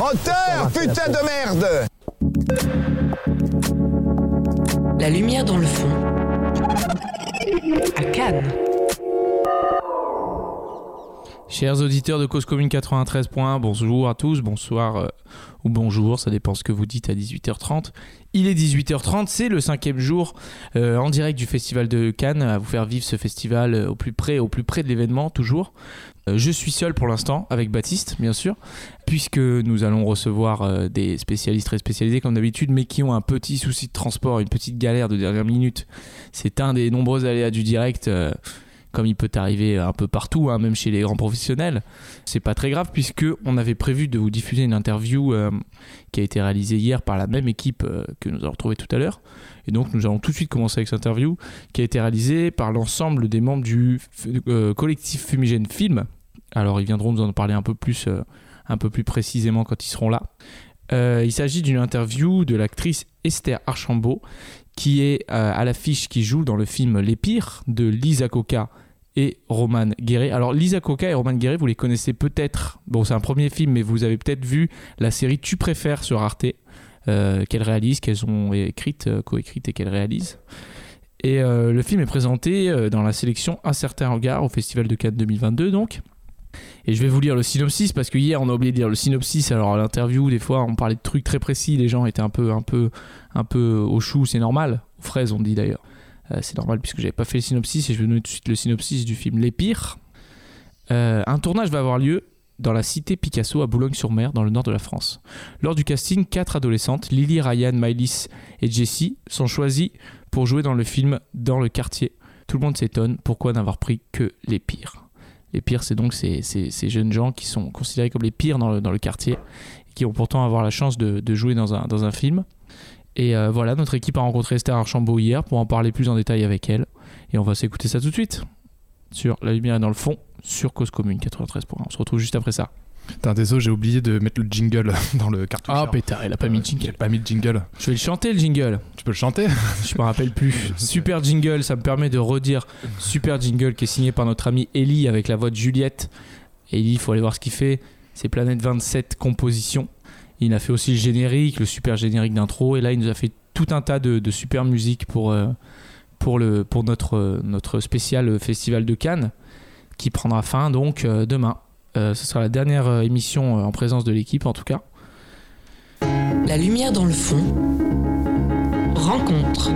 Moteur, putain de merde La lumière dans le fond. À Cannes. Chers auditeurs de Cause Commune 93.1, bonjour à tous, bonsoir euh, ou bonjour, ça dépend ce que vous dites à 18h30. Il est 18h30, c'est le cinquième jour euh, en direct du Festival de Cannes, à vous faire vivre ce festival euh, au plus près, au plus près de l'événement toujours. Je suis seul pour l'instant, avec Baptiste bien sûr, puisque nous allons recevoir des spécialistes très spécialisés comme d'habitude, mais qui ont un petit souci de transport, une petite galère de dernière minute. C'est un des nombreux aléas du direct. Comme il peut arriver un peu partout, hein, même chez les grands professionnels. C'est pas très grave puisque on avait prévu de vous diffuser une interview euh, qui a été réalisée hier par la même équipe euh, que nous allons retrouver tout à l'heure. Et donc nous allons tout de suite commencer avec cette interview qui a été réalisée par l'ensemble des membres du euh, collectif Fumigène Film. Alors ils viendront nous en parler un peu plus, un peu plus précisément quand ils seront là. Il s'agit d'une interview de l'actrice Esther Archambault qui est à l'affiche qui joue dans le film Les Pires de Lisa Coca et Roman Guéret. Alors Lisa Coca et Roman Guéret, vous les connaissez peut-être. Bon, c'est un premier film, mais vous avez peut-être vu la série Tu préfères sur Arte, euh, qu'elles réalisent, qu'elles ont écrite, euh, coécrite et qu'elles réalisent. Et euh, le film est présenté dans la sélection Un certain regard au Festival de Cannes 2022, donc. Et je vais vous lire le synopsis parce que hier on a oublié de lire le synopsis. Alors à l'interview, des fois on parlait de trucs très précis, les gens étaient un peu, un peu, un peu au chou, c'est normal. Aux fraises, on dit d'ailleurs. Euh, c'est normal puisque j'avais pas fait le synopsis et je vais donner tout de suite le synopsis du film Les Pires. Euh, un tournage va avoir lieu dans la cité Picasso à Boulogne-sur-Mer, dans le nord de la France. Lors du casting, quatre adolescentes, Lily, Ryan, Mylis et Jessie, sont choisies pour jouer dans le film Dans le quartier. Tout le monde s'étonne, pourquoi n'avoir pris que les pires? Les pires, c'est donc ces, ces- ces jeunes gens qui sont considérés comme les pires dans le, dans le quartier, et qui vont pourtant avoir la chance de, de jouer dans un, dans un film. Et euh, voilà, notre équipe a rencontré Esther Archambault hier pour en parler plus en détail avec elle. Et on va s'écouter ça tout de suite sur La Lumière est dans le fond, sur Cause Commune 93. On se retrouve juste après ça. Putain, désolé, j'ai oublié de mettre le jingle dans le cartouche. Ah pétard, elle a pas mis de J'ai jingle. pas mis de jingle. Je vais le chanter le jingle. Tu peux le chanter? Je me rappelle plus. Super jingle, ça me permet de redire super jingle qui est signé par notre ami Ellie avec la voix de Juliette. Ellie, il faut aller voir ce qu'il fait. C'est Planète 27 composition. Il a fait aussi le générique, le super générique d'intro. Et là, il nous a fait tout un tas de, de super musique pour, euh, pour, le, pour notre, notre spécial festival de Cannes qui prendra fin donc euh, demain. Euh, ce sera la dernière émission en présence de l'équipe en tout cas. La lumière dans le fond. Rencontre.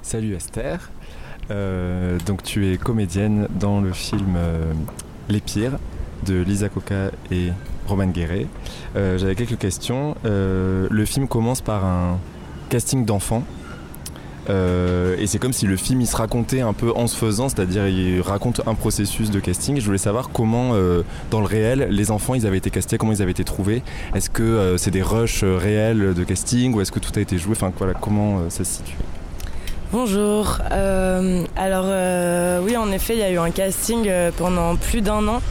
Salut Esther. Euh, donc tu es comédienne dans le film euh, Les Pires de Lisa Coca et Roman Guéret. Euh, J'avais quelques questions. Le film commence par un casting d'enfants. Et c'est comme si le film il se racontait un peu en se faisant, c'est-à-dire il raconte un processus de casting. Je voulais savoir comment, dans le réel, les enfants ils avaient été castés, comment ils avaient été trouvés. Est-ce que c'est des rushs réels de casting ou est-ce que tout a été joué? Enfin voilà, comment ça se situe? Bonjour. Euh, alors euh, oui, en effet, il y a eu un casting euh, pendant plus d'un an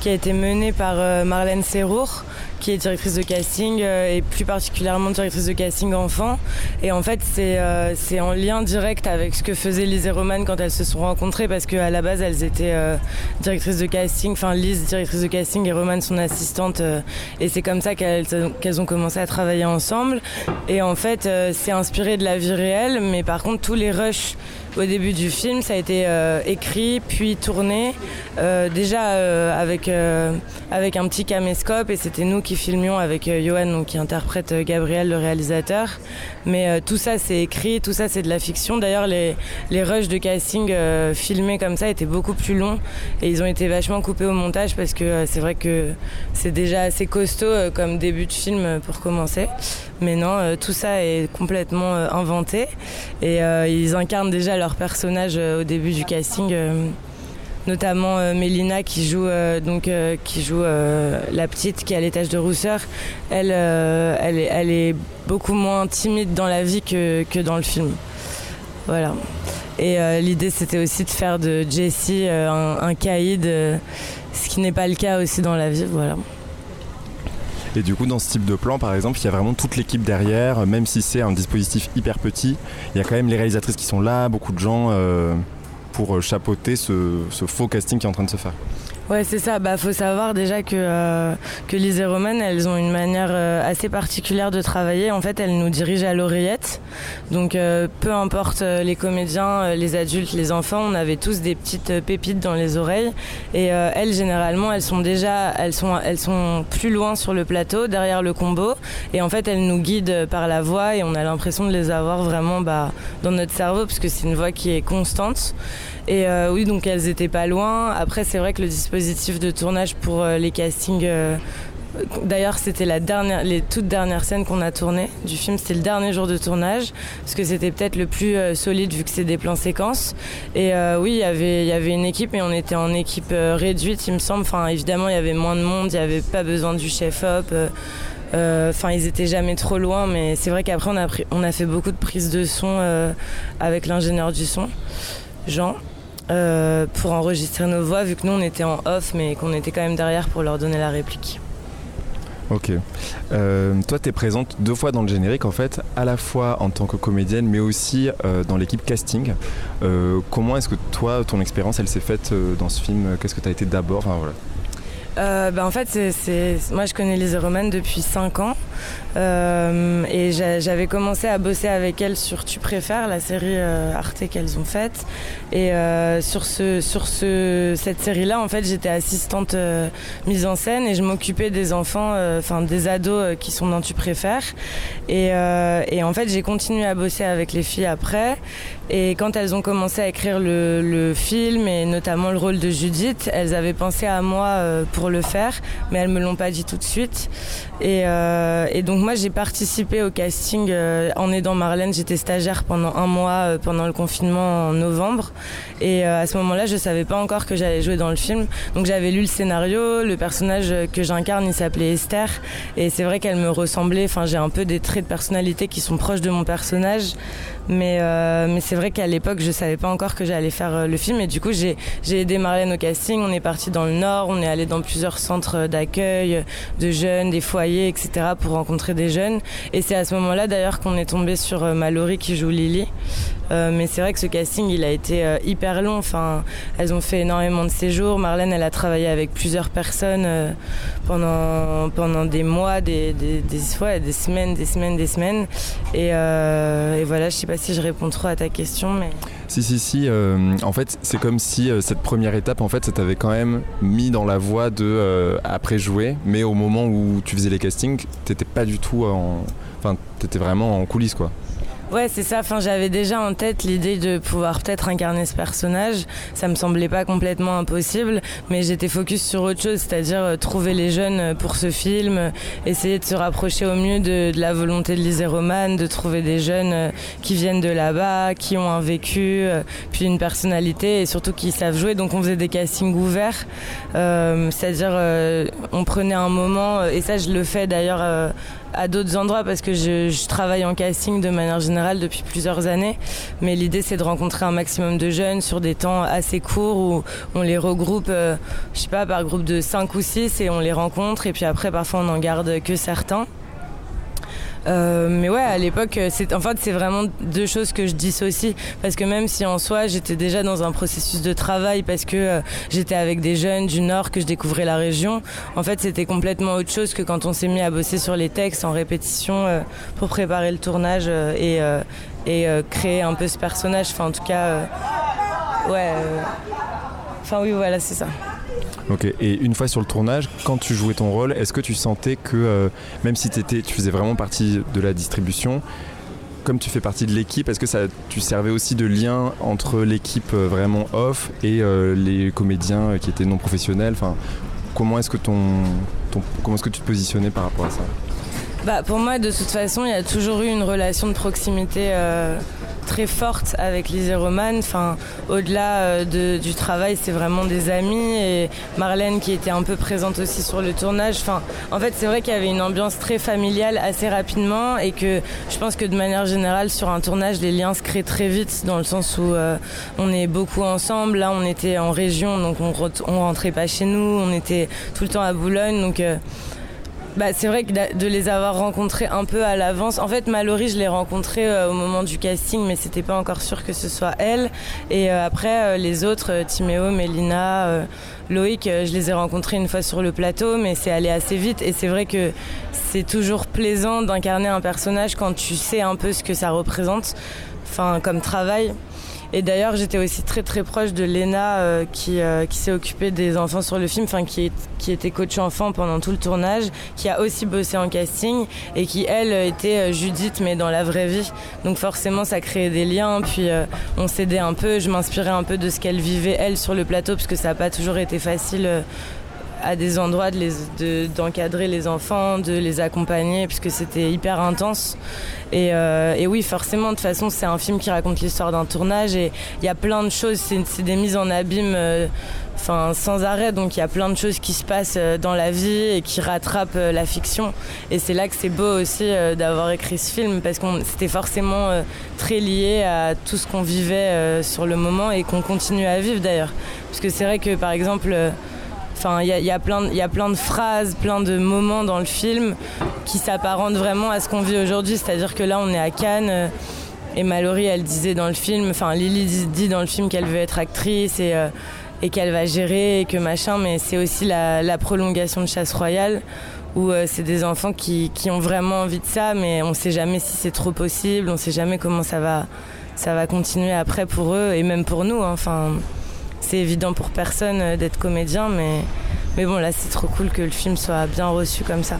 qui a été mené par Marlène Serrour, qui est directrice de casting euh, et plus particulièrement directrice de casting enfant. Et en fait, c'est euh, en lien direct avec ce que faisait Lise et Roman quand elles se sont rencontrées, parce qu'à la base, elles étaient euh, directrices de casting, enfin Lise directrice de casting et Roman son assistante. euh, et c'est comme ça qu'elles qu'elles ont commencé à travailler ensemble. Et en fait, euh, c'est inspiré de la vie réelle, mais par contre, tous les rushs au début du film, ça a été écrit puis tourné, déjà avec, avec un petit caméscope, et c'était nous qui filmions avec euh, Johan, qui interprète euh, Gabriel, le réalisateur. Mais euh, tout ça, c'est écrit, tout ça, c'est de la fiction. D'ailleurs, les, les rushs de casting filmés comme ça étaient beaucoup plus longs, et ils ont été vachement coupés au montage, parce que c'est vrai que c'est déjà assez costaud comme début de film pour commencer. Mais non, tout ça est complètement inventé. Et ils incarnent déjà leur personnage au début du casting. Notamment euh, Mélina qui joue euh, donc euh, la petite qui a l'étage de rousseur. Elle, est, est beaucoup moins timide dans la vie que, dans le film. Voilà. Et l'idée c'était aussi de faire de Jessie un, un caïd, ce qui n'est pas le cas aussi dans la vie. Voilà. Et du coup, dans ce type de plan, par exemple, il y a vraiment toute l'équipe derrière, même si c'est un dispositif hyper petit, il y a quand même les réalisatrices qui sont là, beaucoup de gens pour chapeauter ce, ce faux casting qui est en train de se faire. Ouais, c'est ça. Bah, faut savoir déjà que euh, que Lise et Roman, elles ont une manière euh, assez particulière de travailler. En fait, elles nous dirigent à l'oreillette. Donc, euh, peu importe euh, les comédiens, euh, les adultes, les enfants, on avait tous des petites euh, pépites dans les oreilles. Et elles, généralement, elles sont déjà, elles sont, elles sont plus loin sur le plateau, derrière le combo. Et en fait, elles nous guident par la voix et on a l'impression de les avoir vraiment bah, dans notre cerveau parce que c'est une voix qui est constante. Et euh, oui, donc elles étaient pas loin. Après, c'est vrai que le dispositif de tournage pour euh, les castings. euh, D'ailleurs, c'était la dernière, les toutes dernières scènes qu'on a tournées du film. C'était le dernier jour de tournage, parce que c'était peut-être le plus solide vu que c'est des plans séquences. Et oui, il y avait, une équipe, et on était en équipe réduite, il me semble. Enfin, évidemment, il y avait moins de monde, il n'y avait pas besoin du chef-op. Enfin, ils étaient jamais trop loin, mais c'est vrai qu'après, on a, fait beaucoup de prises de son avec l'ingénieur du son, Jean euh, pour enregistrer nos voix, vu que nous on était en off, mais qu'on était quand même derrière pour leur donner la réplique. Ok. Euh, toi, tu es présente deux fois dans le générique, en fait, à la fois en tant que comédienne, mais aussi euh, dans l'équipe casting. Comment est-ce que toi, ton expérience, elle s'est faite dans ce film? Qu'est-ce que tu as été d'abord? Euh, bah, en fait, c'est, moi je connais Lise Roman depuis 5 ans Euh, et j'a- j'avais commencé à bosser avec elle sur Tu préfères, la série euh, Arte qu'elles ont faite. Et euh, sur, ce, sur ce, cette série-là, en fait, j'étais assistante euh, mise en scène et je m'occupais des enfants, enfin des ados qui sont dans Tu préfères. Et, et en fait, j'ai continué à bosser avec les filles après. Et quand elles ont commencé à écrire le, film et notamment le rôle de Judith, elles avaient pensé à moi euh, pour le faire, mais elles me l'ont pas dit tout de suite. Et, euh, et donc moi j'ai participé au casting euh, en aidant Marlène. J'étais stagiaire pendant un mois euh, pendant le confinement en novembre. Et euh, à ce moment-là, je savais pas encore que j'allais jouer dans le film. Donc j'avais lu le scénario. Le personnage que j'incarne, il s'appelait Esther. Et c'est vrai qu'elle me ressemblait. Enfin, j'ai un peu des traits de personnalité qui sont proches de mon personnage. Mais, euh, mais c'est vrai qu'à l'époque, je savais pas encore que j'allais faire euh, le film. Et du coup, j'ai j'ai aidé Marlène au casting. On est parti dans le Nord. On est allé dans plusieurs centres d'accueil de jeunes, des foyers, etc. pour rencontrer des jeunes. Et c'est à ce moment-là, d'ailleurs, qu'on est tombé sur euh, Mallory qui joue Lily. Euh, mais c'est vrai que ce casting, il a été euh, hyper long. Enfin, elles ont fait énormément de séjours. Marlène, elle a travaillé avec plusieurs personnes pendant, pendant des mois, des, des, des, des semaines, des semaines, des semaines. Et, et voilà, je sais pas si je réponds trop à ta question, mais... Si, si, si. euh, en fait, c'est comme si euh, cette première étape, en fait, ça t'avait quand même mis dans la voie de euh, après jouer, mais au moment où tu faisais les castings, t'étais pas du tout en. Enfin, t'étais vraiment en coulisses, quoi. Ouais, c'est ça. Enfin, j'avais déjà en tête l'idée de pouvoir peut-être incarner ce personnage. Ça me semblait pas complètement impossible, mais j'étais focus sur autre chose, c'est-à-dire euh, trouver les jeunes euh, pour ce film, euh, essayer de se rapprocher au mieux de, la volonté de Lise et Roman, de trouver des jeunes qui viennent de là-bas, qui ont un vécu, puis une personnalité et surtout qui savent jouer. Donc, on faisait des castings ouverts, c'est-à-dire on prenait un moment, et ça, je le fais d'ailleurs. À d'autres endroits parce que je, travaille en casting de manière générale depuis plusieurs années. Mais l'idée, c'est de rencontrer un maximum de jeunes sur des temps assez courts où on les regroupe, euh, je sais pas, par groupe de 5 ou 6 et on les rencontre. Et puis après, parfois, on n'en garde que certains. Euh, mais ouais, à l'époque, c'est en fait c'est vraiment deux choses que je dissocie parce que même si en soi j'étais déjà dans un processus de travail parce que euh, j'étais avec des jeunes du Nord que je découvrais la région, en fait c'était complètement autre chose que quand on s'est mis à bosser sur les textes en répétition euh, pour préparer le tournage euh, et euh, et euh, créer un peu ce personnage. Enfin en tout cas, euh, ouais. euh, Enfin oui, voilà, c'est ça. Et une fois sur le tournage, quand tu jouais ton rôle, est-ce que tu sentais que euh, même si étais, tu faisais vraiment partie de la distribution, comme tu fais partie de l'équipe, est-ce que ça, tu servais aussi de lien entre l'équipe euh, vraiment off et euh, les comédiens qui étaient non professionnels? Enfin, Comment est-ce que ton, est-ce que tu te positionnais par rapport à ça? Bah, pour moi, de toute façon, il y a toujours eu une relation de proximité très forte avec et Roman. Au-delà euh, du travail, c'est vraiment des amis. Et Marlène, qui était un peu présente aussi sur le tournage. En fait, c'est vrai qu'il y avait une ambiance très familiale assez rapidement et que je pense que de manière générale, sur un tournage, les liens se créent très vite dans le sens où euh, on est beaucoup ensemble. Là, on était en région, donc on, on rentrait pas chez nous. On était tout le temps à Boulogne, euh, bah, c'est vrai que de les avoir rencontrés un peu à l'avance. En fait, Mallory, je l'ai rencontrée euh, au moment du casting, mais c'était pas encore sûr que ce soit elle. Et euh, après, euh, les autres, euh, Timéo, Mélina, euh, Loïc, euh, je les ai rencontrés une fois sur le plateau, mais c'est allé assez vite. Et c'est vrai que c'est toujours plaisant d'incarner un personnage quand tu sais un peu ce que ça représente, enfin, comme travail. Et d'ailleurs, j'étais aussi très très proche de Léna euh, qui, euh, qui s'est occupée des enfants sur le film, enfin qui, qui était coach enfant pendant tout le tournage, qui a aussi bossé en casting et qui elle était euh, Judith mais dans la vraie vie. Donc forcément, ça créait des liens. Puis on s'aidait un peu. Je m'inspirais un peu de ce qu'elle vivait elle sur le plateau parce que ça n'a pas toujours été facile. À des endroits de les- de- d'encadrer les enfants, de les accompagner, puisque c'était hyper intense. Et, euh, et oui, forcément, de toute façon, c'est un film qui raconte l'histoire d'un tournage et il y a plein de choses, c'est des mises en abîme euh, sans arrêt, donc il y a plein de choses qui se passent euh, dans la vie et qui rattrapent la fiction. Et c'est là que c'est beau aussi d'avoir écrit ce film, parce que c'était forcément très lié à tout ce qu'on vivait sur le moment et qu'on continue à vivre d'ailleurs. Parce que c'est vrai que, par exemple, Enfin, il y a, y a y a plein de phrases, plein de moments dans le film qui s'apparentent vraiment à ce qu'on vit aujourd'hui. C'est-à-dire que là, on est à Cannes. euh, Et Mallory, elle disait dans le film, enfin Lily dit- dans le film qu'elle veut être actrice et, euh, et qu'elle va gérer et que machin, mais c'est aussi la, prolongation de Chasse Royale où euh, c'est des enfants qui, ont vraiment envie de ça, mais on sait jamais si c'est trop possible, on sait jamais comment ça va, ça va continuer après pour eux et même pour nous. hein. C'est évident pour personne euh, d'être comédien, mais, mais bon, là, c'est trop cool que le film soit bien reçu comme ça.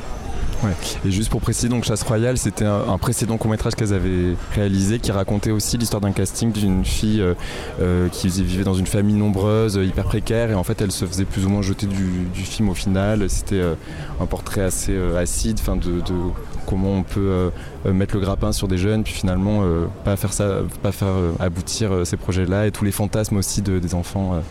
Et juste pour préciser, donc Chasse Royale, c'était un, précédent court métrage qu'elles avaient réalisé qui racontait aussi l'histoire d'un casting d'une fille euh, euh, qui vivait dans une famille nombreuse, hyper précaire, et en fait elle se faisait plus ou moins jeter du, film au final. C'était un portrait assez acide, de, de comment on peut euh, mettre le grappin sur des jeunes, puis finalement euh, pas faire pas faire euh, aboutir ces projets-là et tous les fantasmes aussi de- des enfants.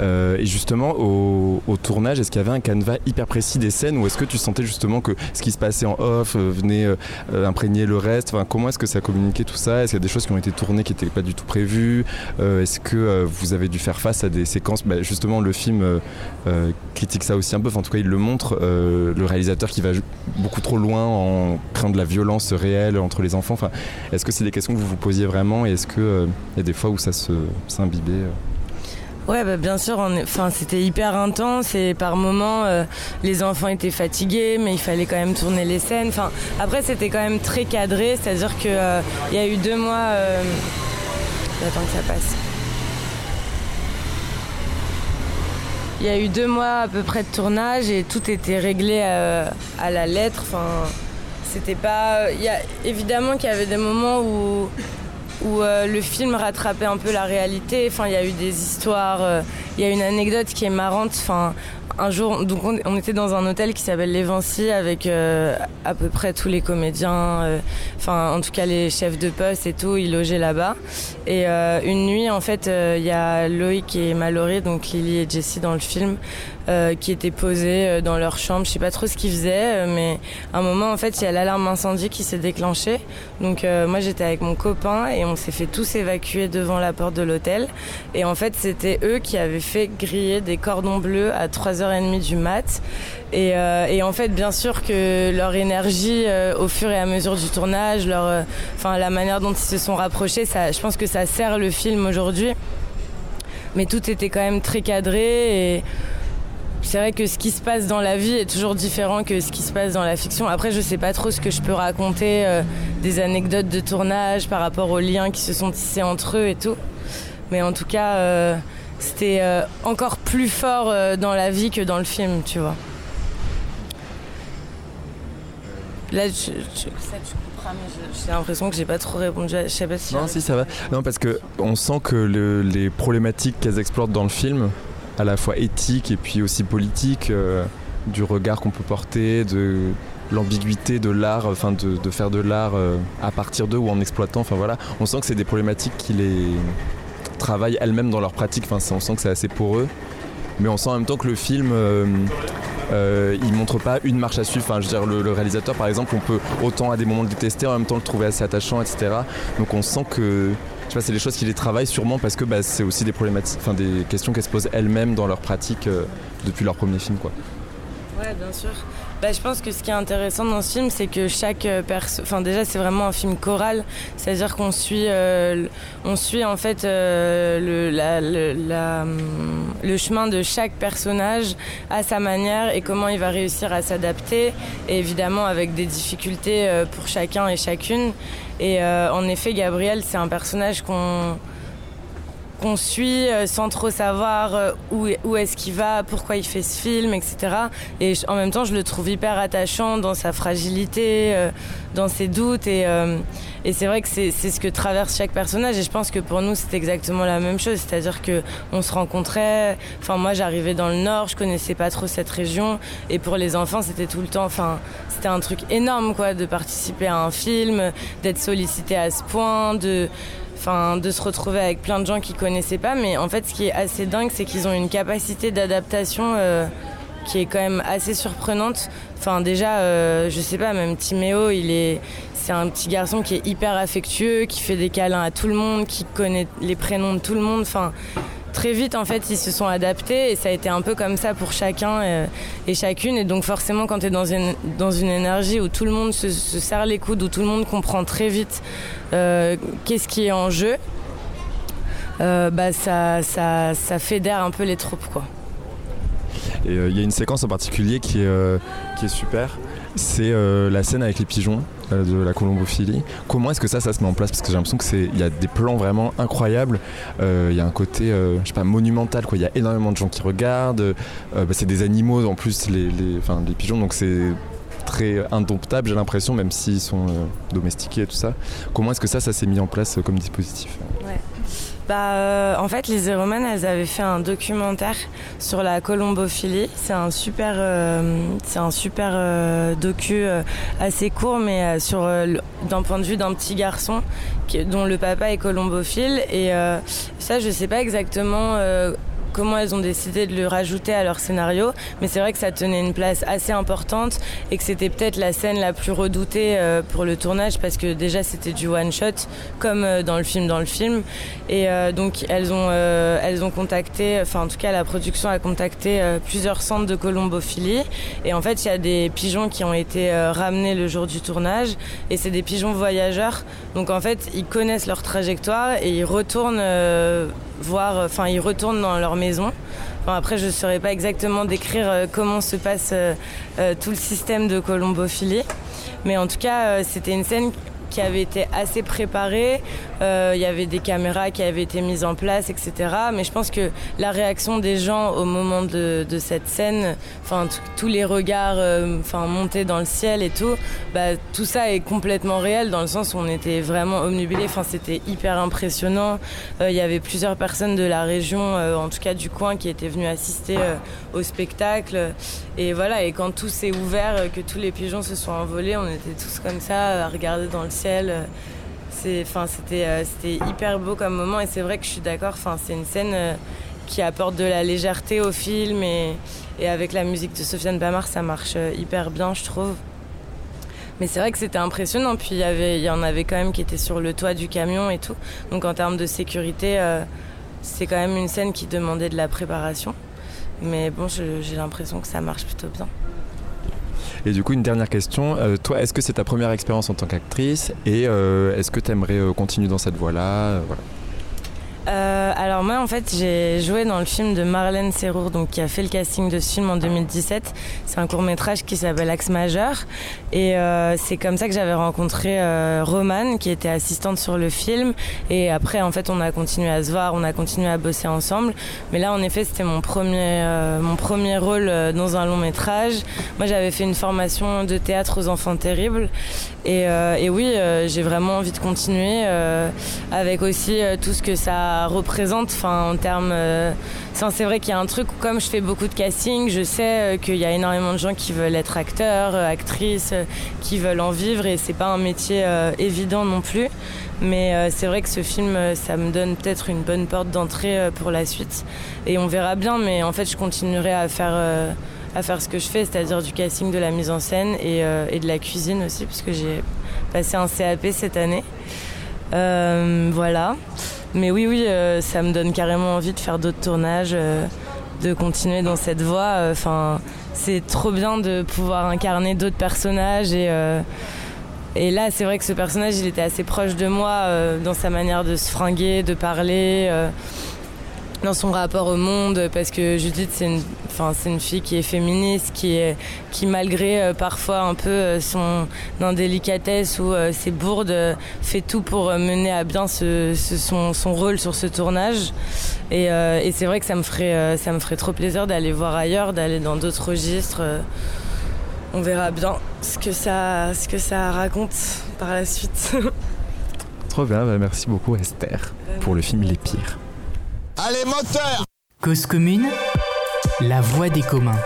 Euh. Et justement, au, tournage, est-ce qu'il y avait un canevas hyper précis des scènes ou est-ce que tu sentais justement que ce qui se passait en off euh, venait euh, imprégner le reste? Enfin, Comment est-ce que ça communiquait tout ça? Est-ce qu'il y a des choses qui ont été tournées qui n'étaient pas du tout prévues? Est-ce que vous avez dû faire face à des séquences? Bah, Justement, le film critique ça aussi un peu, en tout cas, il le montre. le réalisateur qui va beaucoup trop loin en créant de la violence réelle entre les enfants. Enfin, est-ce que c'est des questions que vous vous posiez vraiment? Et est-ce qu'il y a des fois où ça s'imbibait Ouais, bah, bien sûr, enfin, c'était hyper intense et par moments, euh, les enfants étaient fatigués, mais il fallait quand même tourner les scènes. Enfin, après, c'était quand même très cadré, c'est-à-dire qu'il y a eu deux mois. euh, J'attends que ça passe. Il y a eu deux mois à peu près de tournage et tout était réglé euh, à la lettre. Enfin, c'était pas. Il y a évidemment qu'il y avait des moments où où euh, le film rattrapait un peu la réalité. Enfin, il y a eu des histoires. euh, Il y a une anecdote qui est marrante. Enfin, un jour, donc on, était dans un hôtel qui s'appelle l'Evancy avec euh, à peu près tous les comédiens. Enfin, en tout cas les chefs de poste et tout, ils logeaient là-bas. Et une nuit, en fait, il y a Loïc et Mallory, donc Lily et Jessie dans le film, euh, qui étaient posés euh, dans leur chambre. Je sais pas trop ce qu'ils faisaient, euh, mais à un moment, en fait, il y a l'alarme incendie qui s'est déclenchée. Donc euh, moi, j'étais avec mon copain et on s'est fait tous évacuer devant la porte de l'hôtel. Et en fait, c'était eux qui avaient fait griller des cordons bleus à 3h30 du mat. Et, euh, et en fait, bien sûr que leur énergie, euh, au fur et à mesure du tournage, leur, enfin la manière dont ils se sont rapprochés, ça, je pense que ça sert le film aujourd'hui. Mais tout était quand même très cadré et c'est vrai que ce qui se passe dans la vie est toujours différent que ce qui se passe dans la fiction. Après, je sais pas trop ce que je peux raconter, euh, des anecdotes de tournage par rapport aux liens qui se sont tissés entre eux et tout. Mais en tout cas, euh, c'était euh, encore plus fort dans la vie que dans le film, tu vois. Là, ça, tu comprends, mais j'ai l'impression que j'ai pas trop répondu. à- Je sais pas si. Non, si ça va. Non, parce que on sent que le- les problématiques qu'elles explorent dans le film, à la fois éthiques et puis aussi politiques, euh, du regard qu'on peut porter, de l'ambiguïté de l'art, enfin de, faire de l'art euh, à partir d'eux ou en exploitant. Enfin voilà, on sent que c'est des problématiques qui les travaillent elles-mêmes dans leur pratique. Enfin, on sent que c'est assez pour eux. Mais on sent en même temps que le film, euh, euh, il montre pas une marche à suivre. Enfin, je veux dire, le, le réalisateur, par exemple, on peut autant à des moments le détester, en même temps le trouver assez attachant, etc. Donc on sent que, c'est des choses qui les travaillent sûrement parce que bah, c'est aussi des problématiques, enfin des questions qu'elles se posent elles-mêmes dans leur pratique euh, depuis leur premier film, quoi. Ouais, bien sûr. Bah, je pense que ce qui est intéressant dans ce film, c'est que chaque perso, enfin déjà c'est vraiment un film choral, c'est-à-dire qu'on suit, euh, on suit en fait euh, le, hum, le chemin de chaque personnage à sa manière et comment il va réussir à s'adapter, et évidemment avec des difficultés euh, pour chacun et chacune. Et euh, en effet, Gabriel, c'est un personnage qu'on qu'on suit euh, sans trop savoir euh, où, où est-ce qu'il va, pourquoi il fait ce film, etc. Et en même temps, je le trouve hyper attachant dans sa fragilité, euh, dans ses doutes. Et, et c'est vrai que c'est c'est ce que traverse chaque personnage. Et je pense que pour nous, c'est exactement la même chose. C'est-à-dire que on se rencontrait. Enfin, moi, j'arrivais dans le Nord, je connaissais pas trop cette région. Et pour les enfants, c'était tout le temps. Enfin, c'était un truc énorme, quoi, de participer à un film, d'être sollicité à ce point, de enfin de se retrouver avec plein de gens qu'ils connaissaient pas mais en fait ce qui est assez dingue c'est qu'ils ont une capacité d'adaptation euh, qui est quand même assez surprenante. Enfin déjà euh, je sais pas même Timéo il est c'est un petit garçon qui est hyper affectueux qui fait des câlins à tout le monde qui connaît les prénoms de tout le monde très vite en fait ils se sont adaptés et ça a été un peu comme ça pour chacun euh, et chacune et donc forcément quand tu es dans une, énergie où tout le monde se, se serre les coudes où tout le monde comprend très vite euh, qu'est-ce qui est en jeu euh, bah ça, fédère un peu les troupes. Et il y a une séquence en particulier qui est, qui est super. C'est la scène avec les pigeons de la colombophilie. Comment est-ce que ça, ça se met en place? Parce que j'ai l'impression que c'est, il y a des plans vraiment incroyables. Euh, Il y a un côté, euh, je sais pas, monumental. Quoi. Il y a énormément de gens qui regardent. Euh, bah, c'est des animaux en plus, les, enfin, les pigeons. Donc c'est très indomptable, j'ai l'impression, même s'ils sont domestiqués et tout ça. Comment est-ce que ça, ça s'est mis en place comme dispositif? Bah, euh, en fait, les Zéromanes, elles avaient fait un documentaire sur la colombophilie. C'est un super, euh, c'est un super euh, docu euh, assez court, mais sur d'un point de vue d'un petit garçon dont le papa est colombophile. Et ça, je sais pas exactement. Comment elles ont décidé de le rajouter à leur scénario, mais c'est vrai que ça tenait une place assez importante et que c'était peut-être la scène la plus redoutée euh, pour le tournage parce que déjà c'était du one shot comme euh, dans le film dans le film. Et euh, donc elles ont elles ont contacté enfin en tout cas la production a contacté plusieurs centres de colombophilie. Et en fait il y a des pigeons qui ont été ramenés le jour du tournage. Et c'est des pigeons voyageurs. Donc en fait ils connaissent leur trajectoire et ils retournent euh, voir enfin ils retournent dans leur maison Enfin, après, je ne saurais pas exactement décrire euh, comment se passe euh, euh, tout le système de colombophilie. Mais en tout cas, euh, c'était une scène qui avait été assez préparée. Euh, Il y avait des caméras qui avaient été mises en place, etc. Mais je pense que la réaction des gens au moment de, cette scène, enfin tous les regards, euh, enfin montés dans le ciel et tout, bah, tout ça est complètement réel dans le sens où on était vraiment omnubilés. Enfin, c'était hyper impressionnant. Euh, Il y avait plusieurs personnes de la région, euh, en tout cas du coin, qui étaient venues assister euh, au spectacle. Et voilà, et quand tout s'est ouvert, euh, que tous les pigeons se sont envolés, on était tous comme ça euh, à regarder dans le ciel. Euh, c'était, hyper beau comme moment et c'est vrai que je suis d'accord. C'est une scène euh, qui apporte de la légèreté au film et, avec la musique de Sofiane Bamar, ça marche euh, hyper bien, je trouve. Mais c'est vrai que c'était impressionnant. Puis il y en avait quand même qui étaient sur le toit du camion et tout. Donc en termes de sécurité, c'est quand même une scène qui demandait de la préparation. Mais bon, j'ai l'impression que ça marche plutôt bien. Et du coup, une dernière question. Euh, toi, est-ce que c'est ta première expérience en tant qu'actrice Et euh, est-ce que tu aimerais continuer dans cette voie-là? Euh. Euh, alors moi en fait j'ai joué dans le film de Marlène Serrour donc qui a fait le casting de ce film en 2017. C'est un court métrage qui s'appelle Axe Majeur et euh, c'est comme ça que j'avais rencontré euh, Romane qui était assistante sur le film et après en fait on a continué à se voir, on a continué à bosser ensemble. Mais là en effet c'était mon premier euh, mon premier rôle dans un long métrage. Moi j'avais fait une formation de théâtre aux enfants terribles et, et oui j'ai vraiment envie de continuer avec aussi tout ce que ça représente enfin en termes euh, c'est vrai qu'il y a un truc comme je fais beaucoup de casting je sais euh, qu'il y a énormément de gens qui veulent être acteurs euh, actrices qui veulent en vivre et c'est pas un métier évident non plus mais c'est vrai que ce film ça me donne peut-être une bonne porte d'entrée pour la suite et on verra bien mais en fait je continuerai à faire à faire ce que je fais, c'est-à-dire du casting, de la mise en scène et, de la cuisine aussi, puisque j'ai passé un CAP cette année. Voilà. Mais oui, oui, euh, ça me donne carrément envie de faire d'autres tournages. euh, de continuer dans cette voie. Enfin, c'est trop bien de pouvoir incarner d'autres personnages et euh, là, c'est vrai que ce personnage, il était assez proche de moi euh, dans sa manière de se fringuer, de parler, euh, dans son rapport au monde, parce que Judith, c'est une, enfin, c'est une fille qui est féministe, qui, est, qui malgré euh, parfois un peu euh, son indélicatesse ou euh, ses bourdes, fait tout pour euh, mener à bien ce, ce- son, son rôle sur ce tournage. Et, euh, et c'est vrai que ça me ferait, euh, ça me ferait trop plaisir d'aller voir ailleurs, d'aller dans d'autres registres. euh, on verra bien ce que ça, ce que ça raconte par la suite. Trop bien, bah, merci beaucoup Esther pour le film Les Pires. Allez, moteur Cause commune, la voix des communs.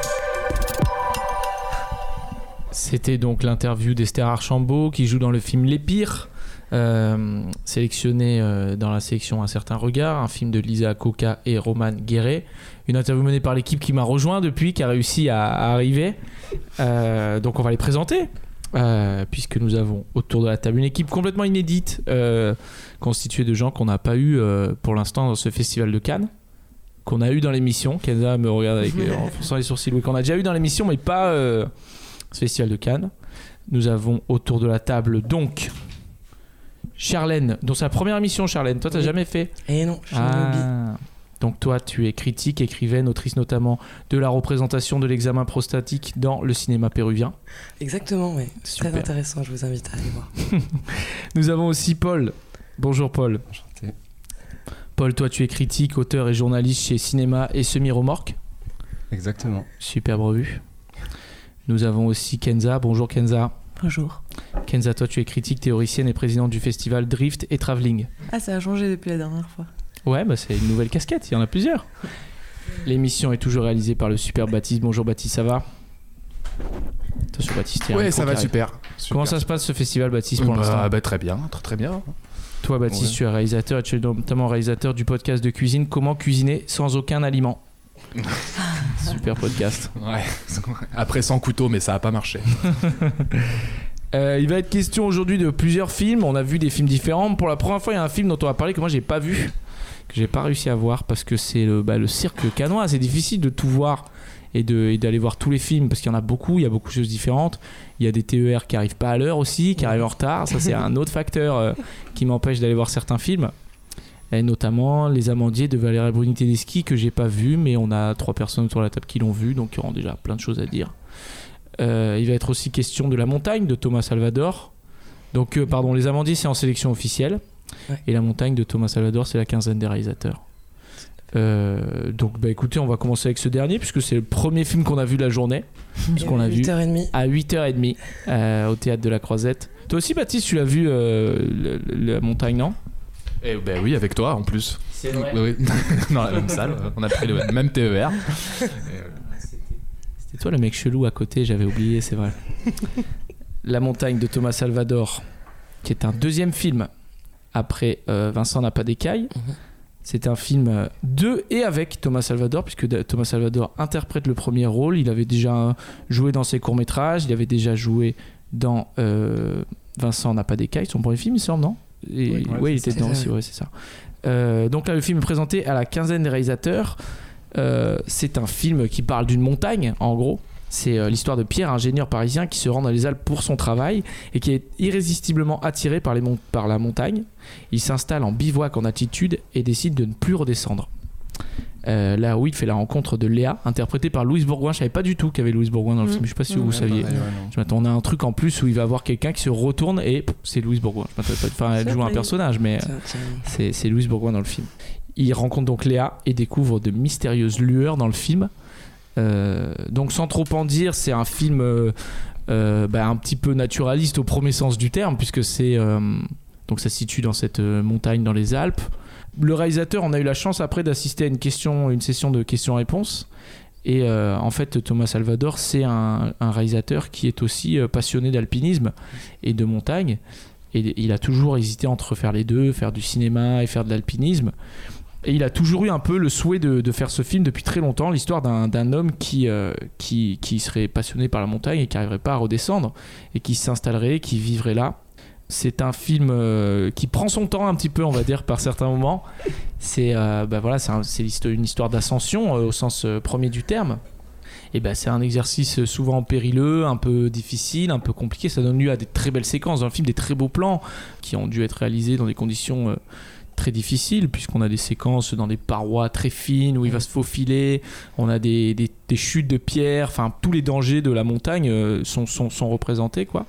C'était donc l'interview d'Esther Archambault qui joue dans le film Les Pires, euh, sélectionné euh, dans la sélection Un certain regard, un film de Lisa Coca et Roman Guéret. Une interview menée par l'équipe qui m'a rejoint depuis, qui a réussi à, arriver. Euh, donc on va les présenter. puisque nous avons autour de la table une équipe complètement inédite, constituée de gens qu'on n'a pas eu pour l'instant dans ce festival de Cannes, qu'on a eu dans l'émission. Kenza me regarde avec, en fronçant les sourcils, oui, qu'on a déjà eu dans l'émission, mais pas euh, ce festival de Cannes. Nous avons autour de la table donc Charlène, dont c'est la première émission, Charlène. Toi, t'as Oui. jamais fait? Et non, je. Ah. Donc toi, tu es critique, écrivaine, autrice notamment de la représentation de l'examen prostatique dans le cinéma péruvien. Exactement, oui. Super. Très intéressant, je vous invite à aller voir. Nous avons aussi Paul. Bonjour Paul. Enchanté. Paul, toi, tu es critique, auteur et journaliste chez Cinéma et Semi-Remorque. Exactement. Superbe revue. Nous avons aussi Kenza. Bonjour Kenza. Bonjour. Kenza, toi, tu es critique, théoricienne et présidente du festival Drift et Travelling. Ah, ça a changé depuis la dernière fois. Ouais, bah c'est une nouvelle casquette, il y en a plusieurs. L'émission est toujours réalisée par le super Baptiste. Bonjour Baptiste, ça va? Attention Baptiste, Ouais, ça va super. Comment ça se passe ce festival Baptiste pour bah, l'instant? bah, Très bien, très, très bien. Toi Baptiste, Ouais. tu es réalisateur et tu es notamment réalisateur du podcast de cuisine Comment cuisiner sans aucun aliment. super podcast. Ouais. Après sans couteau, mais ça a pas marché. Euh, il va être question aujourd'hui de plusieurs films. On a vu des films différents. Pour la première fois, il y a un film dont on va parler que moi j'ai pas vu, que j'ai pas réussi à voir parce que c'est le, bah, le cirque canois. C'est difficile de tout voir et d'aller voir tous les films parce qu'il y en a beaucoup. Il y a beaucoup de choses différentes. Il y a des TER qui arrivent pas à l'heure aussi, qui arrivent en retard. Ça c'est un autre facteur euh, qui m'empêche d'aller voir certains films. Et notamment Les Amandiers de Valéria Bruni Tedeschi que j'ai pas vu, mais on a trois personnes autour de la table qui l'ont vu, donc il y aura déjà plein de choses à dire. Euh, il va être aussi question de La Montagne de Thomas Salvador. Donc, euh, pardon, Les Amandiers, c'est en sélection officielle. Ouais. Et La Montagne de Thomas Salvador, c'est la quinzaine des réalisateurs. Euh, donc, bah écoutez, on va commencer avec ce dernier, puisque c'est le premier film qu'on a vu de la journée, puisqu'on l'a vu 8h30. à 8h30 euh, au théâtre de la Croisette. Toi aussi, Baptiste, tu l'as vu, euh, La Montagne, non? Et ben oui, avec toi en plus. C'est Oui, oui. Dans la même salle, on a pris le même TER. C'était toi le mec chelou à côté, j'avais oublié, c'est vrai. La montagne de Thomas Salvador, qui est un deuxième film après euh, Vincent n'a pas d'écailles. Mhm. C'est un film euh, de et avec Thomas Salvador, puisque Thomas Salvador interprète le premier rôle. Il avait déjà euh, joué dans ses courts-métrages, il avait déjà joué dans euh, Vincent n'a pas d'écailles, son premier film, il semble, non? Et, Oui, ouais, ouais, il était dedans C'est aussi, ouais, c'est ça. Euh, donc là, le film est présenté à la quinzaine des réalisateurs. Euh, c'est un film qui parle d'une montagne, en gros. C'est euh, l'histoire de Pierre, ingénieur parisien, qui se rend dans les Alpes pour son travail et qui est irrésistiblement attiré par, les mon- par la montagne. Il s'installe en bivouac en altitude et décide de ne plus redescendre. Euh, là où il fait la rencontre de Léa, interprétée par Louise Bourgoin. Je savais pas du tout qu'il y avait Louise Bourgoin dans le Mhm. film. Je sais pas si Mhm. vous Ouais, saviez. Pareil, ouais, m'attendais à un truc en plus où il va voir quelqu'un qui se retourne et c'est Louise Bourgoin. Je m'attendais pas- Enfin, elle joue un personnage, mais c'est c'est Louise Bourgoin dans le film. Il rencontre donc Léa et découvre de mystérieuses lueurs dans le film. Euh, donc sans trop en dire, c'est un film euh, euh, bah, un petit peu naturaliste au premier sens du terme, puisque c'est donc ça se situe dans cette montagne dans les Alpes. Le réalisateur, on a eu la chance après d'assister à une question, une session de questions-réponses. Et en fait, Thomas Salvador, c'est un, réalisateur qui est aussi passionné d'alpinisme et de montagne. Et il a toujours hésité entre faire les deux, faire du cinéma et faire de l'alpinisme. Et il a toujours eu un peu le souhait de, faire ce film depuis très longtemps, l'histoire d'un homme qui, euh, qui, serait passionné par la montagne et qui n'arriverait pas à redescendre, et qui s'installerait, qui vivrait là, C'est un film euh, qui prend son temps un petit peu, on va dire, par certains moments. C'est euh, bah une histoire d'ascension au sens premier du terme. Et ben c'est un exercice souvent périlleux, un peu difficile, un peu compliqué. Ça donne lieu à des très belles séquences dans le film, des très beaux plans qui ont dû être réalisés dans des conditions très difficiles, puisqu'on a des séquences dans des parois très fines où il va se faufiler. On a des, des- des chutes de pierre. Enfin, tous les dangers de la montagne euh, sont, sont, sont représentés, quoi.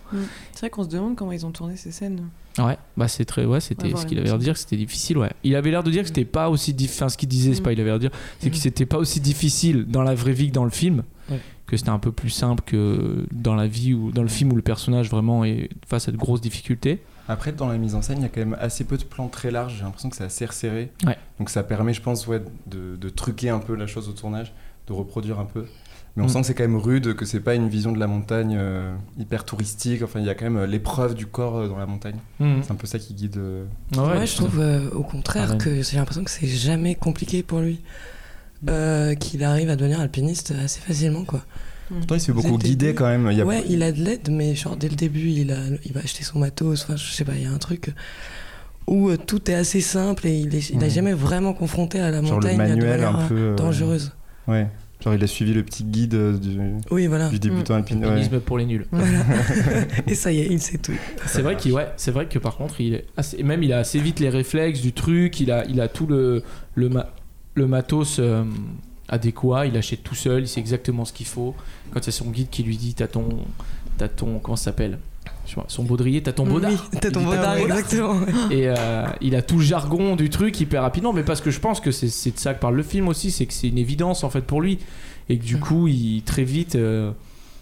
C'est vrai qu'on se demande comment ils ont tourné ces scènes. Ouais, bah c'est très, ouais, c'était ce qu'il avait l'air de musique. dire c'était difficile, ouais. Il avait l'air de dire que c'était pas aussi difficile, enfin ce qu'il disait, c'est Mm. pas il avait l'air de dire, c'est que Mm. c'était pas aussi difficile dans la vraie vie que dans le film, Ouais. que c'était un peu plus simple que dans la vie ou dans le film où le personnage vraiment est face à de grosses difficultés. Après, dans la mise en scène, il y a quand même assez peu de plans très larges. J'ai l'impression que c'est assez resserré. Ouais. Donc ça permet, je pense, ouais, de, de truquer un peu la chose au tournage, de reproduire un peu. Mais on Mm. sent que c'est quand même rude, que c'est pas une vision de la montagne euh, hyper touristique. Enfin, il y a quand même euh, l'épreuve du corps euh, dans la montagne. C'est un peu ça qui guide. euh, Ouais, Ouais, je trouve euh, au contraire que j'ai l'impression que c'est jamais compliqué pour lui. Euh, qu'il arrive à devenir alpiniste assez facilement quoi. Pourtant, il se fait Dès beaucoup guider début. quand même. Il y a... Ouais, il a de l'aide, mais genre dès le début, il, a, il va acheter son matos. Enfin, je sais pas, il y a un truc où euh, tout est assez simple et il, est, il a Ouais. jamais vraiment confronté à la Genre le montagne manuel un peu. euh, dangereuse. Ouais. Genre, il a suivi le petit guide euh, du, Oui, voilà. du débutant ouais. Alpinisme pour les nuls. Voilà. et ça y est, il sait tout. C'est vrai qu'il ouais, c'est vrai que par contre il est assez, même il a assez vite les réflexes du truc, il a il a tout le le, ma- le matos euh, adéquat, il achète tout seul, il sait exactement ce qu'il faut. Quand il y a son guide qui lui dit t'as ton t'as ton comment ça s'appelle? Son baudrier, t'as ton baudard. Oui, t'as Il ton baudard, exactement. Et euh, il a tout le jargon du truc hyper rapidement, mais parce que je pense que c'est de ça que parle le film aussi, c'est que c'est une évidence en fait pour lui. Et que du coup, il, très vite, euh,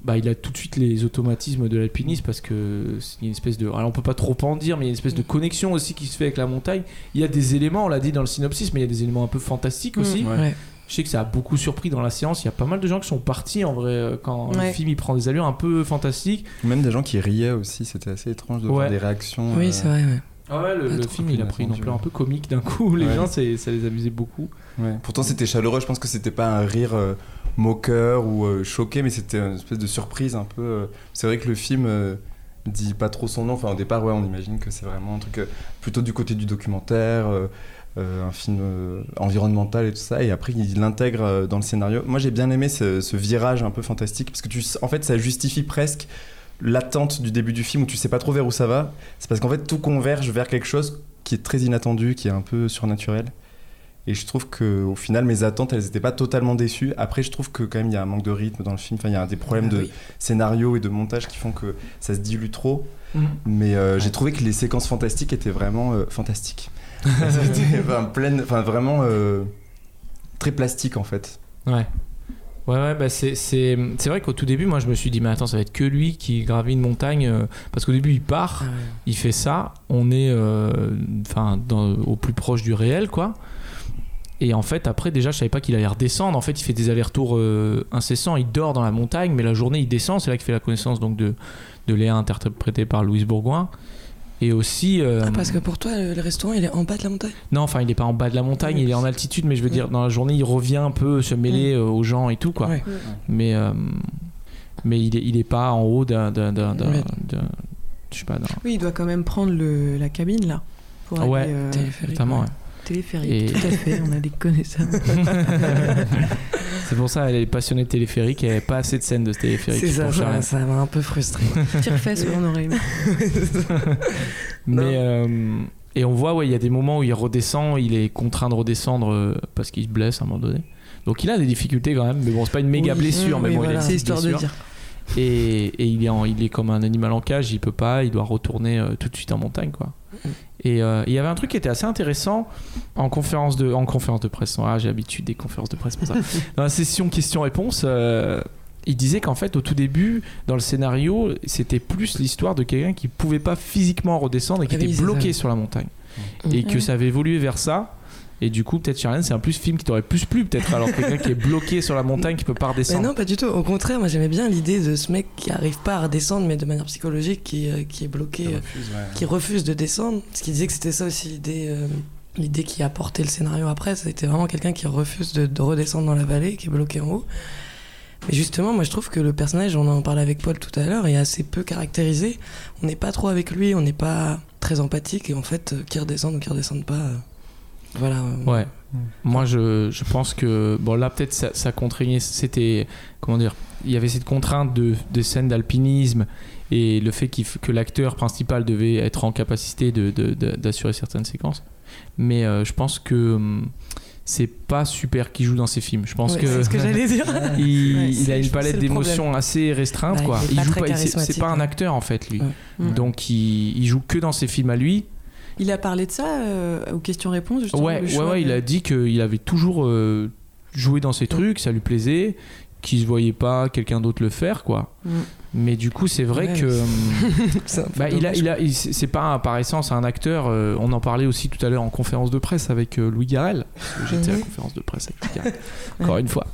bah, il a tout de suite les automatismes de l'alpinisme parce que c'est une espèce de. Alors on peut pas trop en dire, mais il y a une espèce de connexion aussi qui se fait avec la montagne. Il y a des éléments, on l'a dit dans le synopsis, mais il y a des éléments un peu fantastiques aussi. Ouais. Ouais. Je sais que ça a beaucoup surpris dans la séance. Il y a pas mal de gens qui sont partis en vrai euh, quand le Ouais. film il prend des allures un peu fantastiques. Même des gens qui riaient aussi. C'était assez étrange de Ouais. voir des réactions. Oui, euh, c'est vrai. ouais. Ah ouais, le, le trop film il a pris une ampleur un peu comique d'un coup. Les Ouais. gens, c'est- ça les amusait beaucoup. Ouais. Pourtant, c'était chaleureux. Je pense que c'était pas un rire euh, moqueur ou euh, choqué, mais c'était une espèce de surprise un peu. C'est vrai que le film euh, dit pas trop son nom. Enfin, au départ, ouais, on imagine que c'est vraiment un truc euh, plutôt du côté du documentaire, euh, un film euh, environnemental et tout ça. Et après, il l'intègre euh, dans le scénario. Moi, j'ai bien aimé ce, ce virage un peu fantastique parce que tu, en fait, ça justifie presque l'attente du début du film où tu sais pas trop vers où ça va. C'est parce qu'en fait, tout converge vers quelque chose qui est très inattendu, qui est un peu surnaturel. Et je trouve que au final, mes attentes, elles n'étaient pas totalement déçues. Après, je trouve que quand même, il y a un manque de rythme dans le film. Enfin, il y a des problèmes Ah de oui. scénario et de montage qui font que ça se dilue trop. Mhm. Mais euh, j'ai trouvé que les séquences fantastiques étaient vraiment euh, fantastiques. C'était enfin, pleine, enfin vraiment euh, très plastique en fait. Ouais. Ouais, ouais, bah c'est, c'est, c'est vrai qu'au tout début, moi je me suis dit, mais attends, ça va être que lui qui gravit une montagne. euh, parce qu'au début, il part, Ah ouais. il fait ça, on est euh, enfin, dans- au plus proche du réel, quoi. Et en fait, après, déjà, je savais pas qu'il allait redescendre. En fait, il fait des allers-retours euh, incessants. Il dort dans la montagne, mais la journée, il descend. C'est là qu'il fait la connaissance donc, de, de Léa, interprétée par Louise Bourgoin. Et aussi. euh, Ah, parce que pour toi, le, restaurant, il est en bas de la montagne non, enfin, il est pas en bas de la montagne, il est en altitude, mais je veux dire, dans la journée, il revient un peu se mêler euh, aux gens et tout, quoi. Ouais. Mais, euh, mais il, est, il est pas en haut d'un. je sais pas. Oui, il doit quand même prendre le, la cabine là. Pour ouais, aller, euh. Notamment, ouais. Téléphérique. Et- Tout à fait, on a des connaissances. C'est pour ça elle est passionnée de téléphérique et il n'y avait pas assez de scènes de téléphérique. C'est ça, pour ça m'a un peu frustré. Tire fesse, on aurait aimé. Mais euh, et on voit, ouais, il y a des moments où il redescend, il est contraint de redescendre euh, parce qu'il se blesse à un moment donné. Donc il a des difficultés quand même, mais bon, c'est pas une méga Oui, blessure, mais bon, il a C'est histoire de blessure. dire. Et, et il, est en- il est comme un animal en cage, il peut pas, il doit retourner euh, tout de suite en montagne, quoi. Et euh, il y avait un truc qui était assez intéressant en conférence de, en conférence de presse. Ah, j'ai l'habitude des conférences de presse pour ça. Dans la session questions-réponses, euh, il disait qu'en fait, au tout début, dans le scénario, c'était plus l'histoire de quelqu'un qui pouvait pas physiquement redescendre et qui oui, était bloqué ça. sur la montagne. Et que ça avait évolué vers ça. Et du coup, peut-être Charlène, c'est un plus film qui t'aurait plus plu, peut-être. Alors quelqu'un qui est bloqué sur la montagne, qui peut pas Mais redescendre. non, pas du tout. Au contraire, moi j'aimais bien l'idée de ce mec qui arrive pas à redescendre, mais de manière psychologique, qui, euh, qui est bloqué, euh, qui refuse de descendre. Parce qu'il disait que c'était ça aussi l'idée, euh, l'idée qui a porté le scénario après. C'était vraiment quelqu'un qui refuse de, de redescendre dans la vallée, qui est bloqué en haut. Mais justement, moi je trouve que le personnage, on en parlait avec Paul tout à l'heure, est assez peu caractérisé. On n'est pas trop avec lui, on n'est pas très empathique et en fait, euh, qui redescendent ou qui redescendent pas. Voilà. Ouais. Moi, je, je pense que. Bon, là, peut-être ça, ça contraignait. C'était. Comment dire Il y avait cette contrainte de, de scènes d'alpinisme et le fait qu'il f- que l'acteur principal devait être en capacité de- de- de- d'assurer certaines séquences. Mais euh, je pense que. hum, C'est pas super qui joue dans ses films. Je pense ouais, que. C'est ce que j'allais dire. Il, Ouais, il a une palette d'émotions assez restreinte, Ouais, quoi. il pas joue pas, c'est- pas un acteur en fait, lui. Ouais. Donc il, il joue que dans ses films à lui. Il a parlé de ça euh, aux questions-réponses, justement. Ouais, il a dit qu'il avait toujours euh, joué dans ses trucs, ça lui plaisait, qu'il se voyait pas quelqu'un d'autre le faire, quoi. Mm. Mais du coup, c'est vrai Ouais, que. peu bah, il a, il a, il- c'est pas par essence un acteur. euh, on en parlait aussi tout à l'heure en conférence de presse avec euh, Louis Garrel. J'étais à la conférence de presse avec Louis Garrel, encore une fois.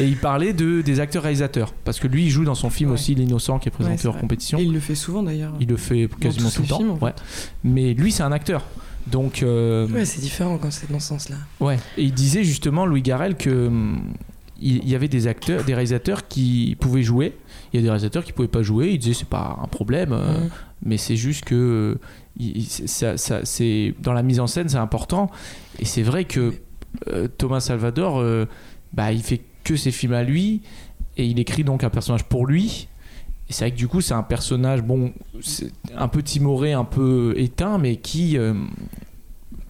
Et il parlait de, des acteurs réalisateurs. Parce que lui, il joue dans son film Ouais. aussi L'Innocent qui est Ouais, présenté hors vrai. compétition. Et il le fait souvent d'ailleurs. Il le fait quasiment tout le temps. films, en fait. ouais. Mais lui, c'est un acteur. Donc. euh, Ouais, c'est différent quand c'est dans ce sens-là. Ouais, et il disait justement, Louis Garrel, que hum, il y avait des acteurs, des réalisateurs qui pouvaient jouer. Il y a des réalisateurs qui pouvaient pas jouer. Il disait c'est pas un problème, euh, Mhm. mais c'est juste que euh, il- ça, ça- c'est dans la mise en scène c'est important. Et c'est vrai que euh, Thomas Salvador, euh, bah il fait que ses films à lui et il écrit donc un personnage pour lui. Et c'est vrai que du coup c'est un personnage bon, un peu timoré, un peu éteint, mais qui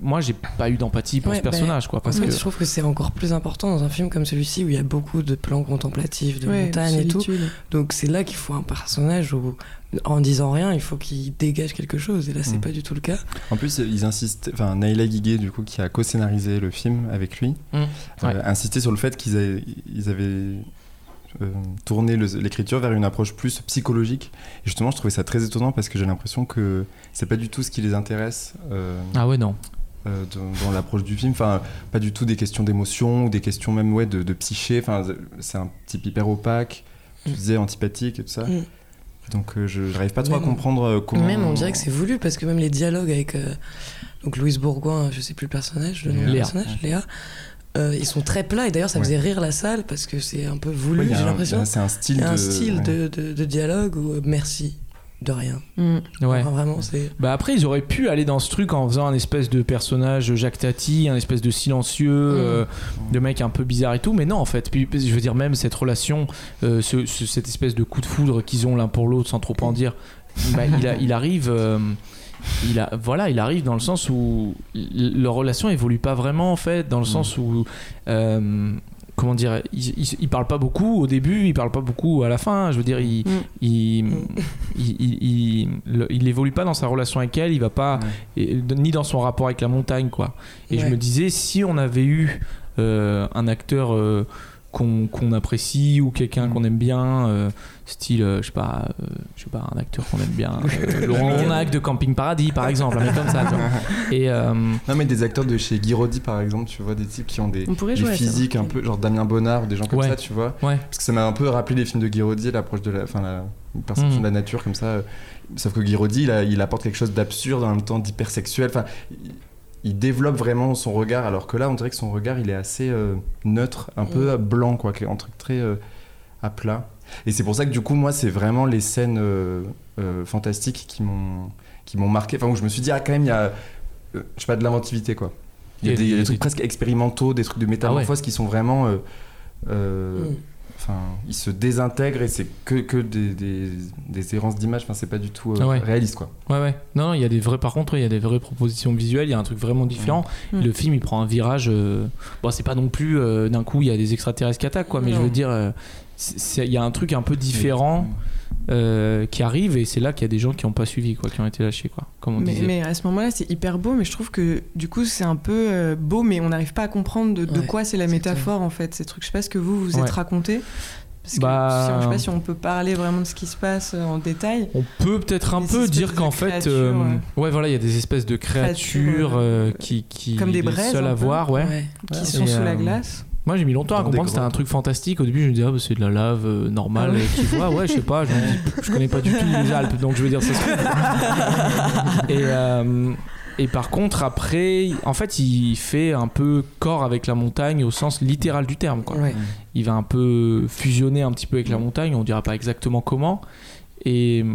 moi j'ai pas eu d'empathie pour Ouais, ce bah, personnage quoi En parce fait, que je trouve que c'est encore plus important dans un film comme celui-ci où il y a beaucoup de plans contemplatifs, de Ouais, montagnes et tout. Donc c'est là qu'il faut un personnage où, en disant rien, il faut qu'il dégage quelque chose. Et là, c'est Mm. pas du tout le cas. En plus, ils insistent, enfin Naïla Guiguet, du coup, qui a co-scénarisé le film avec lui, Mm. euh, Ouais. insistait sur le fait qu'ils avaient, ils avaient euh, l'écriture vers une approche plus psychologique. Et justement, je trouvais ça très étonnant parce que j'ai l'impression que c'est pas du tout ce qui les intéresse. euh, ah ouais non. Euh, dans, dans l'approche du film. Enfin, pas du tout des questions d'émotion ou des questions même ouais, de, de psyché. Enfin, c'est un type hyper opaque, tu Mm. disais antipathique et tout ça. Mm. Donc, euh, je n'arrive pas trop à comprendre euh, comment. Même, on dirait que c'est voulu parce que même les dialogues avec euh, donc Louise Bourgoin, je sais plus le personnage, le nom du personnage, Léa, euh, ils sont très plats et d'ailleurs ça Ouais. faisait rire la salle parce que c'est un peu voulu, Ouais, j'ai l'impression. C'est un style de. un style ouais. de, de- de dialogue où merci de rien. Mm. Ouais. Enfin, vraiment, c'est. Bah après ils auraient pu aller dans ce truc en faisant un espèce de personnage Jacques Tati, un espèce de silencieux, euh, de mec un peu bizarre et tout, mais non en fait. Puis je veux dire même cette relation, euh, ce- ce- cette espèce de coup de foudre qu'ils ont l'un pour l'autre sans trop en dire, bah, il, a- il arrive. euh, il a, voilà, il arrive dans le sens où leur relation évolue pas vraiment en fait, dans le sens où euh, comment dire, il, il, il parle pas beaucoup au début, il parle pas beaucoup à la fin. Je veux dire, il, Mm. il, Mm. il, il, il- le- il évolue pas dans sa relation avec elle, il va pas, et- ni dans son rapport avec la montagne, quoi. Et je me disais, si on avait eu euh, un acteur euh, qu'on apprécie ou quelqu'un Mm. qu'on aime bien, euh, style, euh, je sais pas, euh, je sais pas, un acteur qu'on aime bien, euh, Laurent Ronac de Camping Paradis, par exemple, un mec comme ça. Et euh, Non, mais des acteurs de chez Guiraudy, par exemple, tu vois, des types qui ont des, physiques un peu, genre Damien Bonnard ou des gens comme Ouais. ça, tu vois. ouais, Parce que ça m'a un peu rappelé les films de Guiraudy, l'approche de la, enfin, la perception Mhm. de la nature comme ça. euh, Sauf que Guiraudy, il, a- il apporte quelque chose d'absurde en même temps d'hypersexuel. Enfin, il, développe vraiment son regard, alors que là, on dirait que son regard, il est assez euh, neutre, un peu blanc, quoi, qui est un truc très euh, à plat. Et c'est pour ça que du coup, moi, c'est vraiment les scènes euh, euh, fantastiques qui m'ont qui m'ont marqué. Enfin, où je me suis dit, ah, quand même, il y a, euh, je sais pas, de l'inventivité, quoi. Il y a des, des- des trucs des- presque expérimentaux, des trucs de métamorphose qui sont vraiment. euh, euh, Mm. Enfin, ils se désintègrent et c'est que, que des, des, des errances d'image. Enfin, c'est pas du tout euh, Ah ouais. réaliste, quoi. ouais, ouais. Non, non, il y a des vrais, par contre, il y a des vraies propositions visuelles, il y a un truc vraiment différent. Mm. Le film, il prend un virage. euh, Bon, c'est pas non plus euh, d'un coup, il y a des extraterrestres qui attaquent, quoi, mais je veux dire, il y a un truc un peu différent. Euh, qui arrive et c'est là qu'il y a des gens qui n'ont pas suivi quoi qui ont été lâchés quoi comme on Mais, disait mais à ce moment-là, c'est hyper beau, mais je trouve que du coup, c'est un peu euh, beau, mais on n'arrive pas à comprendre de, de Ouais, quoi c'est la métaphore en fait. Ces trucs, je sais pas ce que vous vous êtes Ouais. raconté. Parce que Bah- si on- je sais pas si on peut parler vraiment de ce qui se passe euh, en détail. on peut peut-être un peu dire qu'en fait euh, ouais. voilà il y a des espèces de créatures Créatures, euh, qui, qui comme des braises, seules à peu. voir ouais, Ouais. qui Ouais. sont Et, sous la glace. Moi j'ai mis longtemps à comprendre que c'était un truc fantastique au début je me disais ah, bah, c'est de la lave euh, normale Ah ouais. qui voit ouais je sais pas je, me dis, je connais pas du tout les Alpes donc je veux dire ça se trouve. et euh, Et par contre, après, en fait, il fait un peu corps avec la montagne au sens littéral du terme. Quoi. Ouais. Il va un peu fusionner un petit peu avec la montagne, on dira pas exactement comment. Et,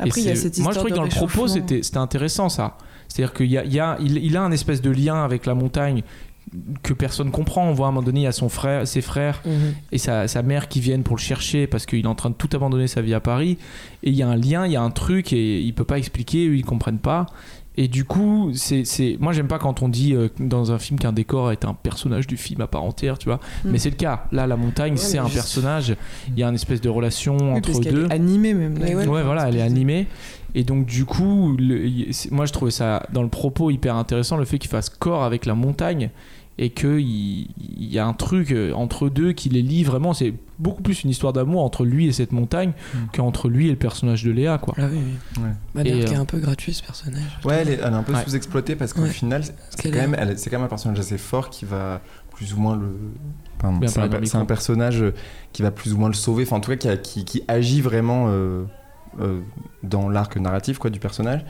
Après, et il y a cette moi, je trouvais que dans le propos, c'était c'était intéressant ça. C'est-à-dire qu'il y a, il y a- il, il a un espèce de lien avec la montagne que personne comprend. On voit à un moment donné, il y a son frère, ses frères Mhm. et sa, sa mère qui viennent pour le chercher parce qu'il est en train de tout abandonner sa vie à Paris. Et il y a un lien, il y a un truc et il peut pas expliquer, eux, ils comprennent pas. Et du coup, c'est, c'est... moi j'aime pas quand on dit euh, dans un film qu'un décor est un personnage du film à part entière, tu vois. Mm. Mais c'est le cas. Là, la montagne, c'est un juste- personnage. Il y a une espèce de relation Oui, entre parce deux. est animée même. Ouais. Ouais, voilà, elle est animée. Et donc, du coup, le- moi, je trouvais ça, dans le propos, hyper intéressant, le fait qu'il fasse corps avec la montagne et qu'il il y a un truc euh, entre deux qui les lie vraiment. C'est beaucoup plus une histoire d'amour entre lui et cette montagne Mm. qu'entre lui et le personnage de Léa, quoi. Ah oui, oui. Ouais. Bah, qui est euh, un peu gratuit ce personnage. Ouais, elle est, elle est un peu Ouais. sous-exploitée parce qu'au Ouais. final, c'est quand, même, elle- c'est quand même un personnage assez fort qui va plus ou moins le. Pardon, c'est un, c'est personnage euh, qui va plus ou moins le sauver, enfin en tout cas qui, a- qui, qui agit vraiment euh, euh, dans l'arc narratif quoi, du personnage.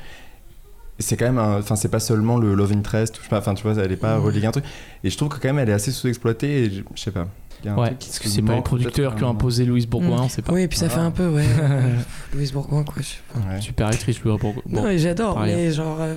C'est quand même, un- enfin c'est pas seulement le love interest, je sais pas, enfin tu vois, elle est pas Ouais. reliée à un truc. Et je trouve que quand même elle est assez sous-exploitée et je, sais pas. Ouais, parce que c'est pas les producteurs qui ont imposé Louise Bourgoin, Mm. c'est pas. Oui, et puis ça fait un peu, ouais. euh, Louise Bourgoin, quoi. je sais pas. Ouais. Super actrice, Louise Bourgoin. non, Bon, mais j'adore, mais genre. euh,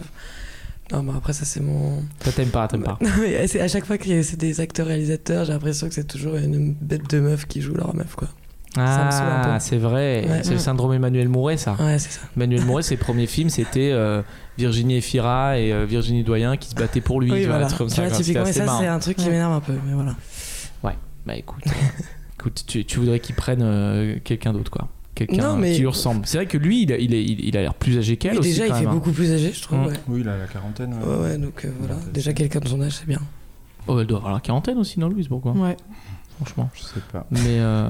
Non, mais après, ça, c'est mon. toi, t'aimes pas, t'aimes pas. Non, mais c'est- à chaque fois que c'est des acteurs-réalisateurs, j'ai l'impression que c'est toujours une bête de meuf qui joue leur meuf, quoi. Ah, c'est vrai. Ouais. C'est le syndrome Emmanuel Mouret, ça. Ouais, c'est ça. Emmanuel Mouret, ses premiers films, c'était euh, Virginie Efira et euh, Virginie Doyen qui se battaient pour lui. oui, tu vois, voilà. comme ça, typiquement, ça, c'est un truc qui Ouais. m'énerve un peu, mais voilà. Bah écoute, écoute tu, tu voudrais qu'il prenne euh, quelqu'un d'autre, quoi. Quelqu'un mais- qui lui ressemble. C'est vrai que lui, il a, il est- il- il a l'air plus âgé qu'elle Oui, aussi. déjà, il quand fait même, hein. beaucoup plus âgé, je trouve. Mm. Ouais, Oui, il a la quarantaine. ouais. ouais, ouais, donc euh, voilà. Ouais, Déjà, quelqu'un de son âge, c'est bien. Oh, elle doit avoir la quarantaine aussi, non, Louise Bourgoin Ouais. Franchement. Je sais pas. Mais euh,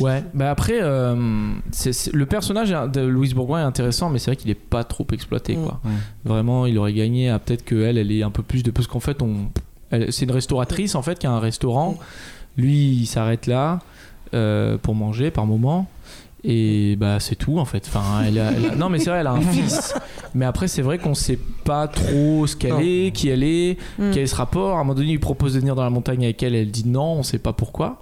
ouais, bah après, euh, le personnage de Louise Bourgoin est intéressant, mais c'est vrai qu'il est pas trop exploité, Mm. quoi. Vraiment, il aurait gagné à peut-être qu'elle, elle ait un peu plus de. Parce qu'en fait, on, c'est une restauratrice en fait qui a un restaurant. Lui, il s'arrête là euh, pour manger par moment. Et bah c'est tout en fait. Enfin, elle a- elle a- non mais c'est vrai, elle a un fils. Mais après c'est vrai qu'on sait pas trop ce qu'elle est, qui elle est, Mm. quel est ce rapport. À un moment donné, il propose de venir dans la montagne avec elle, elle dit non, on sait pas pourquoi.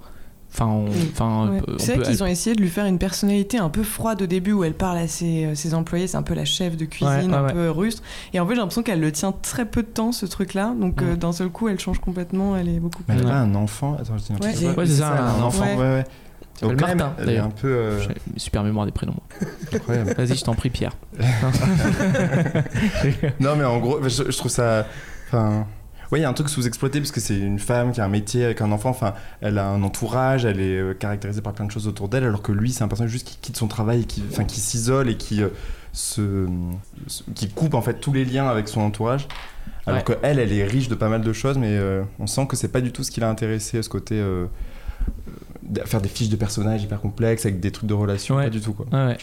Enfin, on, enfin, Ouais. on peut- C'est vrai peut- qu'ils ont essayé de lui faire une personnalité un peu froide au début où elle parle à ses, euh, ses employés, c'est un peu la chef de cuisine, Ouais, ouais, un ouais. peu rustre. Et en fait, j'ai l'impression qu'elle le tient très peu de temps, ce truc-là. Donc euh, Mm. d'un seul coup, elle change complètement, elle est beaucoup Mais plus. elle a un enfant? Attends, je dis n'importe Ouais, c'est ça, un un enfant. Ouais, ouais. Donc, même, Martin, elle est d'ailleurs. un peu. euh, J'ai super mémoire des prénoms. Vas-y, je t'en prie, Pierre. Non, mais en gros, je, je trouve ça. Enfin. Ouais, il y a un truc sous-exploité parce que c'est une femme qui a un métier avec un enfant. Enfin, elle a un entourage, elle est euh, caractérisée par plein de choses autour d'elle, alors que lui, c'est un personnage juste qui quitte son travail, et qui, enfin, qui s'isole et qui euh, se, se- qui coupe en fait tous les liens avec son entourage. Alors que elle, elle est riche de pas mal de choses, mais euh, on sent que c'est pas du tout ce qui l'a intéressé, ce côté euh, faire des fiches de personnages hyper complexes avec des trucs de relations, Ouais. pas du tout quoi. Ouais.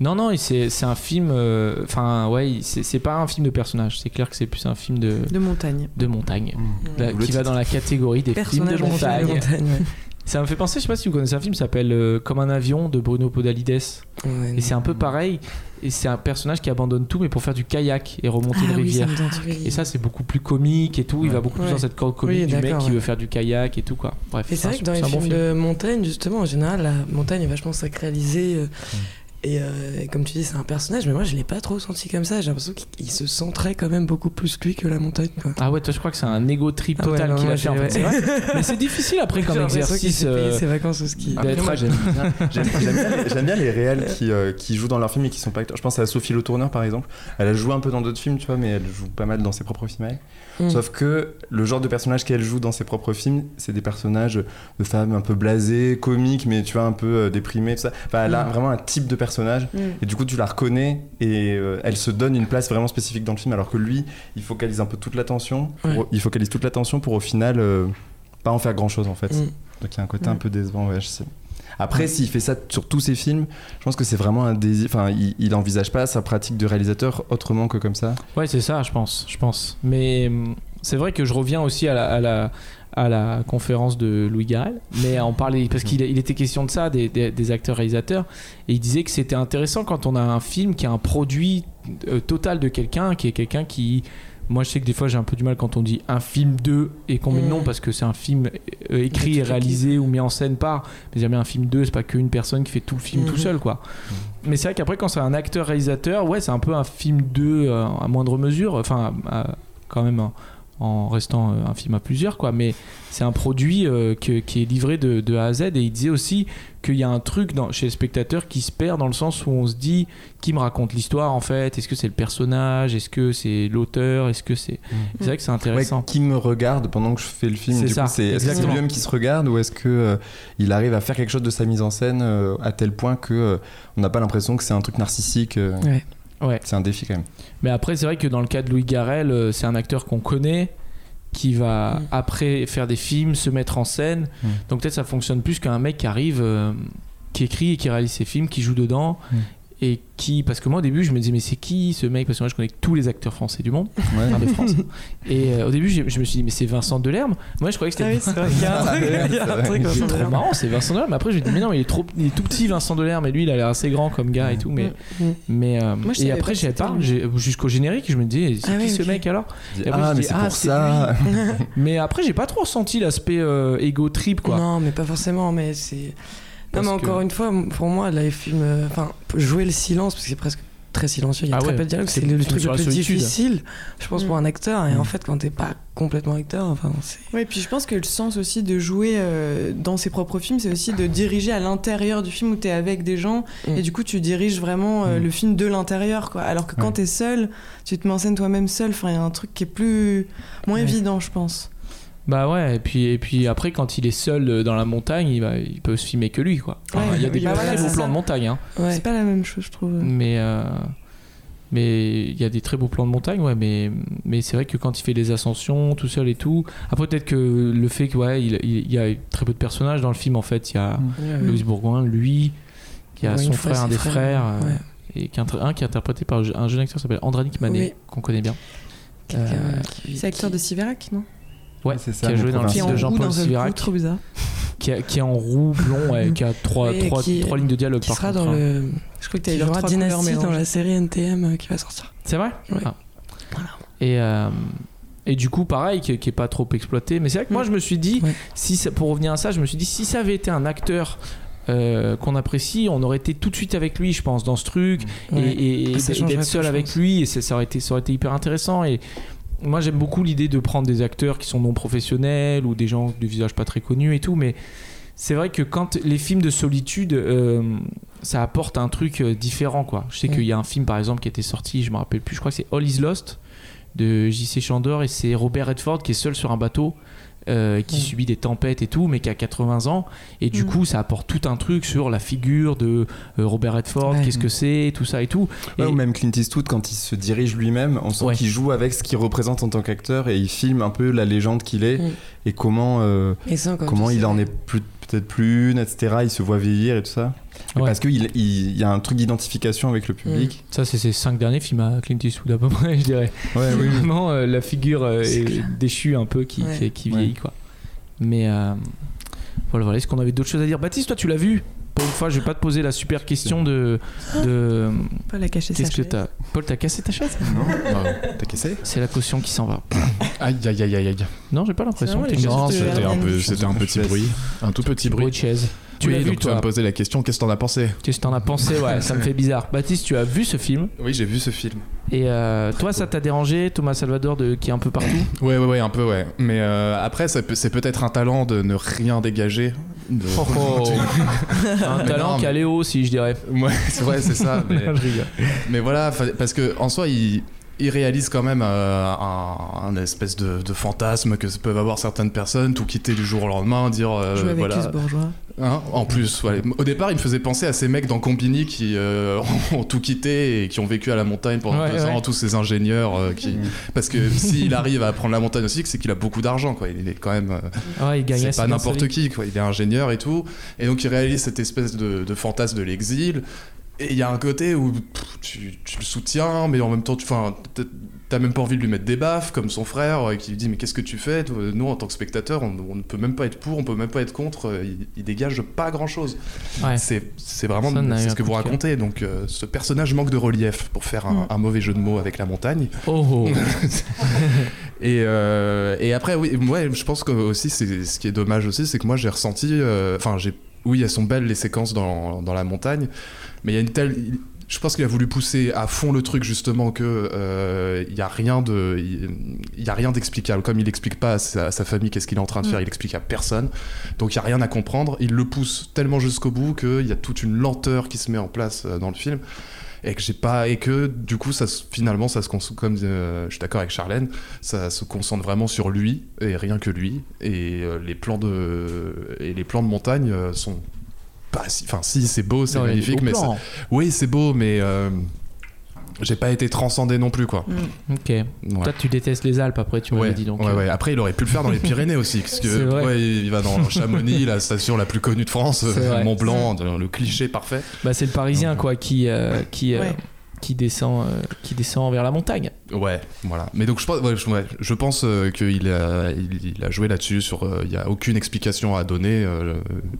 Non, non, c'est c'est un film. euh, Enfin, ouais, c'est c'est pas un film de personnage. C'est clair que c'est plus un film de, De montagne. de montagne. Mm. Là, qui va dans la catégorie des films de montagne. De montagne, ouais. Ça me fait penser, je sais pas si vous connaissez un film qui s'appelle euh, Comme un avion de Bruno Podalides. Ouais, Et c'est un peu pareil. Et c'est un personnage qui abandonne tout, mais pour faire du kayak et remonter ah, une oui, rivière. Et ça, c'est beaucoup plus comique et tout. Il va beaucoup plus Ouais. dans cette corde comique Oui, du mec qui veut faire du kayak et tout, quoi. Bref, Et c'est vrai que dans les bon films film. de montagne, justement, en général, la montagne est vachement sacralisée. euh. Et, euh, et comme tu dis, c'est un personnage, mais moi je l'ai pas trop senti comme ça. J'ai l'impression qu'il il se centrait quand même beaucoup plus lui que la montagne. Quoi. Ah ouais, toi, je crois que c'est un ego trip Ah ouais, total qu'il a fait. en fait, c'est vrai. Mais c'est difficile après comme exercice. euh, ses vacances au ski. Après, Après, moi, d'être- j'aime bien, j'aime- j'aime bien, les- j'aime bien les réels qui, euh, qui jouent dans leurs films et qui sont pas acteurs. Je pense à Sophie Le Tourneur, par exemple. Elle a joué un peu dans d'autres films, tu vois, mais elle joue pas mal dans ses propres films. elle. Mm. Sauf que le genre de personnage qu'elle joue dans ses propres films, c'est des personnages de femmes un peu blasées, comiques, mais tu vois, un peu euh, déprimées, tout ça. Enfin, elle a Mm. vraiment un type de personnage. Mm. Et du coup, tu la reconnais et euh, elle se donne une place vraiment spécifique dans le film, alors que lui, il focalise un peu toute l'attention. Ouais. Il focalise toute l'attention pour au final euh, pas en faire grand chose en fait. Donc il y a un côté un peu décevant, ouais, je sais. Après, s'il fait ça sur tous ses films, je pense que c'est vraiment un désir. Enfin, il, il envisage pas sa pratique de réalisateur autrement que comme ça. Ouais, c'est ça, je pense. Je pense. Mais hum, c'est vrai que je reviens aussi à la, à la, à la conférence de Louis Garrel, mais on parlait parce qu'il il était question de ça, des, des- des acteurs réalisateurs, et il disait que c'était intéressant quand on a un film qui est un produit euh, total de quelqu'un, qui est quelqu'un qui moi, je sais que des fois, j'ai un peu du mal quand on dit un film de et qu'on met le nom Mm. parce que c'est un film euh, écrit et réalisé ou mis en scène par. Mais jamais un film 2, c'est pas qu'une personne qui fait tout le film tout Mhm. seul, quoi. Mais c'est vrai qu'après, quand c'est un acteur-réalisateur, ouais, c'est un peu un film 2 euh, à moindre mesure. Enfin, quand même en restant euh, un film à plusieurs, quoi. Mais c'est un produit euh, que- qui est livré de, de A à Z. Et il disait aussi qu'il y a un truc dans, chez le spectateur qui se perd dans le sens où on se dit qui me raconte l'histoire en fait? Est-ce que c'est le personnage? Est-ce que c'est l'auteur? Est-ce que c'est. C'est vrai que c'est Ouais, intéressant. qui me regarde pendant que je fais le film C'est ça, est-ce que c'est exactement. lui-même qui se regarde ou est-ce que euh, il arrive à faire quelque chose de sa mise en scène euh, à tel point que euh, on n'a pas l'impression que c'est un truc narcissique euh, Ouais. Ouais. c'est un défi quand même Mais après, c'est vrai que dans le cas de Louis Garrel, euh, c'est un acteur qu'on connaît qui va Mm. après faire des films, se mettre en scène. Mm. Donc peut-être ça fonctionne plus qu'un mec qui arrive, euh, qui écrit et qui réalise ses films, qui joue dedans. Mm. Et qui, parce que moi au début je me disais mais c'est qui ce mec? Parce que moi je connais tous les acteurs français du monde, Ouais. enfin, de France. Et euh, au début j'ai- je me suis dit mais c'est Vincent Delerme. Moi je croyais que Ah c'était oui, c'est trop marrant, c'est Vincent Delerme. Mais après, je me dis, mais non, mais il est, trop, il est tout petit, Vincent Delerme. Mais lui, il a l'air assez grand comme gars et tout. Mais, mais euh, Moi, et après, c'était pas. j'ai- Jusqu'au générique, je me dis, c'est Ah qui oui, ce mec alors? Et après, ah mais c'est ah, pour c'est ça Mais après, j'ai pas trop ressenti l'aspect euh, ego trip, quoi. Non, mais pas forcément, mais c'est. Non, mais que- encore une fois, pour moi, là, les films. euh, Enfin, jouer le silence, parce que c'est presque très silencieux, il y a Ah très ouais. peu de dialogue, C'est le, film truc le la plus solitude. difficile, je pense, pour Mm. un acteur. Et Mm. en fait, quand t'es pas complètement acteur, enfin, c'est. Oui, puis je pense que le sens aussi de jouer euh, dans ses propres films, c'est aussi de diriger à l'intérieur du film où tu es avec des gens Mm. et du coup tu diriges vraiment euh, Mm. le film de l'intérieur. quoi. Alors que quand Ouais. tu es seul, tu te mets en scène toi-même seul. Enfin, il y a un truc qui est plus moins Ouais. évident, je pense. Bah ouais, et puis, et puis après, quand il est seul euh, dans la montagne, il, va, il peut se filmer que lui, quoi. Enfin, il y a des bah très beaux plans ça. de montagne, hein. Ouais. C'est pas la même chose, je trouve. Mais, euh, mais il y a des très beaux plans de montagne, ouais. Mais, mais c'est vrai que quand il fait les ascensions tout seul et tout. Après, peut-être que le fait que, ouais, il, il- y a très peu de personnages dans le film, en fait. Il y a Ouais, ouais. Louise Bourgoin, lui, qui a Ouais, son frère, un des frères, frères, euh, ouais. et qui un qui est interprété par un jeune acteur qui s'appelle Andranik Manet, Oui. qu'on connaît bien. Euh, qui- C'est acteur de Siverac, non? Ouais, c'est ça, qui a joué dans le film en de Jean-Paul coup, trop bizarre. qui, a- qui est en roux, blond, ouais, qui a trois, Oui, trois, qui- trois lignes de dialogue qui par sera contre. dans hein. le. Je crois que t'as jouera trois couleurs Dynasty dans la série NTM euh, qui va sortir. C'est vrai? Ouais. Ah. Voilà. Et, euh, et du coup, pareil, qui, qui est pas trop exploité. Mais c'est vrai que moi, Mm. je me suis dit, Ouais. si ça- pour revenir à ça, je me suis dit, si ça avait été un acteur euh, qu'on apprécie, on aurait été tout de suite avec lui, je pense, dans ce truc. Et- Ouais. Et, et Ah, d'être seul avec lui, et ça, ça aurait été, ça aurait été hyper intéressant. Et moi, j'aime beaucoup l'idée de prendre des acteurs qui sont non professionnels ou des gens de visage pas très connus et tout. Mais c'est vrai que quand les films de solitude, euh, ça apporte un truc euh, différent, quoi. Je sais Mm. qu'il y a un film, par exemple, qui était sorti, je me rappelle plus, je crois que c'est All Is Lost de J.C. Chandor et c'est Robert Redford qui est seul sur un bateau. Euh, qui subit des tempêtes et tout, mais qui a 80 ans. Et du Mm. coup, ça apporte tout un truc sur la figure de euh, Robert Redford, Ouais. qu'est-ce que c'est, tout ça et tout. Ouais, Et- ou même Clint Eastwood quand il se dirige lui-même on sent Ouais. qu'il joue avec ce qu'il représente en tant qu'acteur et il filme un peu la légende qu'il est Mm. et comment euh, Et ça, comme comment il en est plus peut-être plus une etc il se voit vieillir et tout ça Ouais. parce qu'il il, il y a un truc d'identification avec le public Ça, c'est ses cinq derniers films à Clint Eastwood à peu près, je dirais. ouais oui Vraiment, euh, la figure euh, est déchue un peu qui, Ouais. qui, qui Ouais. vieillit, quoi. Mais euh, voilà, voilà. Est-ce qu'on avait d'autres choses à dire? Baptiste, toi, tu l'as vu? Pour une fois, je vais pas te poser la super question de. de Pas la cacher Qu'est-ce sa que chaise. t'as Paul, t'as cassé ta chaise? Non Ah, t'as cassé? C'est la caution qui s'en va. Aïe aïe aïe aïe aïe. Non, j'ai pas l'impression Non, c'était un peu, un petit bruit, un tout petit bruit bruit. de chaise. Tu oui, l'as vu, donc tu vas me poser la question, qu'est-ce que t'en as pensé Qu'est-ce que t'en as pensé Ouais, ça me fait bizarre. Baptiste, tu as vu ce film Oui, j'ai vu ce film. et euh, toi, ça t'a dérangé, Thomas Salvador, de, qui est un peu partout Ouais, ouais, ouais, un peu, ouais. Mais euh, après, c'est peut-être un talent de ne rien dégager. De- Oh, oh. Un Mais talent qui a mais- Léo, si je dirais. Ouais, c'est vrai, c'est ça. mais, voilà, parce que en soi, il, il réalise quand même euh, un, un espèce de, de fantasme que peuvent avoir certaines personnes, tout quitter du jour au lendemain, dire euh, Jouer avec voilà. Bourgeois. Hein, en plus, au départ, il me faisait penser à ces mecs dans Combini qui euh, ont tout quitté et qui ont vécu à la montagne pendant Ouais, deux ouais. ans, tous ces ingénieurs euh, qui, parce que s'il arrive à prendre la montagne aussi, c'est qu'il a beaucoup d'argent, quoi. Il est quand même, Ouais, il gagnait c'est pas n'importe qui, quoi. Il est ingénieur et tout, et donc il réalise cette espèce de, de fantasme de l'exil. Et il y a un côté où pff, tu, tu le soutiens, mais en même temps, tu, t'as même pas envie de lui mettre des baffes, comme son frère, euh, qui lui dit Mais qu'est-ce que tu fais Nous, en tant que spectateur, on, on ne peut même pas être pour, on peut même pas être contre, euh, il, il dégage pas grand chose. Ouais. C'est vraiment ce que vous racontez. Donc, euh, ce personnage manque de relief pour faire un, Mm. un mauvais jeu de mots avec la montagne. Oh, oh. Et, euh, et après, oui, ouais, je pense que aussi, ce qui est dommage aussi, c'est que moi j'ai ressenti, euh, enfin, j'ai, oui, elles sont belles les séquences dans, dans la montagne, mais il y a une telle, je pense qu'il a voulu pousser à fond le truc justement que euh, il y a rien de, il y a rien d'explicable. Comme il explique pas à sa, à sa famille qu'est-ce qu'il est en train de Mm. faire, il explique à personne, donc il y a rien à comprendre. Il le pousse tellement jusqu'au bout qu'il y a toute une lenteur qui se met en place euh, dans le film et que j'ai pas et que du coup ça finalement ça se comme euh, je suis d'accord avec Charlène ça se concentre vraiment sur lui et rien que lui et euh, les plans de et les plans de montagne euh, sont pas si enfin si c'est beau c'est magnifique mais c'est- oui c'est beau mais euh, j'ai pas été transcendé non plus quoi Mm. Ok. Ouais. Toi, tu détestes les Alpes après, tu m'avais Ouais, dit donc. ouais, euh, ouais. Après, il aurait pu le faire dans les Pyrénées aussi, parce que vrai. il va dans Chamonix, la station la plus connue de France. Mont Blanc, le cliché parfait. Bah, c'est le Parisien quoi qui euh, qui euh, Ouais. Qui descend euh, qui descend vers la montagne. Ouais, voilà. Mais donc je pense, ouais, je, ouais, je pense euh, qu'il a, il, il a joué là-dessus. Sur, euh, il y a aucune explication à donner. euh,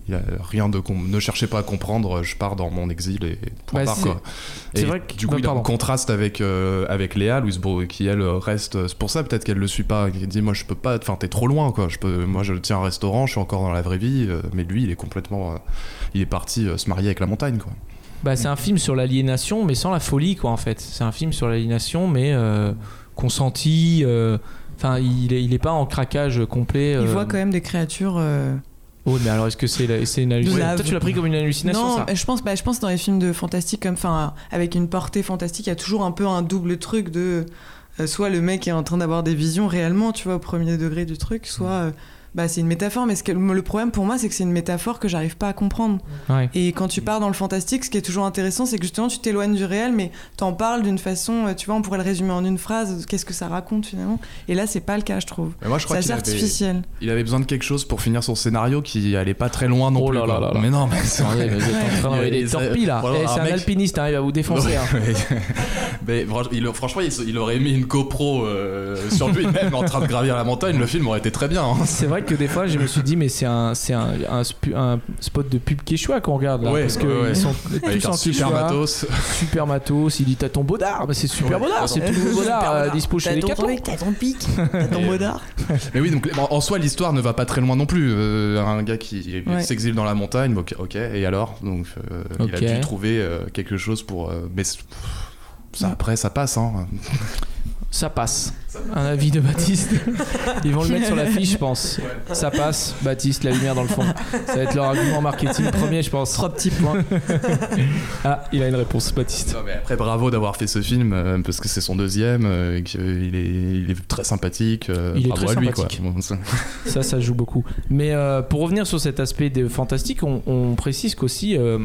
Il y a rien de, ne cherchez pas à comprendre. Je pars dans mon exil et point Bah, c'est- quoi. Et vrai que- du coup, bah, il a un contraste avec euh, avec Léa, Louise Bro, qui elle reste. C'est pour ça peut-être qu'elle le suit pas. Qui dit moi je peux pas. Enfin t'es trop loin quoi. Je peux. Moi je tiens un restaurant. Je suis encore dans la vraie vie. euh, mais lui il est complètement. euh, il est parti euh, se marier avec la montagne quoi. Bah, c'est un film sur l'aliénation, mais sans la folie, quoi, en fait. C'est un film sur l'aliénation, mais euh, consenti. euh, Enfin, il, est, il est pas en craquage complet. Il euh, voit quand même des créatures. euh, Oh, mais alors, est-ce que c'est c'est une hallucination? Toi, tu l'as pris comme une hallucination, non, ça? je pense, bah, je pense dans les films de fantastique, comme, enfin, avec une portée fantastique, il y a toujours un peu un double truc de euh, soit le mec est en train d'avoir des visions réellement, tu vois, au premier degré du truc, soit euh, bah, c'est une métaphore. Mais ce que, le problème pour moi, c'est que c'est une métaphore que j'arrive pas à comprendre. Ouais. Et quand tu pars dans le fantastique, ce qui est toujours intéressant, c'est que justement tu t'éloignes du réel, mais t'en parles d'une façon, euh, tu vois, on pourrait le résumer en une phrase. Qu'est-ce que ça raconte finalement Et là, c'est pas le cas, je trouve. Mais moi je C'est assez avait, artificiel. il avait besoin de quelque chose pour finir son scénario qui allait pas très loin non Oh plus. là quoi. là là là. Mais non, mais c'est Attendez, mais vous êtes en train d'envoyer des Il- torpilles là. voilà, Eh, c'est un mec- alpiniste, arrive à vous défoncer. hein. Ouais. mais il- franchement, il, il aurait mis une GoPro euh, sur lui-même en train de gravir la montagne, le film aurait été très bien. hein. C'est vrai que des fois, je me suis dit, mais c'est un, c'est un, un, un spot de pub Quechua qu'on regarde là. Ouais, parce que ouais, ouais. sont Avec tous en super Quechua, matos. super matos. Il dit, t'as ton bodard. Mais c'est super Ouais. bodard, c'est tout le bodard euh, dispo chez les quatre. t'as ton pic, t'as ton Et- modard. Mais oui, donc en, soi, l'histoire ne va pas très loin non plus. Euh, un gars qui Ouais. s'exile dans la montagne, ok, ok, et alors? Donc, euh, il a dû trouver euh, quelque chose pour. euh, mais ça, après, ça passe, hein. Ça passe. Un avis de Baptiste. Ils vont le mettre sur la fiche, je pense. Ça passe, Baptiste, la lumière dans le fond. Ça va être leur argument marketing premier, je pense. Trois petits points. Ah, il a une réponse, Baptiste. Non, mais après, bravo d'avoir fait ce film, euh, parce que c'est son deuxième, euh, est, il est très sympathique. euh, Il est bravo très à lui, sympathique. quoi. Bon, ça- Ça, ça joue beaucoup. Mais euh, pour revenir sur cet aspect de fantastique, on, on précise qu'aussi euh,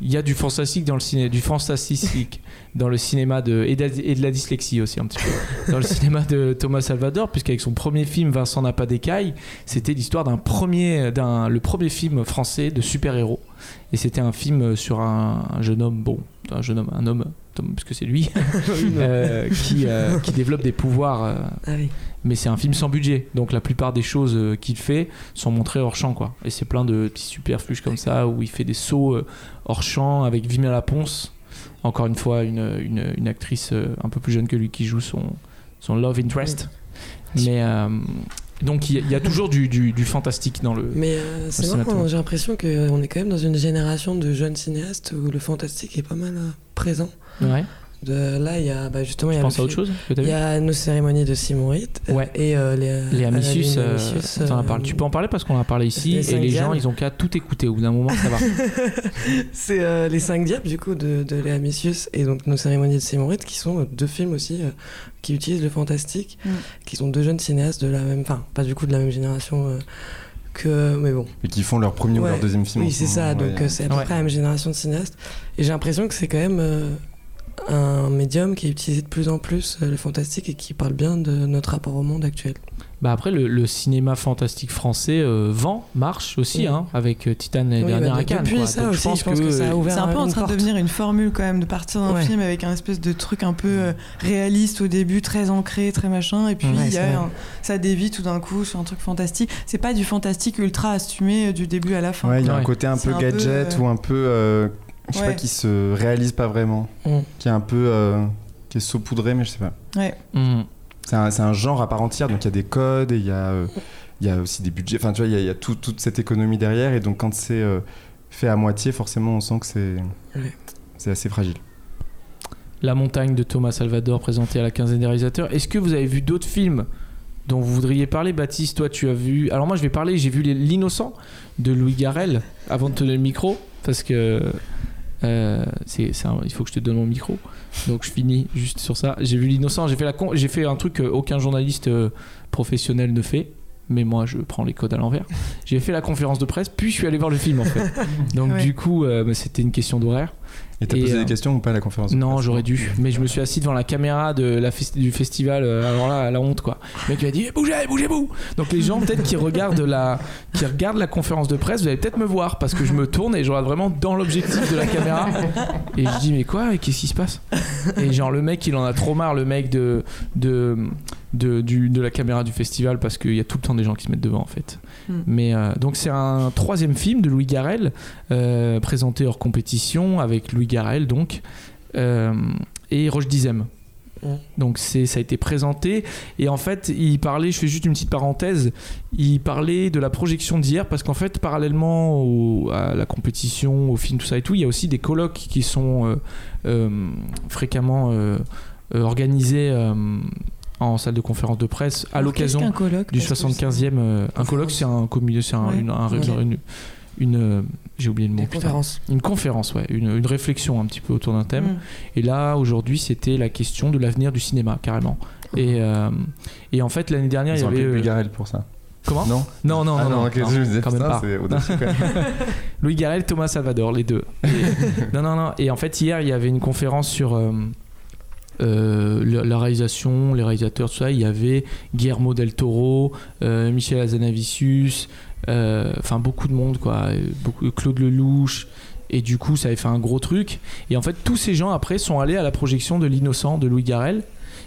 il y a du fantastique dans le ciné, du fantastique dans le cinéma de et, de la dyslexie aussi un petit peu dans le cinéma de Thomas Salvador, puisqu'avec son premier film Vincent n'a pas d'écaille, c'était l'histoire d'un premier, le premier film français de super-héros. Et c'était un film sur un, un jeune homme, bon, un jeune homme, un homme, Tom, parce que c'est lui, euh, qui, euh, qui développe des pouvoirs. euh, Ah oui. mais c'est un film sans budget donc la plupart des choses qu'il fait sont montrées hors champ quoi et c'est plein de petits superfluges comme ça où il fait des sauts hors champ avec Vimela Laponce encore une fois une, une, une actrice un peu plus jeune que lui qui joue son, son love interest mais donc il y, a- il y a toujours du, du, du fantastique dans le Mais euh, c'est tout. j'ai l'impression qu'on est quand même dans une génération de jeunes cinéastes où le fantastique est pas mal euh, présent. Ouais De, là, il y a bah, justement. il y je a pense le à autre chose Il y a nos cérémonies de Simon Ritt euh, Ouais. et euh, les, les lune, euh, t'en as euh, tu peux en parler parce qu'on en a parlé ici les et les gens ils ont qu'à tout écouter au bout d'un moment ça va C'est euh, Les Cinq Diables, du coup, de, de Léa Missius et donc Nos Cérémonies de Simon Ritt, qui sont euh, deux films aussi euh, qui utilisent le fantastique, Mm. qui sont deux jeunes cinéastes de la même. Enfin, pas du coup de la même génération euh, que. Mais bon. Et qui font leur premier ou leur deuxième film. Oui, en ce c'est ça, donc ouais. euh, c'est à peu Ouais. près la même génération de cinéastes. Et j'ai l'impression que c'est quand même euh, un médium qui est utilisé de plus en plus, euh, le fantastique, et qui parle bien de notre rapport au monde actuel. Bah après, le, le cinéma fantastique français euh, vend, marche aussi, Oui. hein, avec euh, Titan l'année Oui, dernière bah, à Cannes. depuis quoi. ça Donc, aussi, je pense que ça a ouvert C'est un peu en train de devenir une formule quand même de partir d'un Ouais. film avec un espèce de truc un peu euh, réaliste au début, très ancré, très machin, et puis Ouais, il y c'est a vrai. un- ça dévie tout d'un coup sur un truc fantastique. C'est pas du fantastique ultra assumé du début à la fin. Ouais, il y a un côté un peu un peu, gadget euh, ou un peu, euh, je sais Ouais. pas, qui se réalise pas vraiment, Mm. qui est un peu, euh, qui est saupoudré, mais je sais pas. Ouais. Mhm. C'est un, c'est un genre à part entière, donc il y a des codes et il y a, euh, il y a aussi des budgets. Enfin, tu vois, il y a, y a tout- toute cette économie derrière, et donc quand c'est euh, fait à moitié, forcément, on sent que c'est, Ouais. c'est assez fragile. La montagne de Thomas Salvador présenté à la quinzaine des réalisateurs. Est-ce que vous avez vu d'autres films dont vous voudriez parler? Baptiste, toi tu as vu... Alors moi je vais parler, j'ai vu L'Innocent de Louis Garrel avant de te donner le micro parce que euh, c'est, c'est un- il faut que je te donne mon micro. Donc je finis juste sur ça. J'ai vu L'Innocent, j'ai fait, la con- j'ai fait un truc qu'aucun journaliste euh, professionnel ne fait. Mais moi, je prends les codes à l'envers. J'ai fait la conférence de presse, puis je suis allé voir le film en fait. Donc Ouais. du coup, euh, bah, c'était une question d'horaire. Et t'as posé euh, des questions ou pas à la conférence de Non, j'aurais dû. Mais je me suis assis devant la caméra de la festi- du festival. euh, alors là, la honte quoi. Le mec il a dit Eh, bougez, bougez-vous. Donc les gens peut-être qui regardent la qui regardent la conférence de presse, vous allez peut-être me voir parce que je me tourne et je regarde vraiment dans l'objectif de la caméra. Et je dis mais quoi? Qu'est-ce qui se passe? Et genre le mec il en a trop marre, le mec de de de, du- de la caméra du festival parce qu'il y a tout le temps des gens qui se mettent devant en fait. Hmm. Mais euh, donc c'est un troisième film de Louis Garrel euh, présenté hors compétition avec Louis Garrel donc euh, et Roche Dizem. Mm. Donc c'est ça a été présenté et en fait il parlait, je fais juste une petite parenthèse, il parlait de la projection d'hier parce qu'en fait parallèlement au- à la compétition, au film tout ça et tout, il y a aussi des colloques qui sont fréquemment organisés en salle de conférence de presse à l'occasion du Parce que 75e. euh, un colloque, c'est un comité, c'est un, Ouais. une, un- une, une, euh, j'ai oublié le mot. Des putain. conférences. Une conférence, ouais, une, une réflexion un petit peu autour d'un thème. Mm. Et là, aujourd'hui, c'était la question de l'avenir du cinéma, carrément. Et, euh, et en fait, l'année dernière, Ils il y avait. appelé euh, Louis Garrel pour ça. Comment Non Non, non, Ah non, non, ok, non, je me disais, quand même pas. c'est audacieux quand même. Louis Garrel, Thomas Salvador, les deux. Et- non, non, non. Et en fait, hier, il y avait une conférence sur euh, la réalisation, les réalisateurs, tout ça. Il y avait Guillermo del Toro, euh, Michel Azanavicius, euh, enfin beaucoup de monde, quoi. Beaucoup, Claude Lelouch. Et du coup, ça avait fait un gros truc. Et en fait, tous ces gens, après, sont allés à la projection de L'Innocent de Louis Garrel.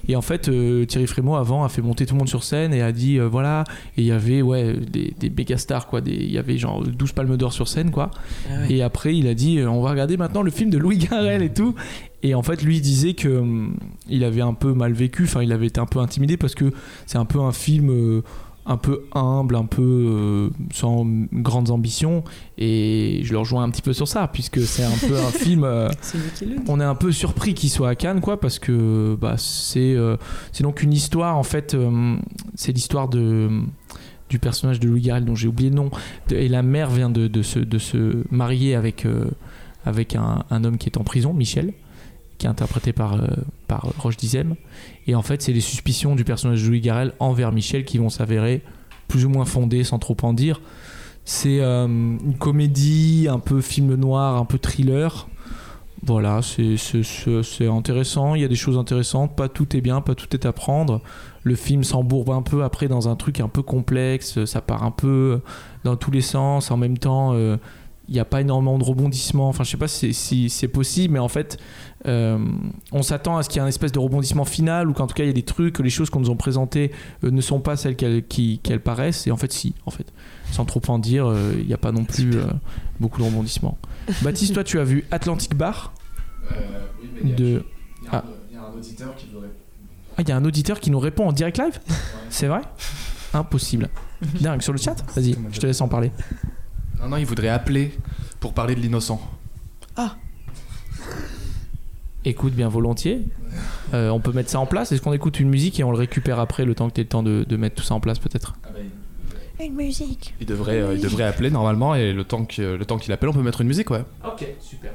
Et en fait, euh, Thierry Frémaux, avant, a fait monter tout le monde sur scène et a dit euh, voilà. Et il y avait, ouais, des, des méga stars, quoi. Des- Il y avait genre 12 palmes d'or sur scène, quoi. Ah ouais. Et après, il a dit euh, on va regarder maintenant le film de Louis Garrel et tout. Et en fait, lui il disait que hum, il avait un peu mal vécu, enfin, il avait été un peu intimidé parce que c'est un peu un film un peu humble, un peu euh, sans grandes ambitions. Et je le rejoins un petit peu sur ça, puisque c'est un peu un film. euh, on est un peu surpris qu'il soit à Cannes, quoi, parce que bah, c'est euh, c'est donc une histoire, en fait, c'est l'histoire de du personnage de Louis Garrel dont j'ai oublié le nom, et la mère vient de, de se, de se marier avec, euh, avec un, un homme qui est en prison, Michel, qui est interprété par, euh, par Roche Dizem, et en fait c'est les suspicions du personnage de Louis Garrel envers Michel qui vont s'avérer plus ou moins fondées sans trop en dire. C'est euh, une comédie, un peu film noir, un peu thriller. Voilà, c'est- intéressant, il y a des choses intéressantes, pas tout est bien, pas tout est à prendre. Le film s'embourbe un peu après dans un truc un peu complexe, ça part un peu dans tous les sens, en même temps euh, il n'y a pas énormément de rebondissements, enfin je sais pas si c'est possible, mais en fait euh, on s'attend à ce qu'il y ait un espèce de rebondissement final ou qu'en tout cas il y ait des trucs, que les choses qu'on nous ont présentées euh, ne sont pas celles qu'elles qui- qu'elles paraissent, et en fait si, en fait. Sans trop en dire, euh, il n'y a pas non plus euh, beaucoup de rebondissements. Baptiste, toi tu as vu Atlantic Bar de... Ah. Il y a un auditeur qui voudrait. Ah, il y a un auditeur qui nous répond en direct live C'est vrai? Impossible. Dingue, sur le chat? Vas-y, je te laisse en parler. Non, non, il voudrait appeler pour parler de l'innocent. Écoute bien volontiers. Euh, on peut mettre ça en place. Est-ce qu'on écoute une musique et on le récupère après le temps que tu aies le temps de, de mettre tout ça en place peut-être? Une musique. Il devrait, euh, il devrait appeler normalement et le temps que- le temps qu'il appelle, on peut mettre une musique, ouais. Ok, super.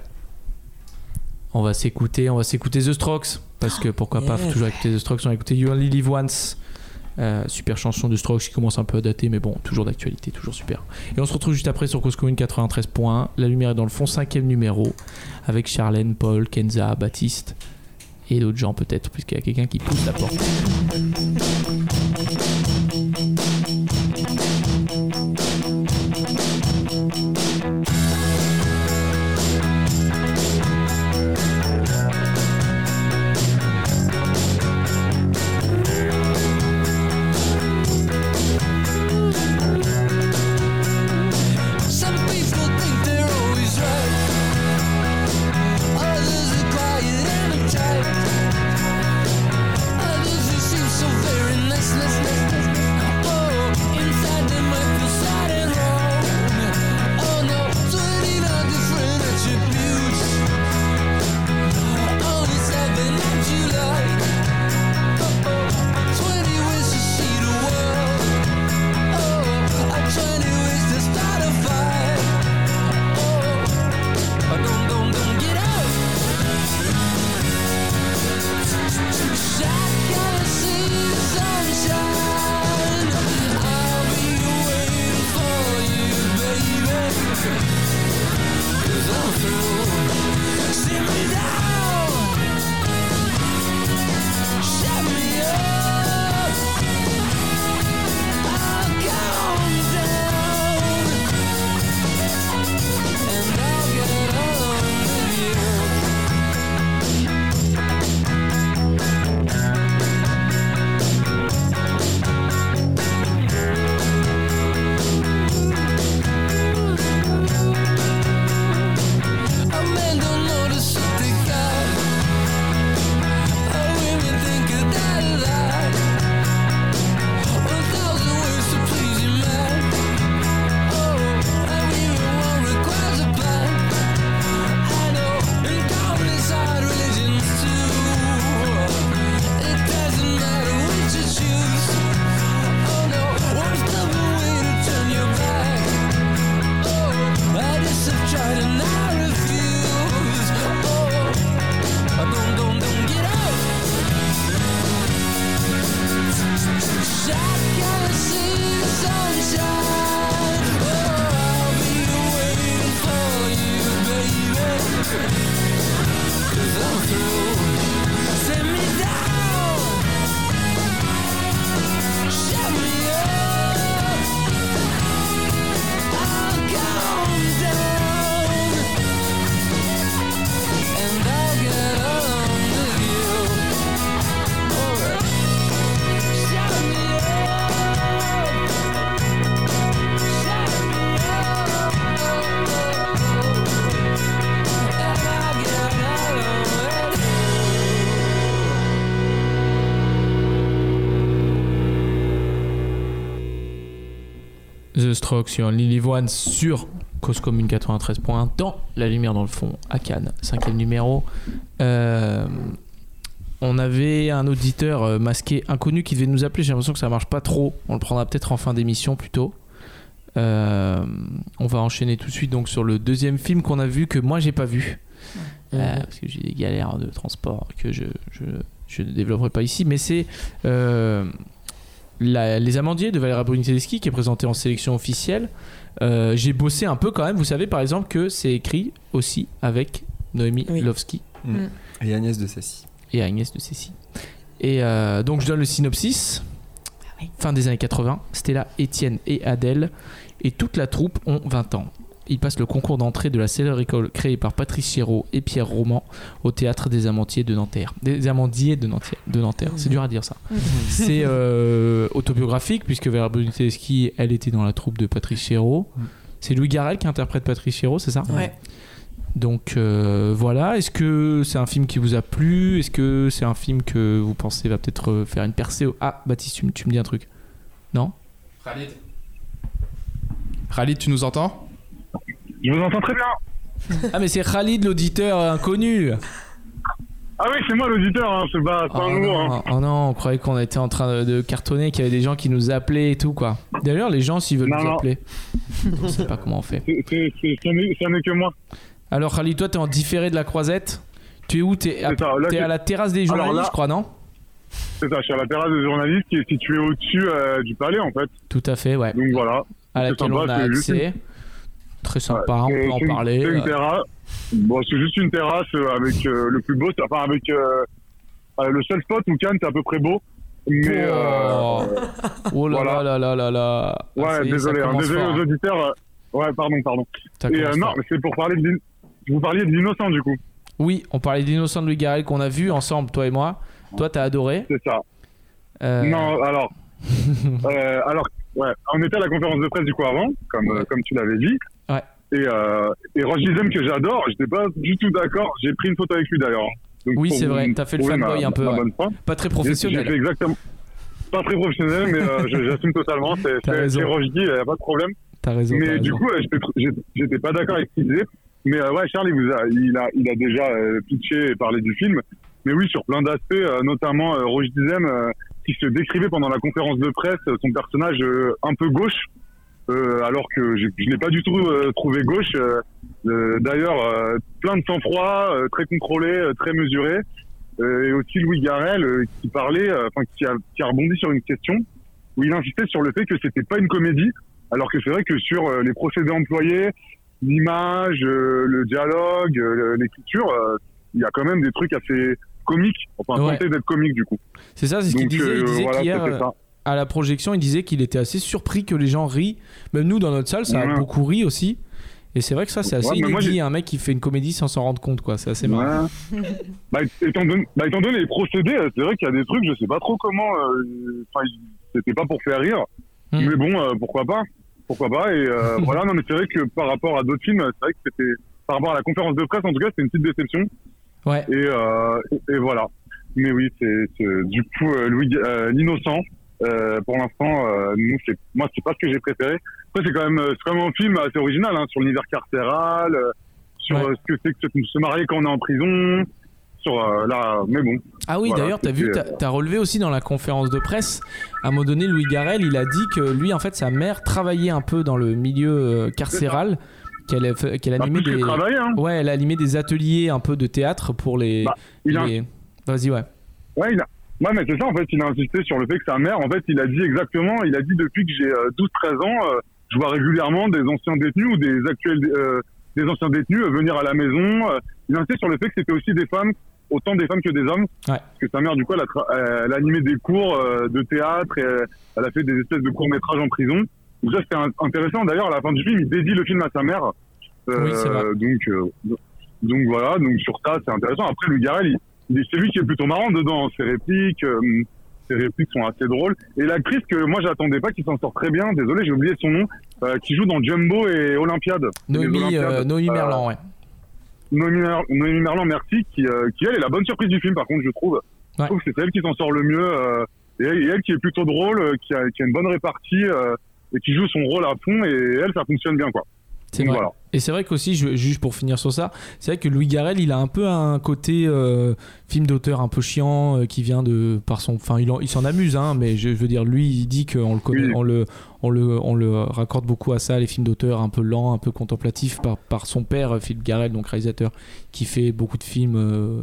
On va s'écouter, on va s'écouter The Strokes parce que pourquoi pas Yes. toujours écouter The Strokes. On va écouter You Only Live Once. Euh, super chanson de Strokes qui commence un peu à dater, mais bon, toujours d'actualité, toujours super. Et on se retrouve juste après sur Cause Commune 93.1. La lumière est dans le fond, cinquième numéro, avec Charlène, Paul, Kenza, Baptiste et d'autres gens peut-être, puisqu'il y a quelqu'un qui pousse la porte. The Strokes sur Lily One sur Cause Commune 93 points dans La Lumière dans le fond à Cannes, cinquième numéro. Euh, on avait un auditeur euh, masqué inconnu qui devait nous appeler. J'ai l'impression que ça marche pas trop. On le prendra peut-être en fin d'émission plutôt. Euh, on va enchaîner tout de suite donc sur le deuxième film qu'on a vu que moi j'ai pas vu Euh, parce que j'ai des galères de transport que je, je, je ne développerai pas ici. Mais c'est la- Les Amandiers de Valéra Bruni-Tedeschi qui est présenté en sélection officielle. Euh, j'ai bossé un peu quand même. Vous savez par exemple que c'est écrit aussi avec Noémie Lovski Mm. Et Agnès de Sassy. et Agnès de Cécy. Et euh, donc je donne le synopsis. Fin des années 80, Stella, Étienne et Adèle et toute la troupe ont 20 ans. Ils passent le concours d'entrée de la célèbre école créée par Patrice Chéreau et Pierre Roman au théâtre des Amandiers de Nanterre. Des Amandiers de Nanterre. De Nanterre. C'est dur à dire ça. C'est euh, autobiographique puisque Vera Bruni-Tedeschi, elle était dans la troupe de Patrice Chéreau. C'est Louis Garrel qui interprète Patrice Chéreau, c'est ça? Ouais. Donc euh, voilà, est-ce que c'est un film qui vous a plu? Est-ce que c'est un film que vous pensez va peut-être euh, faire une percée au- Ah, Baptiste, tu, me- tu me dis un truc Non? Khalid Khalid, tu nous entends? Je vous entends très bien. Ah, mais c'est Khalid, l'auditeur inconnu Ah oui, c'est moi l'auditeur, hein, c'est pas, oh, un nouveau. non, Hein. oh non, on croyait qu'on était en train de, cartonner, qu'il y avait des gens qui nous appelaient et tout, quoi. D'ailleurs, les gens, s'ils veulent Non, nous non. appeler, on sait pas comment on fait. Ça n'est que moi. Alors, Khalid, toi, t'es en différé de la croisette Tu es où? T'es à, je- à la terrasse des journalistes, là- je crois, non? C'est ça, je suis à la terrasse des journalistes qui est située au-dessus euh, du palais en fait. Tout à fait, ouais. Donc voilà. À laquelle sympa, on a juste accès. Très sympa, on C'est- peut en parler. C'est une euh. terrasse. Bon, c'est juste une terrasse euh, avec euh, le plus beau, enfin avec le seul spot où Cannes c'est à peu près beau. Mais Oh. Oh là voilà. là là là là. Ah, Ouais, désolé, hein, désolé fort, aux hein. auditeurs. Ouais, pardon, pardon. Et non, c'est pour parler de vous parliez de l'innocent du coup. Oui, on parlait d'Innocent de Louis Garrel qu'on a vu ensemble, toi et moi. Toi, t'as adoré. C'est ça. Euh, Non, alors, euh, alors, ouais, on était à la conférence de presse du coup avant, comme euh, comme tu l'avais dit. Et euh, et Roche Dizem que j'adore, j'étais pas du tout d'accord. J'ai pris une photo avec lui d'ailleurs. Donc, Oui, c'est vrai, t'as fait le fanboy un peu, ouais. Pas très professionnel. J'ai fait exactement. Pas très professionnel, mais euh, j'assume totalement. C'est Roche Di, y a pas de problème. T'as raison. Mais du raison. coup, j'étais pas d'accord avec ce qu'il disait. Mais euh, ouais, Charles, il, vous a, il, a, il a déjà euh, pitché et parlé du film. Mais oui, sur plein d'aspects, euh, notamment euh, Roche Dizem, qui se décrivait pendant la conférence de presse son personnage un peu gauche, euh, alors que je, je l'ai pas du tout euh, trouvé gauche. Euh, D'ailleurs, plein de sang-froid, très contrôlé, très mesuré. Et aussi Louis Garrel qui parlait, enfin qui, a, qui a rebondi sur une question où il insistait sur le fait que c'était pas une comédie, alors que c'est vrai que sur les procédés employés, l'image, le dialogue, l'écriture, il y a quand même des trucs assez comiques, enfin Ouais. tentés d'être comiques du coup. C'est ça, c'est ce qu'il disait. Il disait voilà, qu'hier, c'était ça. À la projection, il disait qu'il était assez surpris que les gens rient. Même nous, dans notre salle, ça a beaucoup ri aussi. Et c'est vrai que ça, c'est assez Ouais, mais moi, inédit, un mec qui fait une comédie sans s'en rendre compte, quoi. C'est assez marrant. Ouais. bah, étant, donné, bah, étant donné les procédés, euh, c'est vrai qu'il y a des trucs, je sais pas trop comment. euh, Enfin, c'était pas pour faire rire, Hmm. mais bon, euh, pourquoi pas Pourquoi pas Et euh, voilà, non, mais c'est vrai que par rapport à d'autres films, c'est vrai que c'était par rapport à la conférence de presse, en tout cas, c'était une petite déception. Ouais. Et, euh, et, et voilà. Mais oui, c'est du coup euh, Louis, euh, l'innocent. Euh, pour l'instant, euh, nous, c'est moi, c'est pas ce que j'ai préféré. Après, c'est quand même, euh, c'est quand même un film assez original hein, sur l'univers carcéral, euh, sur Ouais. ce que c'est que se- se marier quand on est en prison, sur là, mais bon. Ah oui, Voilà, d'ailleurs, t'as vu, t'as t'as relevé aussi dans la conférence de presse, à un moment donné, Louis Garrel, il a dit que lui, en fait, sa mère travaillait un peu dans le milieu carcéral, qu'elle a, qu'elle Bah, que des, hein. ouais, elle a animé des ateliers un peu de théâtre pour les, Bah, il a- les- Vas-y, ouais. Ouais, il a... ouais, mais c'est ça, en fait, il a insisté sur le fait que sa mère, en fait, il a dit exactement, il a dit depuis que j'ai euh, 12-13 ans, euh, je vois régulièrement des anciens détenus ou des actuels, euh, des anciens détenus euh, venir à la maison. euh. il a insisté sur le fait que c'était aussi des femmes, autant des femmes que des hommes. Parce que sa mère, du coup, elle a, euh, elle a animé des cours euh, de théâtre et euh, elle a fait des espèces de courts-métrages en prison. Donc ça, c'était intéressant. D'ailleurs, à la fin du film, il dédie le film à sa mère. Euh, Oui. Donc, euh, donc voilà, donc sur ça, c'est intéressant. Après, le Garel, il, il- c'est lui qui est plutôt marrant dedans. Ses répliques, euh, ses répliques sont assez drôles. Et l'actrice que moi, j'attendais pas, qui s'en sort très bien, désolé, j'ai oublié son nom, euh, qui joue dans Jumbo et Olympiade. Noémie, Olympiades. euh, Noémie Euh, Merlan, ouais. Noémie, Mer- Noémie Merlan, merci, qui, euh, qui elle est la bonne surprise du film, par contre, je trouve. Je trouve que c'est elle qui s'en sort le mieux, euh, et, elle, et elle qui est plutôt drôle, euh, qui, a, qui a une bonne répartie. euh, et qui joue son rôle à fond et elle ça fonctionne bien quoi. C'est voilà. Et c'est vrai qu'aussi, je- juste pour finir sur ça, c'est vrai que Louis Garrel, il a un peu un côté euh, film d'auteur un peu chiant euh, qui vient de par son, enfin, il, en- il s'en amuse, hein, mais je veux dire, lui, il dit qu'on le connaît, on le, on le, on le raccorde beaucoup à ça, les films d'auteur un peu lents, un peu contemplatifs par, par son père, euh, Philippe Garrel, donc réalisateur, qui fait beaucoup de films. euh,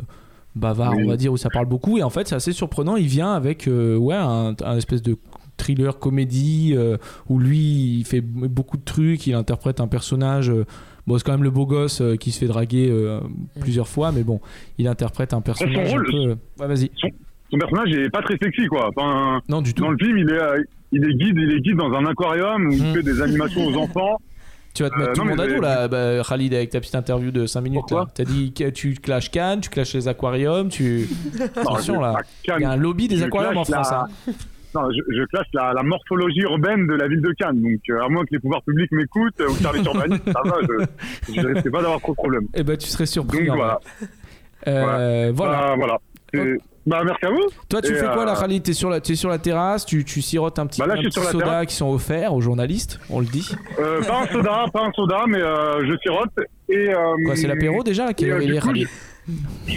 bavards on va dire où ça parle beaucoup et en fait c'est assez surprenant il vient avec ouais un, un espèce de thriller comédie euh, où lui il fait beaucoup de trucs il interprète un personnage euh, bon c'est quand même le beau gosse euh, qui se fait draguer euh, plusieurs fois mais bon il interprète un personnage rôle, un peu euh, ouais vas-y Son personnage est pas très sexy quoi. Enfin, non du tout. Dans le film il est il est guide il est guide dans un aquarium où il fait des animations aux enfants. tu vas te mettre Euh, tout le monde à dos là, bah, Khalid, avec ta petite interview de 5 minutes. là. T'as dit que tu clashes Cannes, tu clashes les aquariums, tu. Attention là. Il y a un lobby des aquariums en France. la- hein. Non, je, je classe la, la morphologie urbaine de la ville de Cannes. Donc, euh, à moins que les pouvoirs publics m'écoutent euh, ou service urbaniste, ça va, je, je risque pas d'avoir trop de problèmes. Eh ben, tu serais surpris. Donc, voilà. Euh, voilà. Bah, voilà. C'est- Bah, merci à vous. Toi, tu Et, fais quoi là, euh, Khalid? T'es sur, la, t'es sur la terrasse, tu, tu sirotes un petit, Bah là, un petit la soda qui sont offerts aux journalistes, on le dit. euh, Pas un soda, pas un soda, mais euh, je sirote. Et, euh, Quoi, c'est l'apéro déjà euh, du est, Khalid? Je,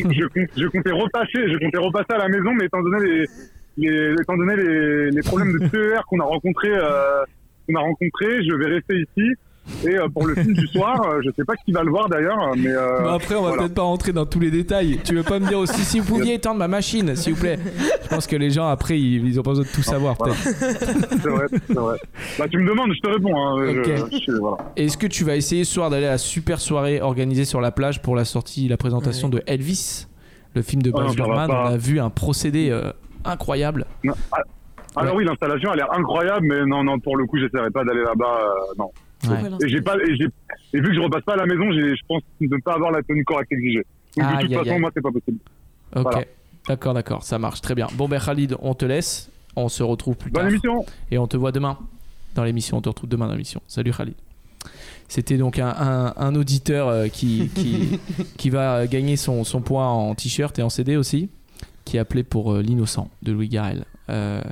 je comptais repasser, je comptais repasser à la maison, mais étant donné les, les étant donné les, les problèmes de CER qu'on a rencontrés, euh, qu'on a rencontrés, je vais rester ici. Et euh, pour le film du soir, euh, je sais pas qui va le voir d'ailleurs, mais euh, après, on va voilà. peut-être pas rentrer dans tous les détails. Tu veux pas me dire aussi si vous pouviez étendre ma machine, s'il vous plaît Je pense que les gens, après, ils, ils ont pas besoin de tout savoir, Voilà. peut-être. c'est vrai, c'est vrai. Bah tu me demandes, je te réponds. Hein, je- Ok. je- voilà. Est-ce que tu vas essayer ce soir d'aller à la super soirée organisée sur la plage pour la sortie, la présentation de Elvis, le film de Oh Baz Luhrmann? On a vu un procédé euh, incroyable. Non, ah, Alors oui, l'installation a l'air incroyable, mais non, non, pour le coup, j'essaierai pas d'aller là-bas, euh, non. Ouais. Et j'ai pas, et, j'ai- et vu que je repasse pas à la maison, j'ai, je pense ne pas avoir la tenue correcte exigée. Donc de toute façon, aïe. moi, c'est pas possible. Ok, Voilà. d'accord, d'accord, ça marche très bien. Bon, ben Khalid, on te laisse. On se retrouve plus Bonne tard. émission. Et on te voit demain dans l'émission. On te retrouve demain dans l'émission. Salut Khalid. C'était donc un, un- un auditeur euh, qui, qui, qui va gagner son, son point en t-shirt et en CD aussi, qui appelait pour euh, L'innocent de Louis Garrel. Euh,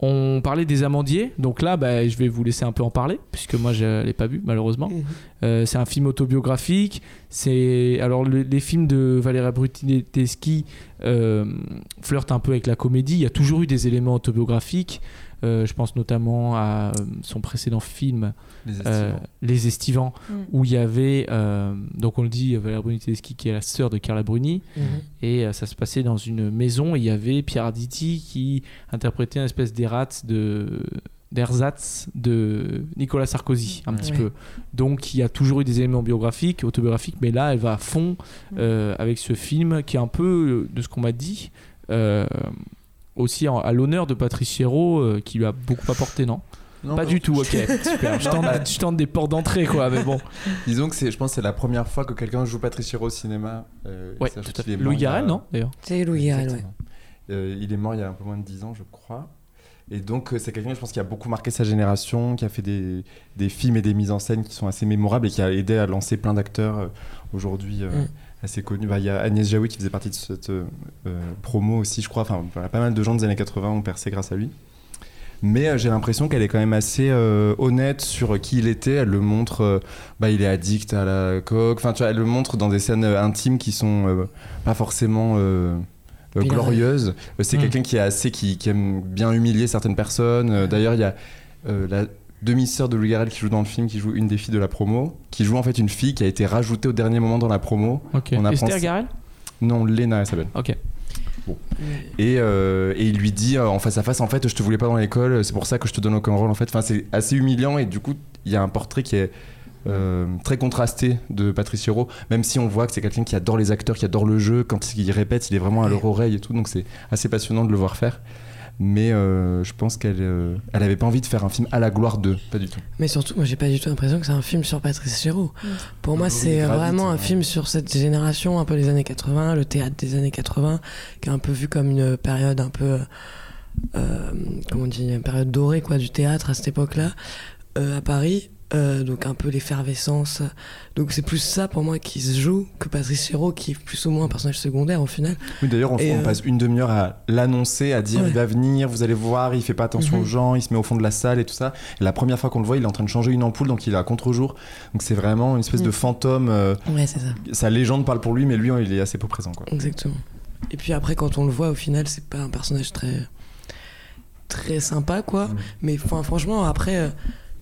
on parlait des amandiers, donc là bah, je vais vous laisser un peu en parler, puisque moi je l'ai pas vu malheureusement. Euh, c'est un film autobiographique. C'est alors le- les films de Valéria Brutideschi euh, flirtent un peu avec la comédie. Il y a toujours eu des éléments autobiographiques. Euh, je pense notamment à euh, son précédent film, Les euh, Estivants. Les Estivants, Mm. où il y avait, euh, donc on le dit, Valéria Bruni-Tedeschi qui est la sœur de Carla Bruni, Mhm. et euh, ça se passait dans une maison, et il y avait Pierre Arditi qui interprétait une espèce d'ersatz de d'ersatz de Nicolas Sarkozy un petit peu donc il y a toujours eu des éléments biographiques autobiographiques mais là elle va à fond euh, avec ce film qui est un peu de ce qu'on m'a dit euh, aussi en- à l'honneur de Patrice Chéreau euh, qui lui a beaucoup apporté non, Non, pas non. du tout ok super je tente, je tente des portes d'entrée quoi mais bon Disons que c'est, je pense que c'est la première fois que quelqu'un joue Patrice Chéreau au cinéma. euh, Ouais, tout à fait. Louis Garrel, non, d'ailleurs? C'est Louis Garrel, ouais. Euh, il est mort il y a un peu moins de 10 ans, je crois. Et donc, euh, c'est quelqu'un, je pense, qui a beaucoup marqué sa génération, qui a fait des, des films et des mises en scène qui sont assez mémorables et qui a aidé à lancer plein d'acteurs euh, aujourd'hui euh, Mm. Assez connus. Bah, Il y a Agnès Jaoui qui faisait partie de cette euh, promo aussi, je crois. Enfin, pas mal de gens des années 80 ont percé grâce à lui. Mais euh, j'ai l'impression qu'elle est quand même assez euh, honnête sur qui il était. Elle le montre, bah, il est addict à la coke. Enfin, tu vois, elle le montre dans des scènes intimes qui sont pas forcément glorieuses. C'est Mm. quelqu'un qui est assez, qui, qui aime bien humilier certaines personnes. D'ailleurs, il y a la demi-sœur de Louis Garrel qui joue dans le film, qui joue une des filles de la promo, qui joue en fait une fille qui a été rajoutée au dernier moment dans la promo. ok. On apprend Esther Garel Non, Lena, elle s'appelle. ok. Et, euh, et il lui dit euh, en face à face en fait je te voulais pas dans l'école c'est pour ça que je te donne aucun rôle en fait. Enfin c'est assez humiliant et du coup il y a un portrait qui est euh, très contrasté de Patrice Chéreau même si on voit que c'est quelqu'un qui adore les acteurs qui adore le jeu. Quand il répète il est vraiment à leur oreille et tout donc c'est assez passionnant de le voir faire mais euh, je pense qu'elle euh, elle avait pas envie de faire un film à la gloire d'eux pas du tout Mais surtout, moi, j'ai pas du tout l'impression que c'est un film sur Patrice Chéreau. Pour moi, Oui, c'est vraiment un ouais. film sur cette génération, un peu des années 80, le théâtre des années 80, qui est un peu vu comme une période un peu, euh, comment on dit, une période dorée quoi du théâtre à cette époque-là, euh, à Paris. Euh, donc un peu l'effervescence. Donc c'est plus ça pour moi qui se joue que Patrice Chéreau qui est plus ou moins un personnage secondaire au final. Oui, d'ailleurs, on, euh, passe une demi-heure à l'annoncer, à dire Ouais. il va venir, vous allez voir, il fait pas attention Mhm. aux gens, il se met au fond de la salle et tout ça. Et la première fois qu'on le voit, il est en train de changer une ampoule, donc il est à contre-jour. Donc c'est vraiment une espèce de Mhm. fantôme. euh, Ouais, c'est ça. sa légende parle pour lui, mais lui, il est assez peu présent. Quoi. Exactement. Et puis après, quand on le voit, au final, c'est pas un personnage très très sympa, quoi. Mm. Mais enfin, franchement, après, euh,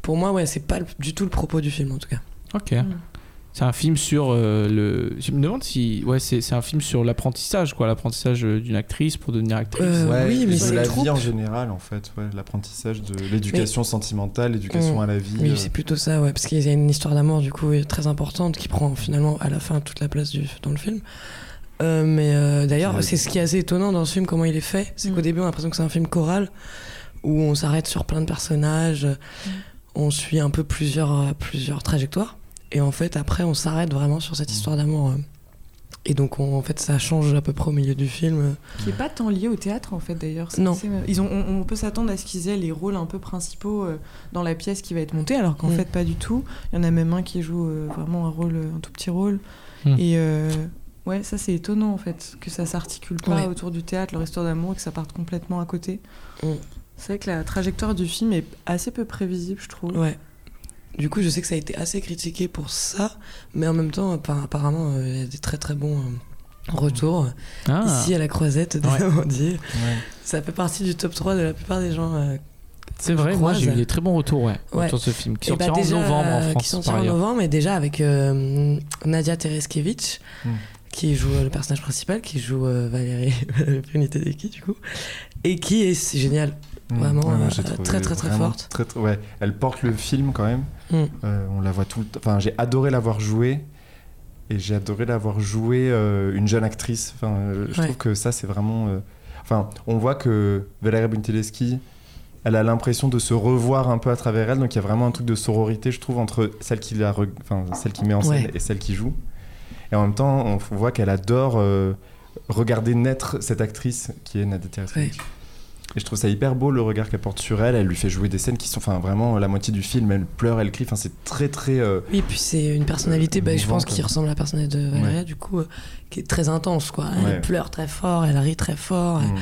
pour moi, ouais, c'est pas le- du tout le propos du film, en tout cas. Ok. C'est un film sur euh, le. Je me demande si. Ouais, c'est c'est un film sur l'apprentissage, quoi. L'apprentissage euh, d'une actrice pour devenir actrice. Euh, Ouais, oui, mais de c'est la trop- vie en général, en fait, ouais, l'apprentissage de l'éducation sentimentale, l'éducation Mm. à la vie. Oui, euh, c'est plutôt ça, ouais, parce qu'il y a une histoire d'amour, du coup, très importante, qui prend finalement à la fin toute la place du, dans le film. Euh, mais euh, d'ailleurs, c'est ce qui est assez étonnant dans ce film, comment il est fait. C'est Mm. qu'au début, on a l'impression que c'est un film choral, où on s'arrête sur plein de personnages, on suit un peu plusieurs, euh, plusieurs trajectoires. Et en fait, après, on s'arrête vraiment sur cette histoire d'amour. euh. Et donc, on- en fait, ça change à peu près au milieu du film. euh. Qui est pas tant lié au théâtre en fait d'ailleurs. Non. c'est- Ils ont, on, on peut s'attendre à ce qu'ils aient les rôles un peu principaux euh, dans la pièce qui va être montée, alors qu'en Mm. fait pas du tout. Il y en a même un qui joue euh, vraiment un rôle, euh, un tout petit rôle. Mm. Et euh, ouais, ça c'est étonnant en fait que ça s'articule pas Ouais. autour du théâtre, leur histoire d'amour, et que ça parte complètement à côté. C'est vrai que la trajectoire du film est assez peu prévisible, je trouve. Ouais. Du coup, je sais que ça a été assez critiqué pour ça, mais en même temps, appa- apparemment, euh, il y a des très très bons euh, retours. Ah. Ici, à la Croisette Ouais. Normandie. ouais. Ça fait partie du top 3 de la plupart des gens. euh, C'est vrai, moi j'ai eu des très bons retours, ouais, Ouais. autour de ce film. Qui bah, sortira déjà, en novembre en France, Qui sortira en novembre, et déjà avec euh, Nadia Tereskevich, Mm. qui joue euh, le personnage principal, qui joue euh, Valérie Tedeki, du coup, et qui est c'est génial. Mm. Vraiment, Ouais, euh, très, très, très vraiment forte. très, très- ouais. Elle porte le film quand même. Mm. Euh, on la voit tout le temps. Enfin, j'ai adoré la voir jouer. Et j'ai adoré la voir jouer euh, une jeune actrice. Enfin, euh, je Ouais. trouve que ça, c'est vraiment. Enfin, on voit que Valérie Bunteleschi, elle a l'impression de se revoir un peu à travers elle. Donc, il y a vraiment un truc de sororité, je trouve, entre celle qui, la re- enfin, celle qui met en scène Ouais. et celle qui joue. Et en même temps, on voit qu'elle adore regarder naître cette actrice qui est Nadia Tereskevich. Et je trouve ça hyper beau le regard qu'elle porte sur elle. Elle lui fait jouer des scènes qui sont, enfin, vraiment la moitié du film. Elle pleure, elle crie. Enfin, c'est très, très. euh, Oui, et puis c'est une personnalité, bah, je pense, qui ressemble à la personnalité de Valéria, Ouais. du coup, euh, qui est très intense, quoi. Elle Ouais. pleure très fort, elle rit très fort. Mm.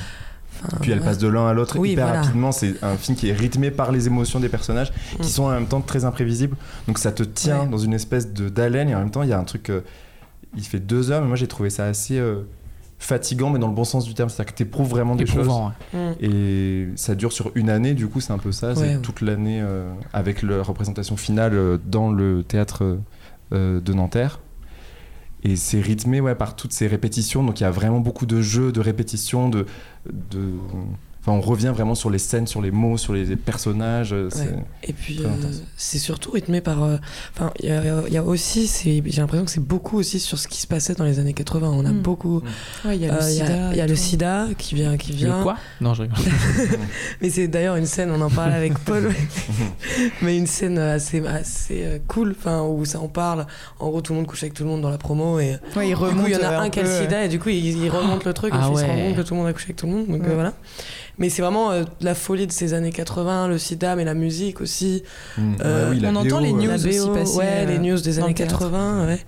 enfin, Puis elle passe de l'un à l'autre Oui, hyper voilà. rapidement. C'est un film qui est rythmé par les émotions des personnages, Mm. qui sont en même temps très imprévisibles. Donc ça te tient Ouais. dans une espèce de d'haleine et en même temps il y a un truc. euh, il fait deux heures, mais moi j'ai trouvé ça assez euh, fatigant, mais dans le bon sens du terme. C'est-à-dire que tu éprouves vraiment des Éprouvant, choses. Et ça dure sur une année, du coup c'est un peu ça. C'est Ouais, toute l'année euh, avec la représentation finale euh, dans le théâtre euh, de Nanterre. Et c'est rythmé ouais, par toutes ces répétitions. Donc il y a vraiment beaucoup de jeux, de répétitions, de, de... Enfin, on revient vraiment sur les scènes, sur les mots, sur les personnages. euh, Ouais. Et puis euh, c'est surtout rythmé par. euh, Enfin, il y, a- il y a aussi, j'ai l'impression que c'est beaucoup aussi sur ce qui se passait dans les années 80. On a Mm. beaucoup. Ouais, il y a le euh, il y a- sida. il y a et le tout. sida qui vient, qui vient. Le quoi? Non, je rigole. Mais c'est d'ailleurs une scène, on en parlait avec Paul, mais une scène assez, assez cool, enfin où ça en parle. En gros, tout le monde couche avec tout le monde dans la promo et Ouais, il du coup, remonte. il y en a un qui a le sida et du coup, il, il remonte le truc et Ah puis il se rend compte que tout le monde a couché avec tout le monde. Donc Ouais. euh, voilà. Mais c'est vraiment euh, la folie de ces années 80, le sida, mais la musique aussi. Mm. Euh, Ouais, oui, la on entend les euh, news la aussi BO, passer, ouais, euh, les news des années le théâtre. 80, ouais.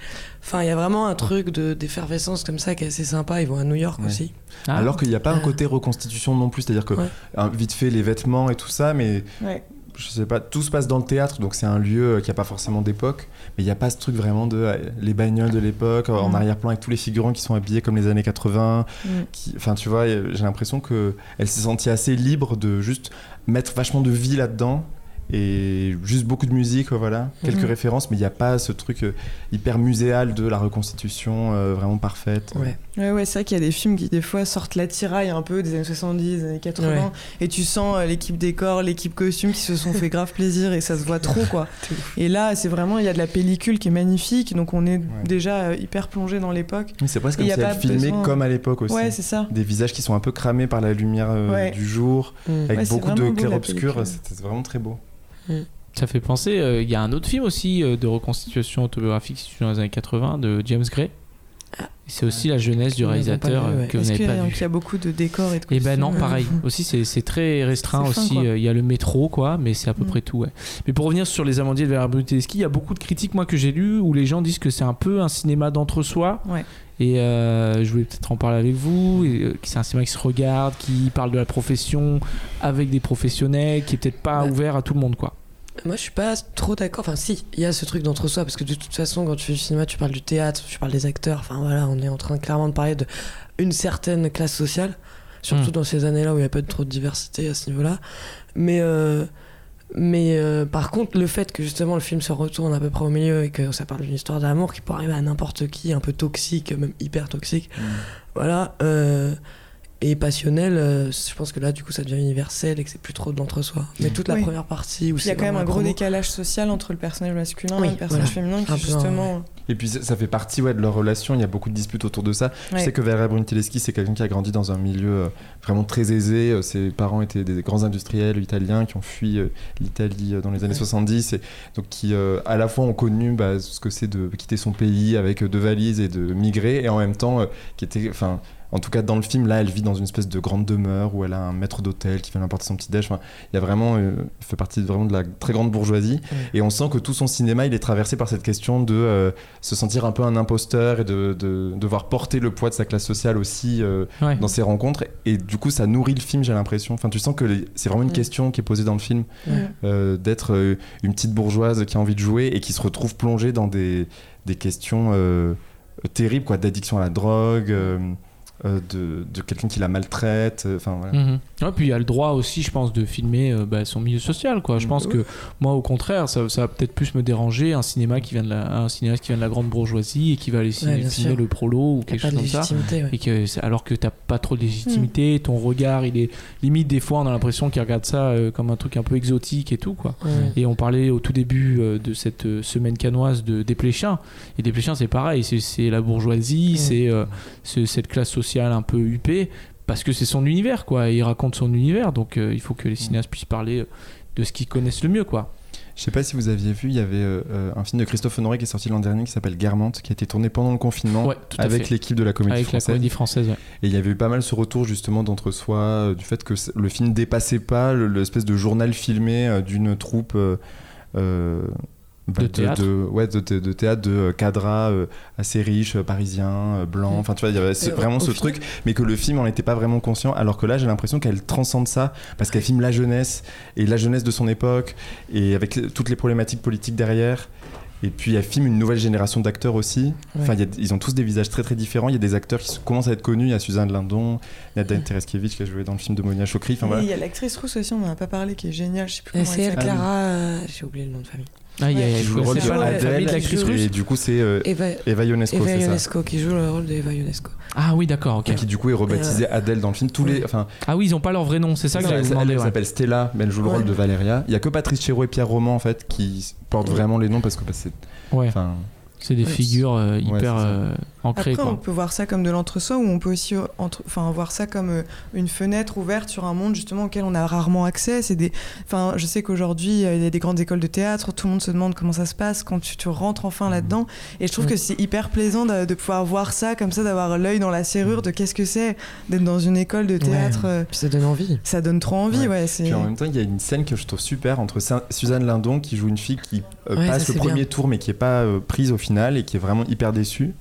Enfin, il y a vraiment un truc de- d'effervescence comme ça qui est assez sympa. Ils vont à New York Ouais. aussi. Ah. Alors qu'il n'y a pas un côté reconstitution non plus, c'est-à-dire que Ouais. vite fait les vêtements et tout ça, mais Ouais. Je sais pas, tout se passe dans le théâtre, donc c'est un lieu euh, qui a pas forcément d'époque, mais il n'y a pas ce truc vraiment de euh, les bagnoles de l'époque euh, en Mm. arrière-plan avec tous les figurants qui sont habillés comme les années 80. Mm. Enfin, tu vois, j'ai l'impression que elle s'est sentie assez libre de juste mettre vachement de vie là-dedans. Et juste beaucoup de musique, voilà, quelques Mhm. références, mais il n'y a pas ce truc euh, hyper muséal de la reconstitution euh, vraiment parfaite. Ouais. Ouais, ouais, c'est vrai qu'il y a des films qui, des fois, sortent la tiraille un peu des années 70, des années 80. Ouais. Et tu sens euh, l'équipe décor, l'équipe costume qui se sont fait grave plaisir et ça se voit trop, quoi. Et là, c'est vraiment, il y a de la pellicule qui est magnifique. Donc, on est déjà euh, hyper plongé dans l'époque. C'est presque comme y a si elle filmait besoin- comme à l'époque aussi. Ouais, c'est ça. Des visages qui sont un peu cramés par la lumière euh, Ouais. du jour, Mm. avec beaucoup de clair-obscur. pellicule. C'était vraiment très beau. Ça fait penser, euh, il y a un autre film aussi euh, de reconstitution autobiographique situé dans les années 80 de James Gray. C'est aussi la jeunesse du réalisateur vu, euh, ouais. que vous n'avez pas a- vu. qu'il y a beaucoup de décors et de Et ben non, pareil. Aussi, c'est très restreint fin, aussi. euh, Il y a le métro, quoi, mais c'est à peu Mm. près tout. Ouais. Mais pour revenir sur les Amandiers de Vera Brunelleschi, il y a beaucoup de critiques, moi, que j'ai lues, où les gens disent que c'est un peu un cinéma d'entre-soi? Ouais. Et euh, je voulais peut-être en parler avec vous. euh, c'est un cinéma qui se regarde, qui parle de la profession avec des professionnels, qui est peut-être pas Ouais. ouvert à tout le monde, quoi. Moi, je suis pas trop d'accord. Enfin, si, il y a ce truc d'entre-soi, parce que de toute façon, quand tu fais du cinéma, tu parles du théâtre, tu parles des acteurs. Enfin, voilà, on est en train clairement de parler d'une certaine classe sociale, surtout Mm. dans ces années-là où il n'y a pas de trop de diversité à ce niveau-là. Mais, euh, mais euh, par contre, le fait que justement le film se retourne à peu près au milieu et que ça parle d'une histoire d'amour qui peut arriver à n'importe qui, un peu toxique, même hyper toxique, voilà. euh, et passionnel, euh, je pense que là, du coup, ça devient universel et que c'est plus trop de l'entre-soi. Mais toute la Oui. première partie où Il y a quand même un gros promo- décalage social entre le personnage masculin Oui, et le personnage voilà. féminin qui Un peu, justement. Et puis ça fait partie ouais, de leur relation, il y a beaucoup de disputes autour de ça. Ouais. Je sais que Vera Brunelleschi, c'est quelqu'un qui a grandi dans un milieu euh, vraiment très aisé. Euh, Ses parents étaient des grands industriels italiens qui ont fui l'Italie dans les années 70 et donc qui euh, à la fois ont connu bah, ce que c'est de quitter son pays avec deux valises et de migrer et en même temps euh, qui était enfin en tout cas, dans le film, là, elle vit dans une espèce de grande demeure où elle a un maître d'hôtel qui vient l'apporter son petit déj. Enfin, il y a vraiment, euh, elle fait partie vraiment de la très grande bourgeoisie. Et on sent que tout son cinéma, il est traversé par cette question de euh, se sentir un peu un imposteur et de, de devoir porter le poids de sa classe sociale aussi euh, Ouais. dans ses rencontres. Et du coup, ça nourrit le film, j'ai l'impression. Enfin, tu sens que les- c'est vraiment une question qui est posée dans le film, euh, d'être euh, une petite bourgeoise qui a envie de jouer et qui se retrouve plongée dans des, des questions euh, terribles, quoi, d'addiction à la drogue. Euh, de, de quelqu'un qui la maltraite, euh, enfin voilà. Mhm. Ouais, puis il y a le droit aussi, je pense, de filmer euh, bah, son milieu social. Quoi. Je pense que moi, au contraire, ça, ça va peut-être plus me déranger un cinéma qui vient de la, un cinéaste qui vient de la grande bourgeoisie et qui va aller Ouais, filmer sûr. le prolo ou quelque chose comme ça. ouais. Et que alors que t'as pas trop de légitimité, ton regard, il est limite des fois, on a l'impression qu'il regarde ça euh, comme un truc un peu exotique et tout quoi. Et on parlait au tout début euh, de cette euh, semaine canoise de Desplechin. Et Desplechin, c'est pareil, c'est- la bourgeoisie, euh, c'est cette classe sociale un peu huppée, parce que c'est son univers, quoi. Et il raconte son univers, donc euh, il faut que les cinéastes puissent parler euh, de ce qu'ils connaissent le mieux, quoi. Je sais pas si vous aviez vu, il y avait euh, un film de Christophe Honoré qui est sorti l'an dernier qui s'appelle Guermantes, qui a été tourné pendant le confinement Ouais, avec l'équipe de la comédie Avec la française. comédie française, ouais. Et il y avait eu pas mal ce retour justement d'entre-soi, euh, du fait que le film dépassait pas le- l'espèce de journal filmé euh, d'une troupe euh, De théâtre. ouais, de, de- de théâtre de euh, cadras euh, assez riches, euh, parisiens, euh, blancs. Enfin, tu vois, il y avait ce- vraiment ce truc, mais que le film en était pas vraiment conscient. Alors que là, j'ai l'impression qu'elle transcende ça parce qu'elle filme la jeunesse et la jeunesse de son époque et avec toutes les problématiques politiques derrière. Et puis elle filme une nouvelle génération d'acteurs aussi. Enfin, il y a- ils ont tous des visages très très différents. Il y a des acteurs qui commencent à être connus. Il y a Suzanne Lindon, il y a Dan Tereskiewicz qui a joué dans le film de Monia Chokri. Enfin, voilà. il y a l'actrice rousse aussi, on n'en a pas parlé, qui est géniale. Je sais plus comment C'est elle, s'appelle. Clara. euh, J'ai oublié le nom de famille. Ah, il Ouais. joue le rôle de la Adèle. russe. Et du coup, c'est euh, Eva, Eva Ionesco, Eva c'est ça. Ionesco qui joue le rôle d'Eva Ionesco. Ah oui, d'accord, ok. Et qui du coup est rebaptisée Adèle dans le film. Tous les, enfin, Ah oui, ils ont pas leur vrai nom, c'est ça que elle, j'avais elle, demandé. elle ouais. s'appelle Stella, mais elle joue le Ouais. rôle de Valéria. Il y a que Patrice Chéreau et Pierre Roman en fait qui portent vraiment les noms parce que bah, c'est, Ouais, enfin, c'est des Ouais. figures euh, hyper euh, ancrées, Après, on peut voir ça comme de l'entre-soi ou on peut aussi entre... enfin, voir ça comme euh, une fenêtre ouverte sur un monde justement auquel on a rarement accès. C'est des... enfin, je sais qu'aujourd'hui, euh, il y a des grandes écoles de théâtre, tout le monde se demande comment ça se passe quand tu, tu rentres enfin là-dedans. Et je trouve que c'est hyper plaisant de, de pouvoir voir ça comme ça, d'avoir l'œil dans la serrure de qu'est-ce que c'est d'être dans une école de théâtre. euh, Puis ça donne envie. Ça donne trop envie, Ouais. Puis en même temps, il y a une scène que je trouve super entre Sa- Suzanne Lindon qui joue une fille qui euh, Ouais, passe ça, le premier bien. tour mais qui est pas euh, prise au final et qui est vraiment hyper déçue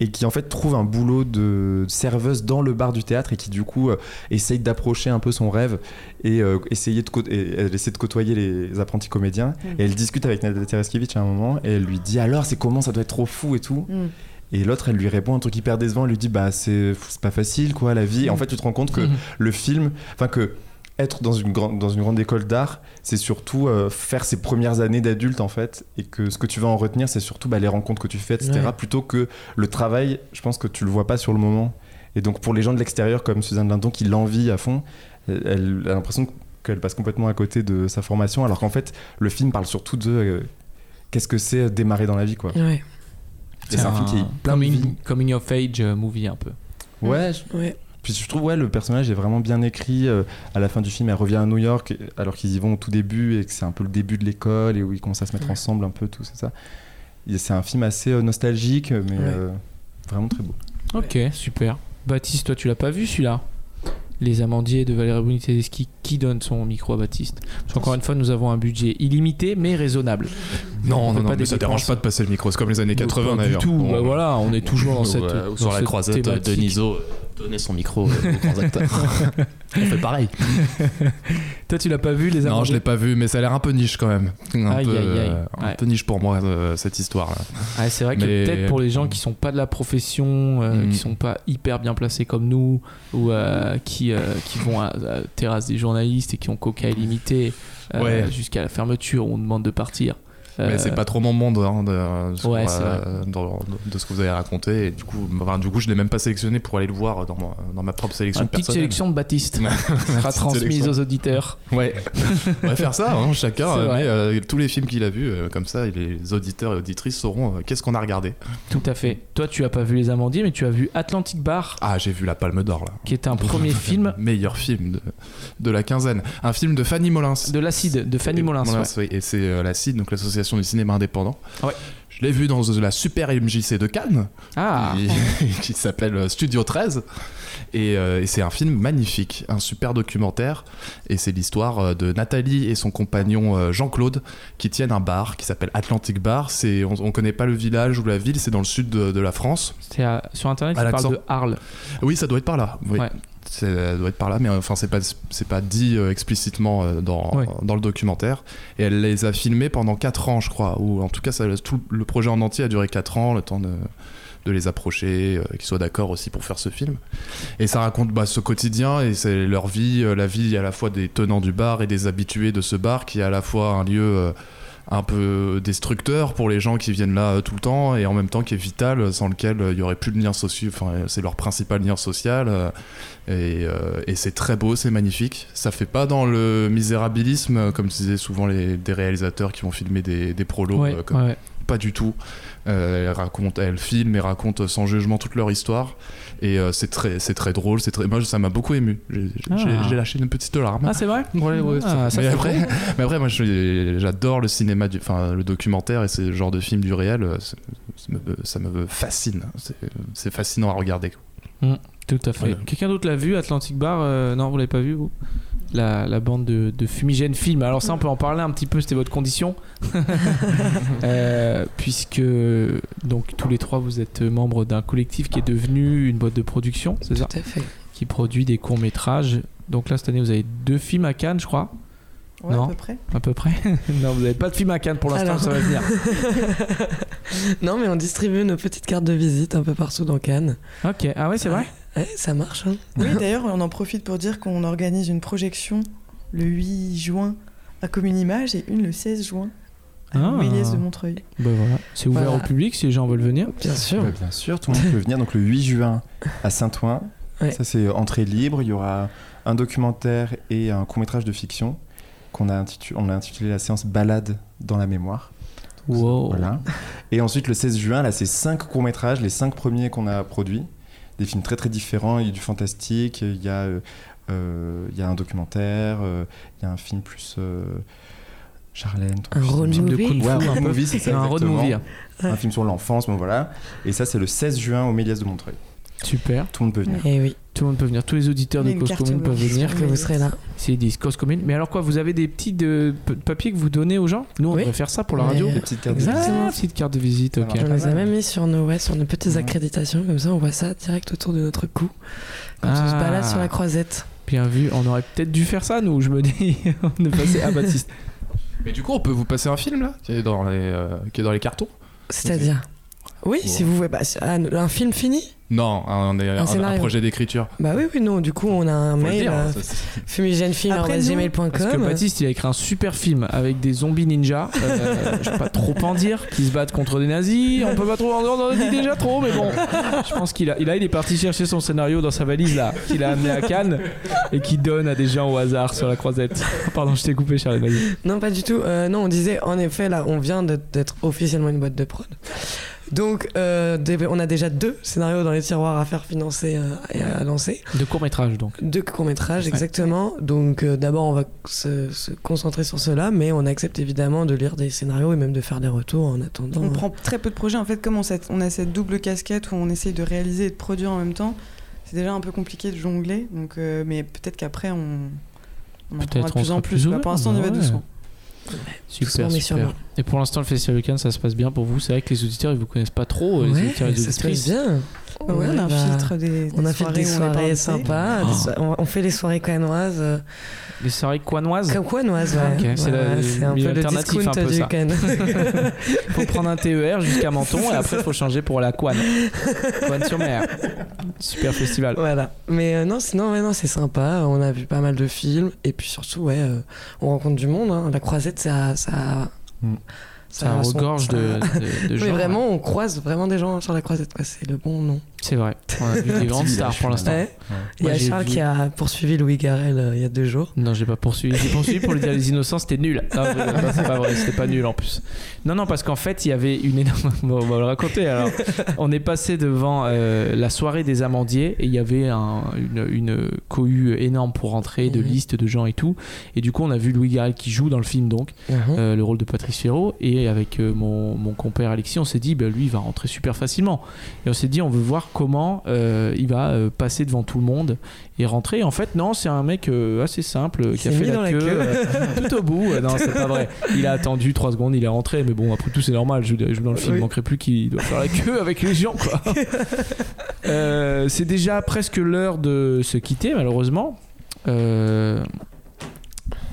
et qui en fait trouve un boulot de serveuse dans le bar du théâtre et qui du coup euh, essaye d'approcher un peu son rêve et euh, essayer de et elle essaie de côtoyer les apprentis comédiens Mm. et elle discute avec Nadia Tereskiewicz à un moment et elle lui dit alors c'est comment ça doit être trop fou et tout Mm. et l'autre elle lui répond un truc hyper décevant elle lui dit bah c'est pas facile quoi la vie et en fait tu te rends compte que le film enfin que être dans une grande dans une grande école d'art c'est surtout euh, faire ses premières années d'adulte en fait et que ce que tu vas en retenir c'est surtout bah, les rencontres que tu fais etc Ouais. plutôt que le travail je pense que tu le vois pas sur le moment et donc pour les gens de l'extérieur comme Suzanne Lindon qui l'envie à fond elle elle a l'impression qu'elle passe complètement à côté de sa formation alors qu'en fait le film parle surtout de euh, qu'est-ce que c'est démarrer dans la vie quoi Ouais. et c'est un film qui est plein de vie. coming, coming of age euh, movie un peu. ouais je- Ouais. Puis je trouve ouais le personnage est vraiment bien écrit. euh, à la fin du film, elle revient à New York alors qu'ils y vont au tout début et que c'est un peu le début de l'école et où ils commencent à se mettre Ouais. ensemble un peu tout c'est ça. C'est un film assez euh, nostalgique mais Ouais. euh, Vraiment très beau. Ok, super. Baptiste, toi, tu l'as pas vu celui-là? Les Amandiers de Valérie Bruni Tedeschi, qui donne son micro à Baptiste? Parce qu'encore une fois, nous avons un budget illimité mais raisonnable. Non, On non, non, pas mais ça dérange pas de passer le micro. C'est comme les années Pas 80 du d'ailleurs. tout. On- Bah voilà, on est toujours dans cette. euh, dans sur la croisette de. Niso, donner son micro euh, aux grands acteurs. on fait pareil. Toi, tu l'as pas vu, les Non, Amandiers je l'ai pas vu, mais ça a l'air un peu niche quand même. Un, Aïe, peu, aïe, aïe. euh, un Ouais. peu niche pour moi, euh, cette histoire-là. C'est vrai que peut-être pour les gens qui sont pas de la profession, euh, Mm. qui sont pas hyper bien placés comme nous, ou euh, qui, euh, qui vont à la terrasse des journalistes et qui ont coca illimité euh, Ouais. jusqu'à la fermeture, on demande de partir. Mais Euh, c'est pas trop mon monde hein, de, Ouais, c'est euh, dans- de ce que vous avez raconté. Et du coup, enfin, du coup, je l'ai même pas sélectionné pour aller le voir dans ma, dans ma propre sélection Une petite sélection de Baptiste sera transmise aux auditeurs. Ouais, on va faire ça, hein, chacun. Euh, euh, tous les films qu'il a vus, euh, comme ça, les auditeurs et auditrices sauront euh, qu'est-ce qu'on a regardé. Tout à fait. Toi, tu as pas vu Les Amandiers, mais tu as vu Atlantic Bar, Ah, j'ai vu La Palme d'Or là. qui est un premier film Meilleur film de, de la quinzaine. Un film de Fanny Molins. de l'acide de Fanny Et- Molins. ouais. oui. Et c'est euh, la CID, donc l'association du cinéma indépendant. Ouais. Je l'ai vu dans la super MJC de Cannes, Ah, qui, qui s'appelle euh, Studio 13. Et, euh, et c'est un film magnifique, un super documentaire. Et c'est l'histoire euh, de Nathalie et son compagnon Jean-Claude qui tiennent un bar qui s'appelle Atlantic Bar. C'est, on, on connaît pas le village ou la ville, c'est dans le sud de, de la France. c'est à- sur internet, À il parle de Arles. Oui, ça doit être par là. Oui. Ouais. Ça doit être par là, mais enfin, c'est pas, c'est pas dit euh, explicitement euh, dans, dans le documentaire. Et elle les a filmés pendant 4 ans, je crois. Ou en tout cas, ça, tout le projet en entier a duré 4 ans, le temps de, de les approcher, euh, qu'ils soient d'accord aussi pour faire ce film. Et ça raconte bah, ce quotidien et c'est leur vie, la vie à la fois des tenants du bar et des habitués de ce bar, qui est à la fois un lieu. Un peu destructeur pour les gens qui viennent là euh, tout le temps et en même temps qui est vital euh, sans lequel euh, il y aurait plus de lien social enfin c'est leur principal lien social et, et c'est très beau c'est magnifique ça fait pas dans le misérabilisme comme disaient souvent les, des réalisateurs qui vont filmer des, des prolos Ouais, comme- ouais, ouais. Pas du tout Euh, elle raconte elle filme et raconte sans jugement toute leur histoire et euh, c'est très c'est très drôle c'est très moi ça m'a beaucoup ému j'ai Ah. lâché une petite larme Ah, c'est vrai Ouais, ouais, Ah, ça- mais, c'est après, mais après, moi, j'adore le cinéma, du, enfin, le documentaire et ce genre de film du réel. euh, c'est- Ça me, ça me fascine. C'est- fascinant à regarder. Tout à fait. Voilà. Quelqu'un d'autre l'a vu, Atlantic Bar Euh, Non, vous l'avez pas vu, vous? La, la bande de, de Fumigène Film. Alors ça, on peut en parler un petit peu, c'était votre condition. Euh, puisque, donc, tous les trois, vous êtes membres d'un collectif qui est devenu une boîte de production, c'est ça Tout à fait. Qui produit des courts-métrages. Donc là, cette année, vous avez deux films à Cannes, je crois, Ouais, Non. à peu près. à peu près. non, vous n'avez pas de film à Cannes pour l'instant, Alors. ça va venir. non, mais on distribue nos petites cartes de visite un peu partout dans Cannes. Ok, ah ouais, c'est vrai? Ouais, ça marche. hein. Oui, d'ailleurs, on en profite pour dire qu'on organise une projection le 8 juin à Commune Image et une le 16 juin à Ah. Méliès de Montreuil. Voilà. C'est ouvert Voilà. au public si les gens veulent venir. Bien sûr. Bah, bien sûr, tout le monde peut venir. Donc le 8 juin à Saint-Ouen. Ouais. Ça c'est entrée libre. Il y aura un documentaire et un court métrage de fiction qu'on a intitulé, on a intitulé la séance Balade dans la mémoire. Wow. Voilà. Et ensuite le 16 juin, là c'est cinq courts métrages, les cinq premiers qu'on a produits, des films très très différents. Il y a du fantastique, il y a, euh, euh, il y a un documentaire, euh, il y a un film plus euh, Charlène. ton Un film. road movie. Ouais, un un road peu. movie, c'est ça, un road exactement. movie. un film sur l'enfance, bon voilà. Et ça c'est le 16 juin au Méliès de Montreuil. Super. Tout le monde peut venir. Et oui, Tout le monde peut venir. Tous les auditeurs de Cause Commune peuvent venir. que vous serez là. S'ils disent Cause Commune. Mais alors quoi, vous avez des petits de, papiers que vous donnez aux gens? Nous, on Oui. devrait faire ça pour la radio. Des petites cartes de Exactement. Ah, petite carte de visite, ok. On les a même mis sur nos, ouais, sur nos petites accréditations, comme ça on voit ça direct autour de notre cou. Quand on se Ah. balade sur la croisette. Bien vu. On aurait peut-être dû faire ça, nous. Je me dis, on est passé à Baptiste. Mais du coup, on peut vous passer un film là qui est dans les, euh, qui est dans les cartons C'est-à-dire? Oui, si vous voulez. Bah, ah, un film fini Non, un, un- un- un projet d'écriture. Bah oui, oui, non. Du coup, on a un Faut mail dire, euh, c'est- fumigènefilm.gmail.com. Parce que Baptiste, il a écrit un super film avec des zombies ninjas. Euh, je peux pas trop en dire. Qui se battent contre des nazis. On peut pas trop en en dire déjà trop, mais bon. Je pense qu'il a, il a, il est parti chercher son scénario dans sa valise là, qu'il a amené à Cannes et qui donne à des gens au hasard sur la croisette. Pardon, je t'ai coupé, Charles. Vas-y. Non, pas du tout. Euh, non, on disait, en effet, là, on vient de- d'être officiellement une boîte de prod. Donc, euh, on a déjà deux scénarios dans les tiroirs à faire financer euh, et à lancer. De court métrage donc. Deux courts-métrages, Ouais. exactement. Donc, euh, d'abord, on va se, se concentrer sur cela, mais on accepte évidemment de lire des scénarios et même de faire des retours en attendant. On prend très peu de projets. En fait, comme on, a cette double casquette où on essaye de réaliser et de produire en même temps, c'est déjà un peu compliqué de jongler. Donc, euh, mais peut-être qu'après, on, on en prendra de plus en plus plus. Bah, ouvert, pour l'instant, on y va ouais. doucement. Super, super. sûrement. Et pour l'instant, le Festival de Cannes, ça se passe bien pour vous. C'est vrai que les auditeurs, ils vous connaissent pas trop, euh, les Ouais, auditeurs et les ça se passe bien. Bah ouais, on a des, des On a fait des on soirées sympas. Oh. des so- on, fait les soirées canoises. Les soirées quanoises Canoises, ouais. C'est un peu le discount un peu du can. faut prendre un TER jusqu'à Menton et après, il faut changer pour la Couane. Couane sur mer. Super festival. Voilà. Mais euh, non, sinon, ouais, non, c'est sympa. On a vu pas mal de films. Et puis surtout, ouais, euh, on rencontre du monde. hein. La croisette, ça. ça Mm. Ça son- regorge ça- de, de, de Mais gens. vraiment, on croise vraiment des gens sur la croisette, quoi. C'est le bon nom. C'est vrai. On a vu des grandes stars pour l'instant. Ouais. Il y Moi, a j'ai Charles vu- qui a poursuivi Louis Garrel euh, il y a deux jours. Non, j'ai pas poursuivi. J'ai poursuivi pour lui dire les innocents, c'était nul. Non, je- non, c'est pas vrai, c'était pas nul en plus. Non, non, parce qu'en fait, il y avait une énorme. Bon, on va le raconter alors. On est passé devant euh, la soirée des amandiers et il y avait un- une, une cohue énorme pour rentrer, de Mhm. listes de gens et tout. Et du coup, on a vu Louis Garrel qui joue dans le film, donc, Mhm. euh, le rôle de Patrice Féraud. Et avec euh, mon, mon compère Alexis, on s'est dit, bah, lui, il va rentrer super facilement. Et on s'est dit, on veut voir comment euh, il va euh, passer devant tout le monde et rentrer. Et en fait, non, c'est un mec euh, assez simple qui a fait la queue, queue. euh, tout au bout. Non, c'est pas vrai. Il a attendu 3 secondes, il est rentré. Mais bon, après tout, c'est normal. Je, je dans le film, Oui. il manquerait plus qu'il doit faire la queue avec les gens, quoi. C'est déjà presque l'heure de se quitter, malheureusement. Euh,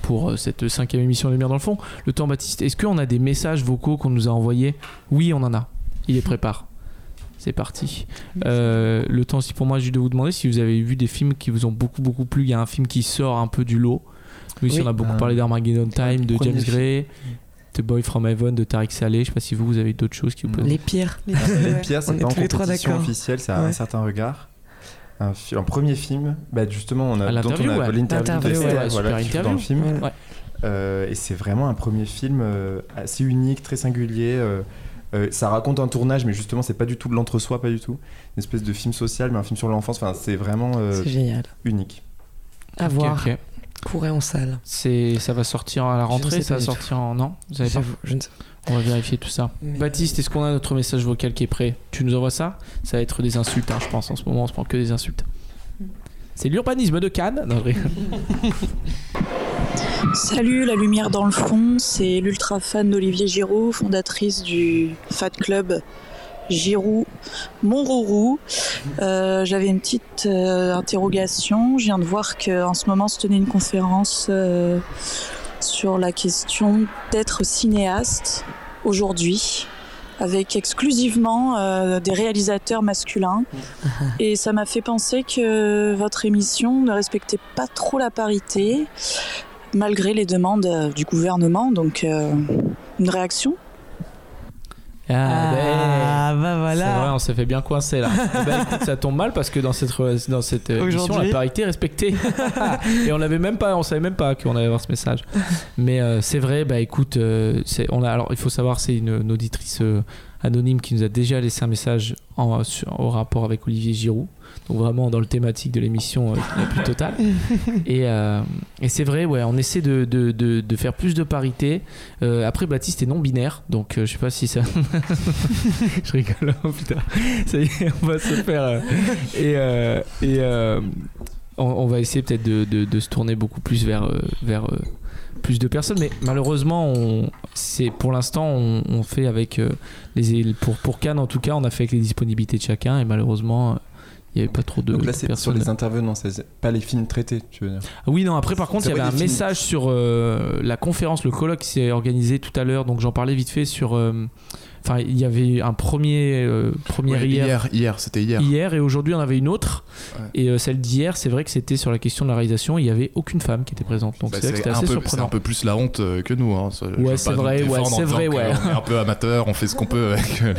pour euh, cette cinquième émission de Lumière dans le fond. Le temps Baptiste, est-ce qu'on a des messages vocaux qu'on nous a envoyés Oui, on en a. Il les prépare. C'est parti. Euh, le temps aussi pour moi, juste de vous demander si vous avez vu des films qui vous ont beaucoup beaucoup plu. Il y a un film qui sort un peu du lot. Oui, si on a beaucoup Ah. parlé d'Armageddon Time, de James. Gray, The Boy from Heaven, de Tariq Saleh. Je sais pas si vous, vous avez d'autres choses qui vous plaisent. Les pires. Les pires, c'est est pas en compétition officielle, c'est à un Ouais. certain regard. Un, premier film, bah justement, on À a, dont l'interview, on a ouais. l'interview d'Esther, ouais, voilà, qui joue dans le film. Ouais. Euh, et c'est vraiment un premier film euh, assez unique, très singulier. euh, euh, ça raconte un tournage, mais justement, c'est pas du tout de l'entre-soi, pas du tout. Une espèce de film social, mais un film sur l'enfance. Enfin, c'est vraiment euh, génial. unique. À voir. ok. Courez en salle. C'est, ça va sortir à la rentrée, ça pas va sortir en. Non? Vous savez pas je ne sais On va vérifier tout ça. Mais- Baptiste, est-ce qu'on a notre message vocal qui est prêt Tu nous envoies ça Ça va être des insultes, hein, je pense. En ce moment, on se prend que des insultes. C'est l'urbanisme de Cannes. Non. Salut, la lumière dans le fond, c'est l'ultra fan d'Olivier Giroud, fondatrice du Fat Club Giroud Montrourou. Euh, J'avais une petite euh, interrogation. Je viens de voir qu'en ce moment se tenait une conférence euh, sur la question d'être cinéaste aujourd'hui avec exclusivement euh, des réalisateurs masculins. Et ça m'a fait penser que votre émission ne respectait pas trop la parité, malgré les demandes euh, du gouvernement. Donc, euh, une réaction? Ah, ben. Ah, bah C'est vrai, voilà. on s'est fait bien coincer là. Eh ben, écoute, ça tombe mal parce que dans cette, dans cette euh, émission, la parité est respectée. Et on l'avait même pas, on savait même pas qu'on allait avoir ce message. Mais euh, c'est vrai, bah écoute, euh, on a, alors il faut savoir, c'est une, une auditrice euh, anonyme qui nous a déjà laissé un message en, sur- rapport avec Olivier Giroud. Donc vraiment dans le thématique de l'émission euh, la plus totale. Et, euh, et c'est vrai, ouais, on essaie de, de, de, de faire plus de parité. Euh, après, Baptiste est non binaire, donc je sais pas si ça. je rigole, oh, putain. Ça y est, on va se faire. et et on, on va essayer peut-être de, se tourner beaucoup plus vers, vers plus de personnes, mais malheureusement, c'est pour l'instant, on, on fait avec euh, les pour pour Cannes en tout cas, on a fait avec les disponibilités de chacun, et malheureusement. Il n'y avait pas trop de Donc là, c'est sur les intervenants, c'est pas les films traités, tu veux dire. Ah Oui, non, après, par contre, il y avait un films. message sur euh, la conférence, le colloque qui s'est organisé tout à l'heure, donc j'en parlais vite fait sur. euh, Enfin, il y avait un premier, euh, Ouais, hier. hier, hier, c'était hier. Hier, et aujourd'hui, on avait une autre. Ouais. Et euh, celle d'hier, c'est vrai que c'était sur la question de la réalisation. Il n'y avait aucune femme qui était présente. Donc Bah, c'est assez peu, c'est surprenant. un peu plus la honte euh, que nous. Hein. Ouais, c'est vrai, ouais, c'est vrai, ouais. On est un peu amateur, on fait ce qu'on peut avec les,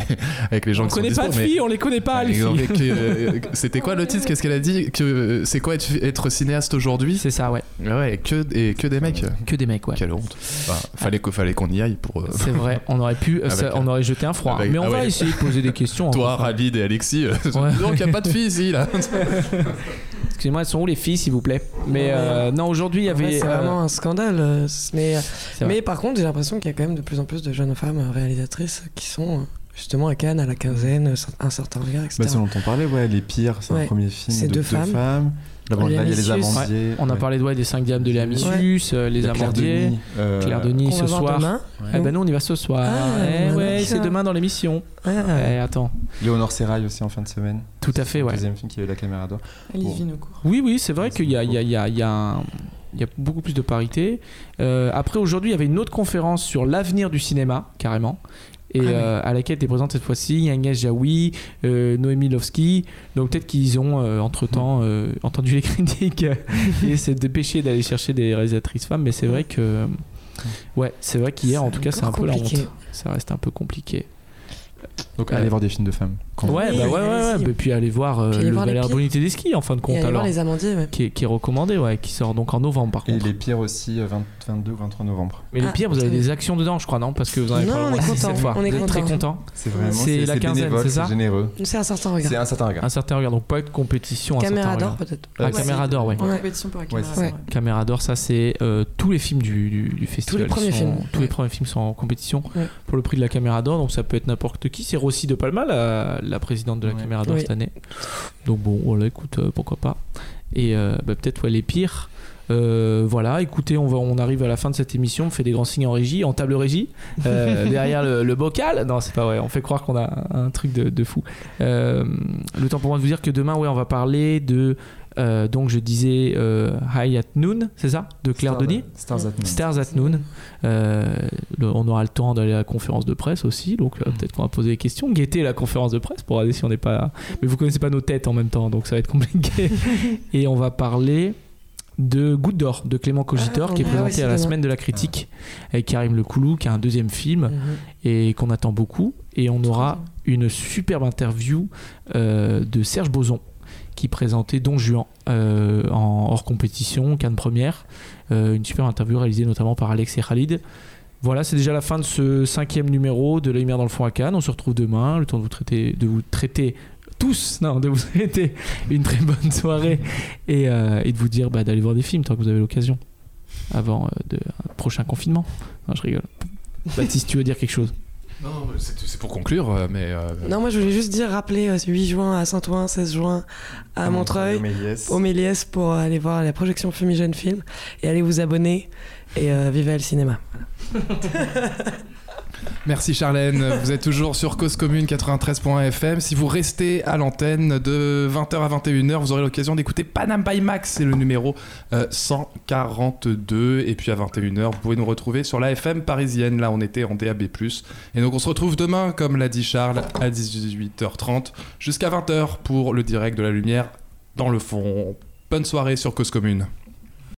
avec les gens on qui connaît sont pas de dispo, filles, on les connaît pas, les filles. C'était quoi le titre? Qu'est-ce qu'elle a dit? Que c'est quoi être, être cinéaste aujourd'hui? C'est ça, ouais. Ouais, et que et que des mecs. Que des mecs, ouais. Quelle honte. Enfin, fallait fallait qu'on y aille pour. C'est vrai, on aurait pu. On aurait, jeter un froid. Ah bah, Mais on ah va ouais. essayer de poser des questions. Toi, Ravid et Alexis, euh, Ouais. donc il n'y a pas de filles ici là. Excusez-moi, elles sont où les filles, s'il vous plaît? Mais Ouais. euh, non, aujourd'hui, il y avait. c'est euh, vraiment un scandale. Mais, mais par contre, j'ai l'impression qu'il y a quand même de plus en plus de jeunes femmes réalisatrices qui sont justement à Cannes, à la quinzaine, un certain regard, etc. Bah, dont on parlait, ouais, Les Pires, c'est Ouais. un premier film C'est de deux deux femmes. femmes. D'abord, là, il y a les Léa Amandiers. on a ouais. parlé de, ouais, des 5 diables de Léa Missus, euh, les Il y a Claire Amandiers. Denis, euh, Claire Denis ce soir. demain. Eh ben nous on y va ce soir. Ah, Eh ouais, c'est demain dans l'émission. Ah. Eh, attends. Léonore Serrail aussi en fin de semaine. Tout à fait, Le ouais. Deuxième film qui eu la caméra d'or. Alice Bon. Vinocourt. Oui, oui, c'est vrai qu'il y a, il y, a, il y, a, il y, a un- il y a beaucoup plus de parité. Euh, après, aujourd'hui, il y avait une autre conférence sur l'avenir du cinéma, carrément. Et Ah oui. euh, à laquelle était présente cette fois-ci Agnès Jaoui, euh, Noémie Lovski. Donc peut-être qu'ils ont euh, entre-temps euh, entendu les critiques et s'est dépêché d'aller chercher des réalisatrices femmes. Mais c'est vrai que... Ouais, c'est vrai qu'hier, en tout cas, c'est un peu la honte. Ça reste un peu compliqué. Donc allez voir des films de femmes. Quand- Ouais, Oui, bah ouais, ouais, ouais. Et puis aller voir euh, Puis aller le voir Valère. Bruni Tedeschi en fin de Et compte voir alors. les amandiers, ouais. Qui est, qui est recommandé, ouais, qui sort donc en novembre par Et contre. Les Pires aussi, euh, 20 22 ou 23 novembre. Mais les Ah, pires, vous avez des actions dedans, je crois, non? Parce que vous en avez Non, parlé on est content, cette fois. on est vous êtes très content. C'est vraiment C'est la quinzaine, bénévole, c'est ça généreux. C'est un certain regard. C'est un certain regard. Un certain regard, donc pas de compétition. Caméra d'or peut-être. Ouais, Caméra d'or, ouais. Compétition pour la Ouais, caméra. d'or, ça c'est euh, tous les films du, festival. les premiers films. Tous les premiers films sont en compétition pour le prix de la Caméra d'or, donc ça peut être n'importe qui. C'est Rossi de Palma, la, la présidente de la Ouais. Caméra d'or Oui. cette année. Donc bon, voilà, écoute, euh, pourquoi pas. Et euh, bah, peut-être ouais, les pires. Euh, voilà, écoutez, on, va, on arrive à la fin de cette émission, on fait des grands signes en régie, en table régie, euh, derrière le, le bocal. Non, c'est pas vrai, on fait croire qu'on a un truc de, de fou. Euh, le temps pour moi de vous dire que demain, ouais, on va parler de. Euh, donc, je disais euh, High at Noon, c'est ça De Claire Denis Stars at Noon. Stars at Noon. Euh, le- on aura le temps d'aller à la conférence de presse aussi, donc euh, peut-être qu'on va poser des questions. Guetter la conférence de presse pour regarder si on n'est pas. Mais vous connaissez pas nos têtes en même temps, donc ça va être compliqué. Et on va parler de Goutte d'or de Clément Cogitor Ah, qui est ah ouais, présenté à la semaine de la critique avec Karim Lecoulou qui a un deuxième film Mhm. et qu'on attend beaucoup et on aura une superbe interview euh, de Serge Boson qui présentait Don Juan euh, en hors compétition, Cannes première. Euh, une superbe interview réalisée notamment par Alex et Khalid. Voilà, c'est déjà la fin de ce cinquième numéro de La Lumière dans le fond à Cannes. On se retrouve demain, le temps de vous traiter, de vous traiter tous, non, de vous souhaiter une très bonne soirée et, euh, et de vous dire bah, d'aller voir des films tant que vous avez l'occasion avant de, prochain confinement. Je rigole. Baptiste, tu veux dire quelque chose? Non, c'est pour conclure, euh, mais. euh, Non, moi je voulais juste dire, rappeler euh, 8 juin à Saint-Ouen, 16 juin à Montreuil, Au Méliès. au Méliès pour aller voir la projection Fumigène Film et allez vous abonner et euh, vivez le cinéma. Merci Charlène, vous êtes toujours sur Cause Commune 93.fm. Si vous restez à l'antenne de 20h à 21h, vous aurez l'occasion d'écouter Panam by Max, c'est le numéro euh, 142. Et puis à 21h, vous pouvez nous retrouver sur la FM parisienne. Là, on était en DAB+. Et donc on se retrouve demain, comme l'a dit Charles, à 18h30 jusqu'à 20h pour le direct de la lumière dans le fond. Bonne soirée sur Cause Commune.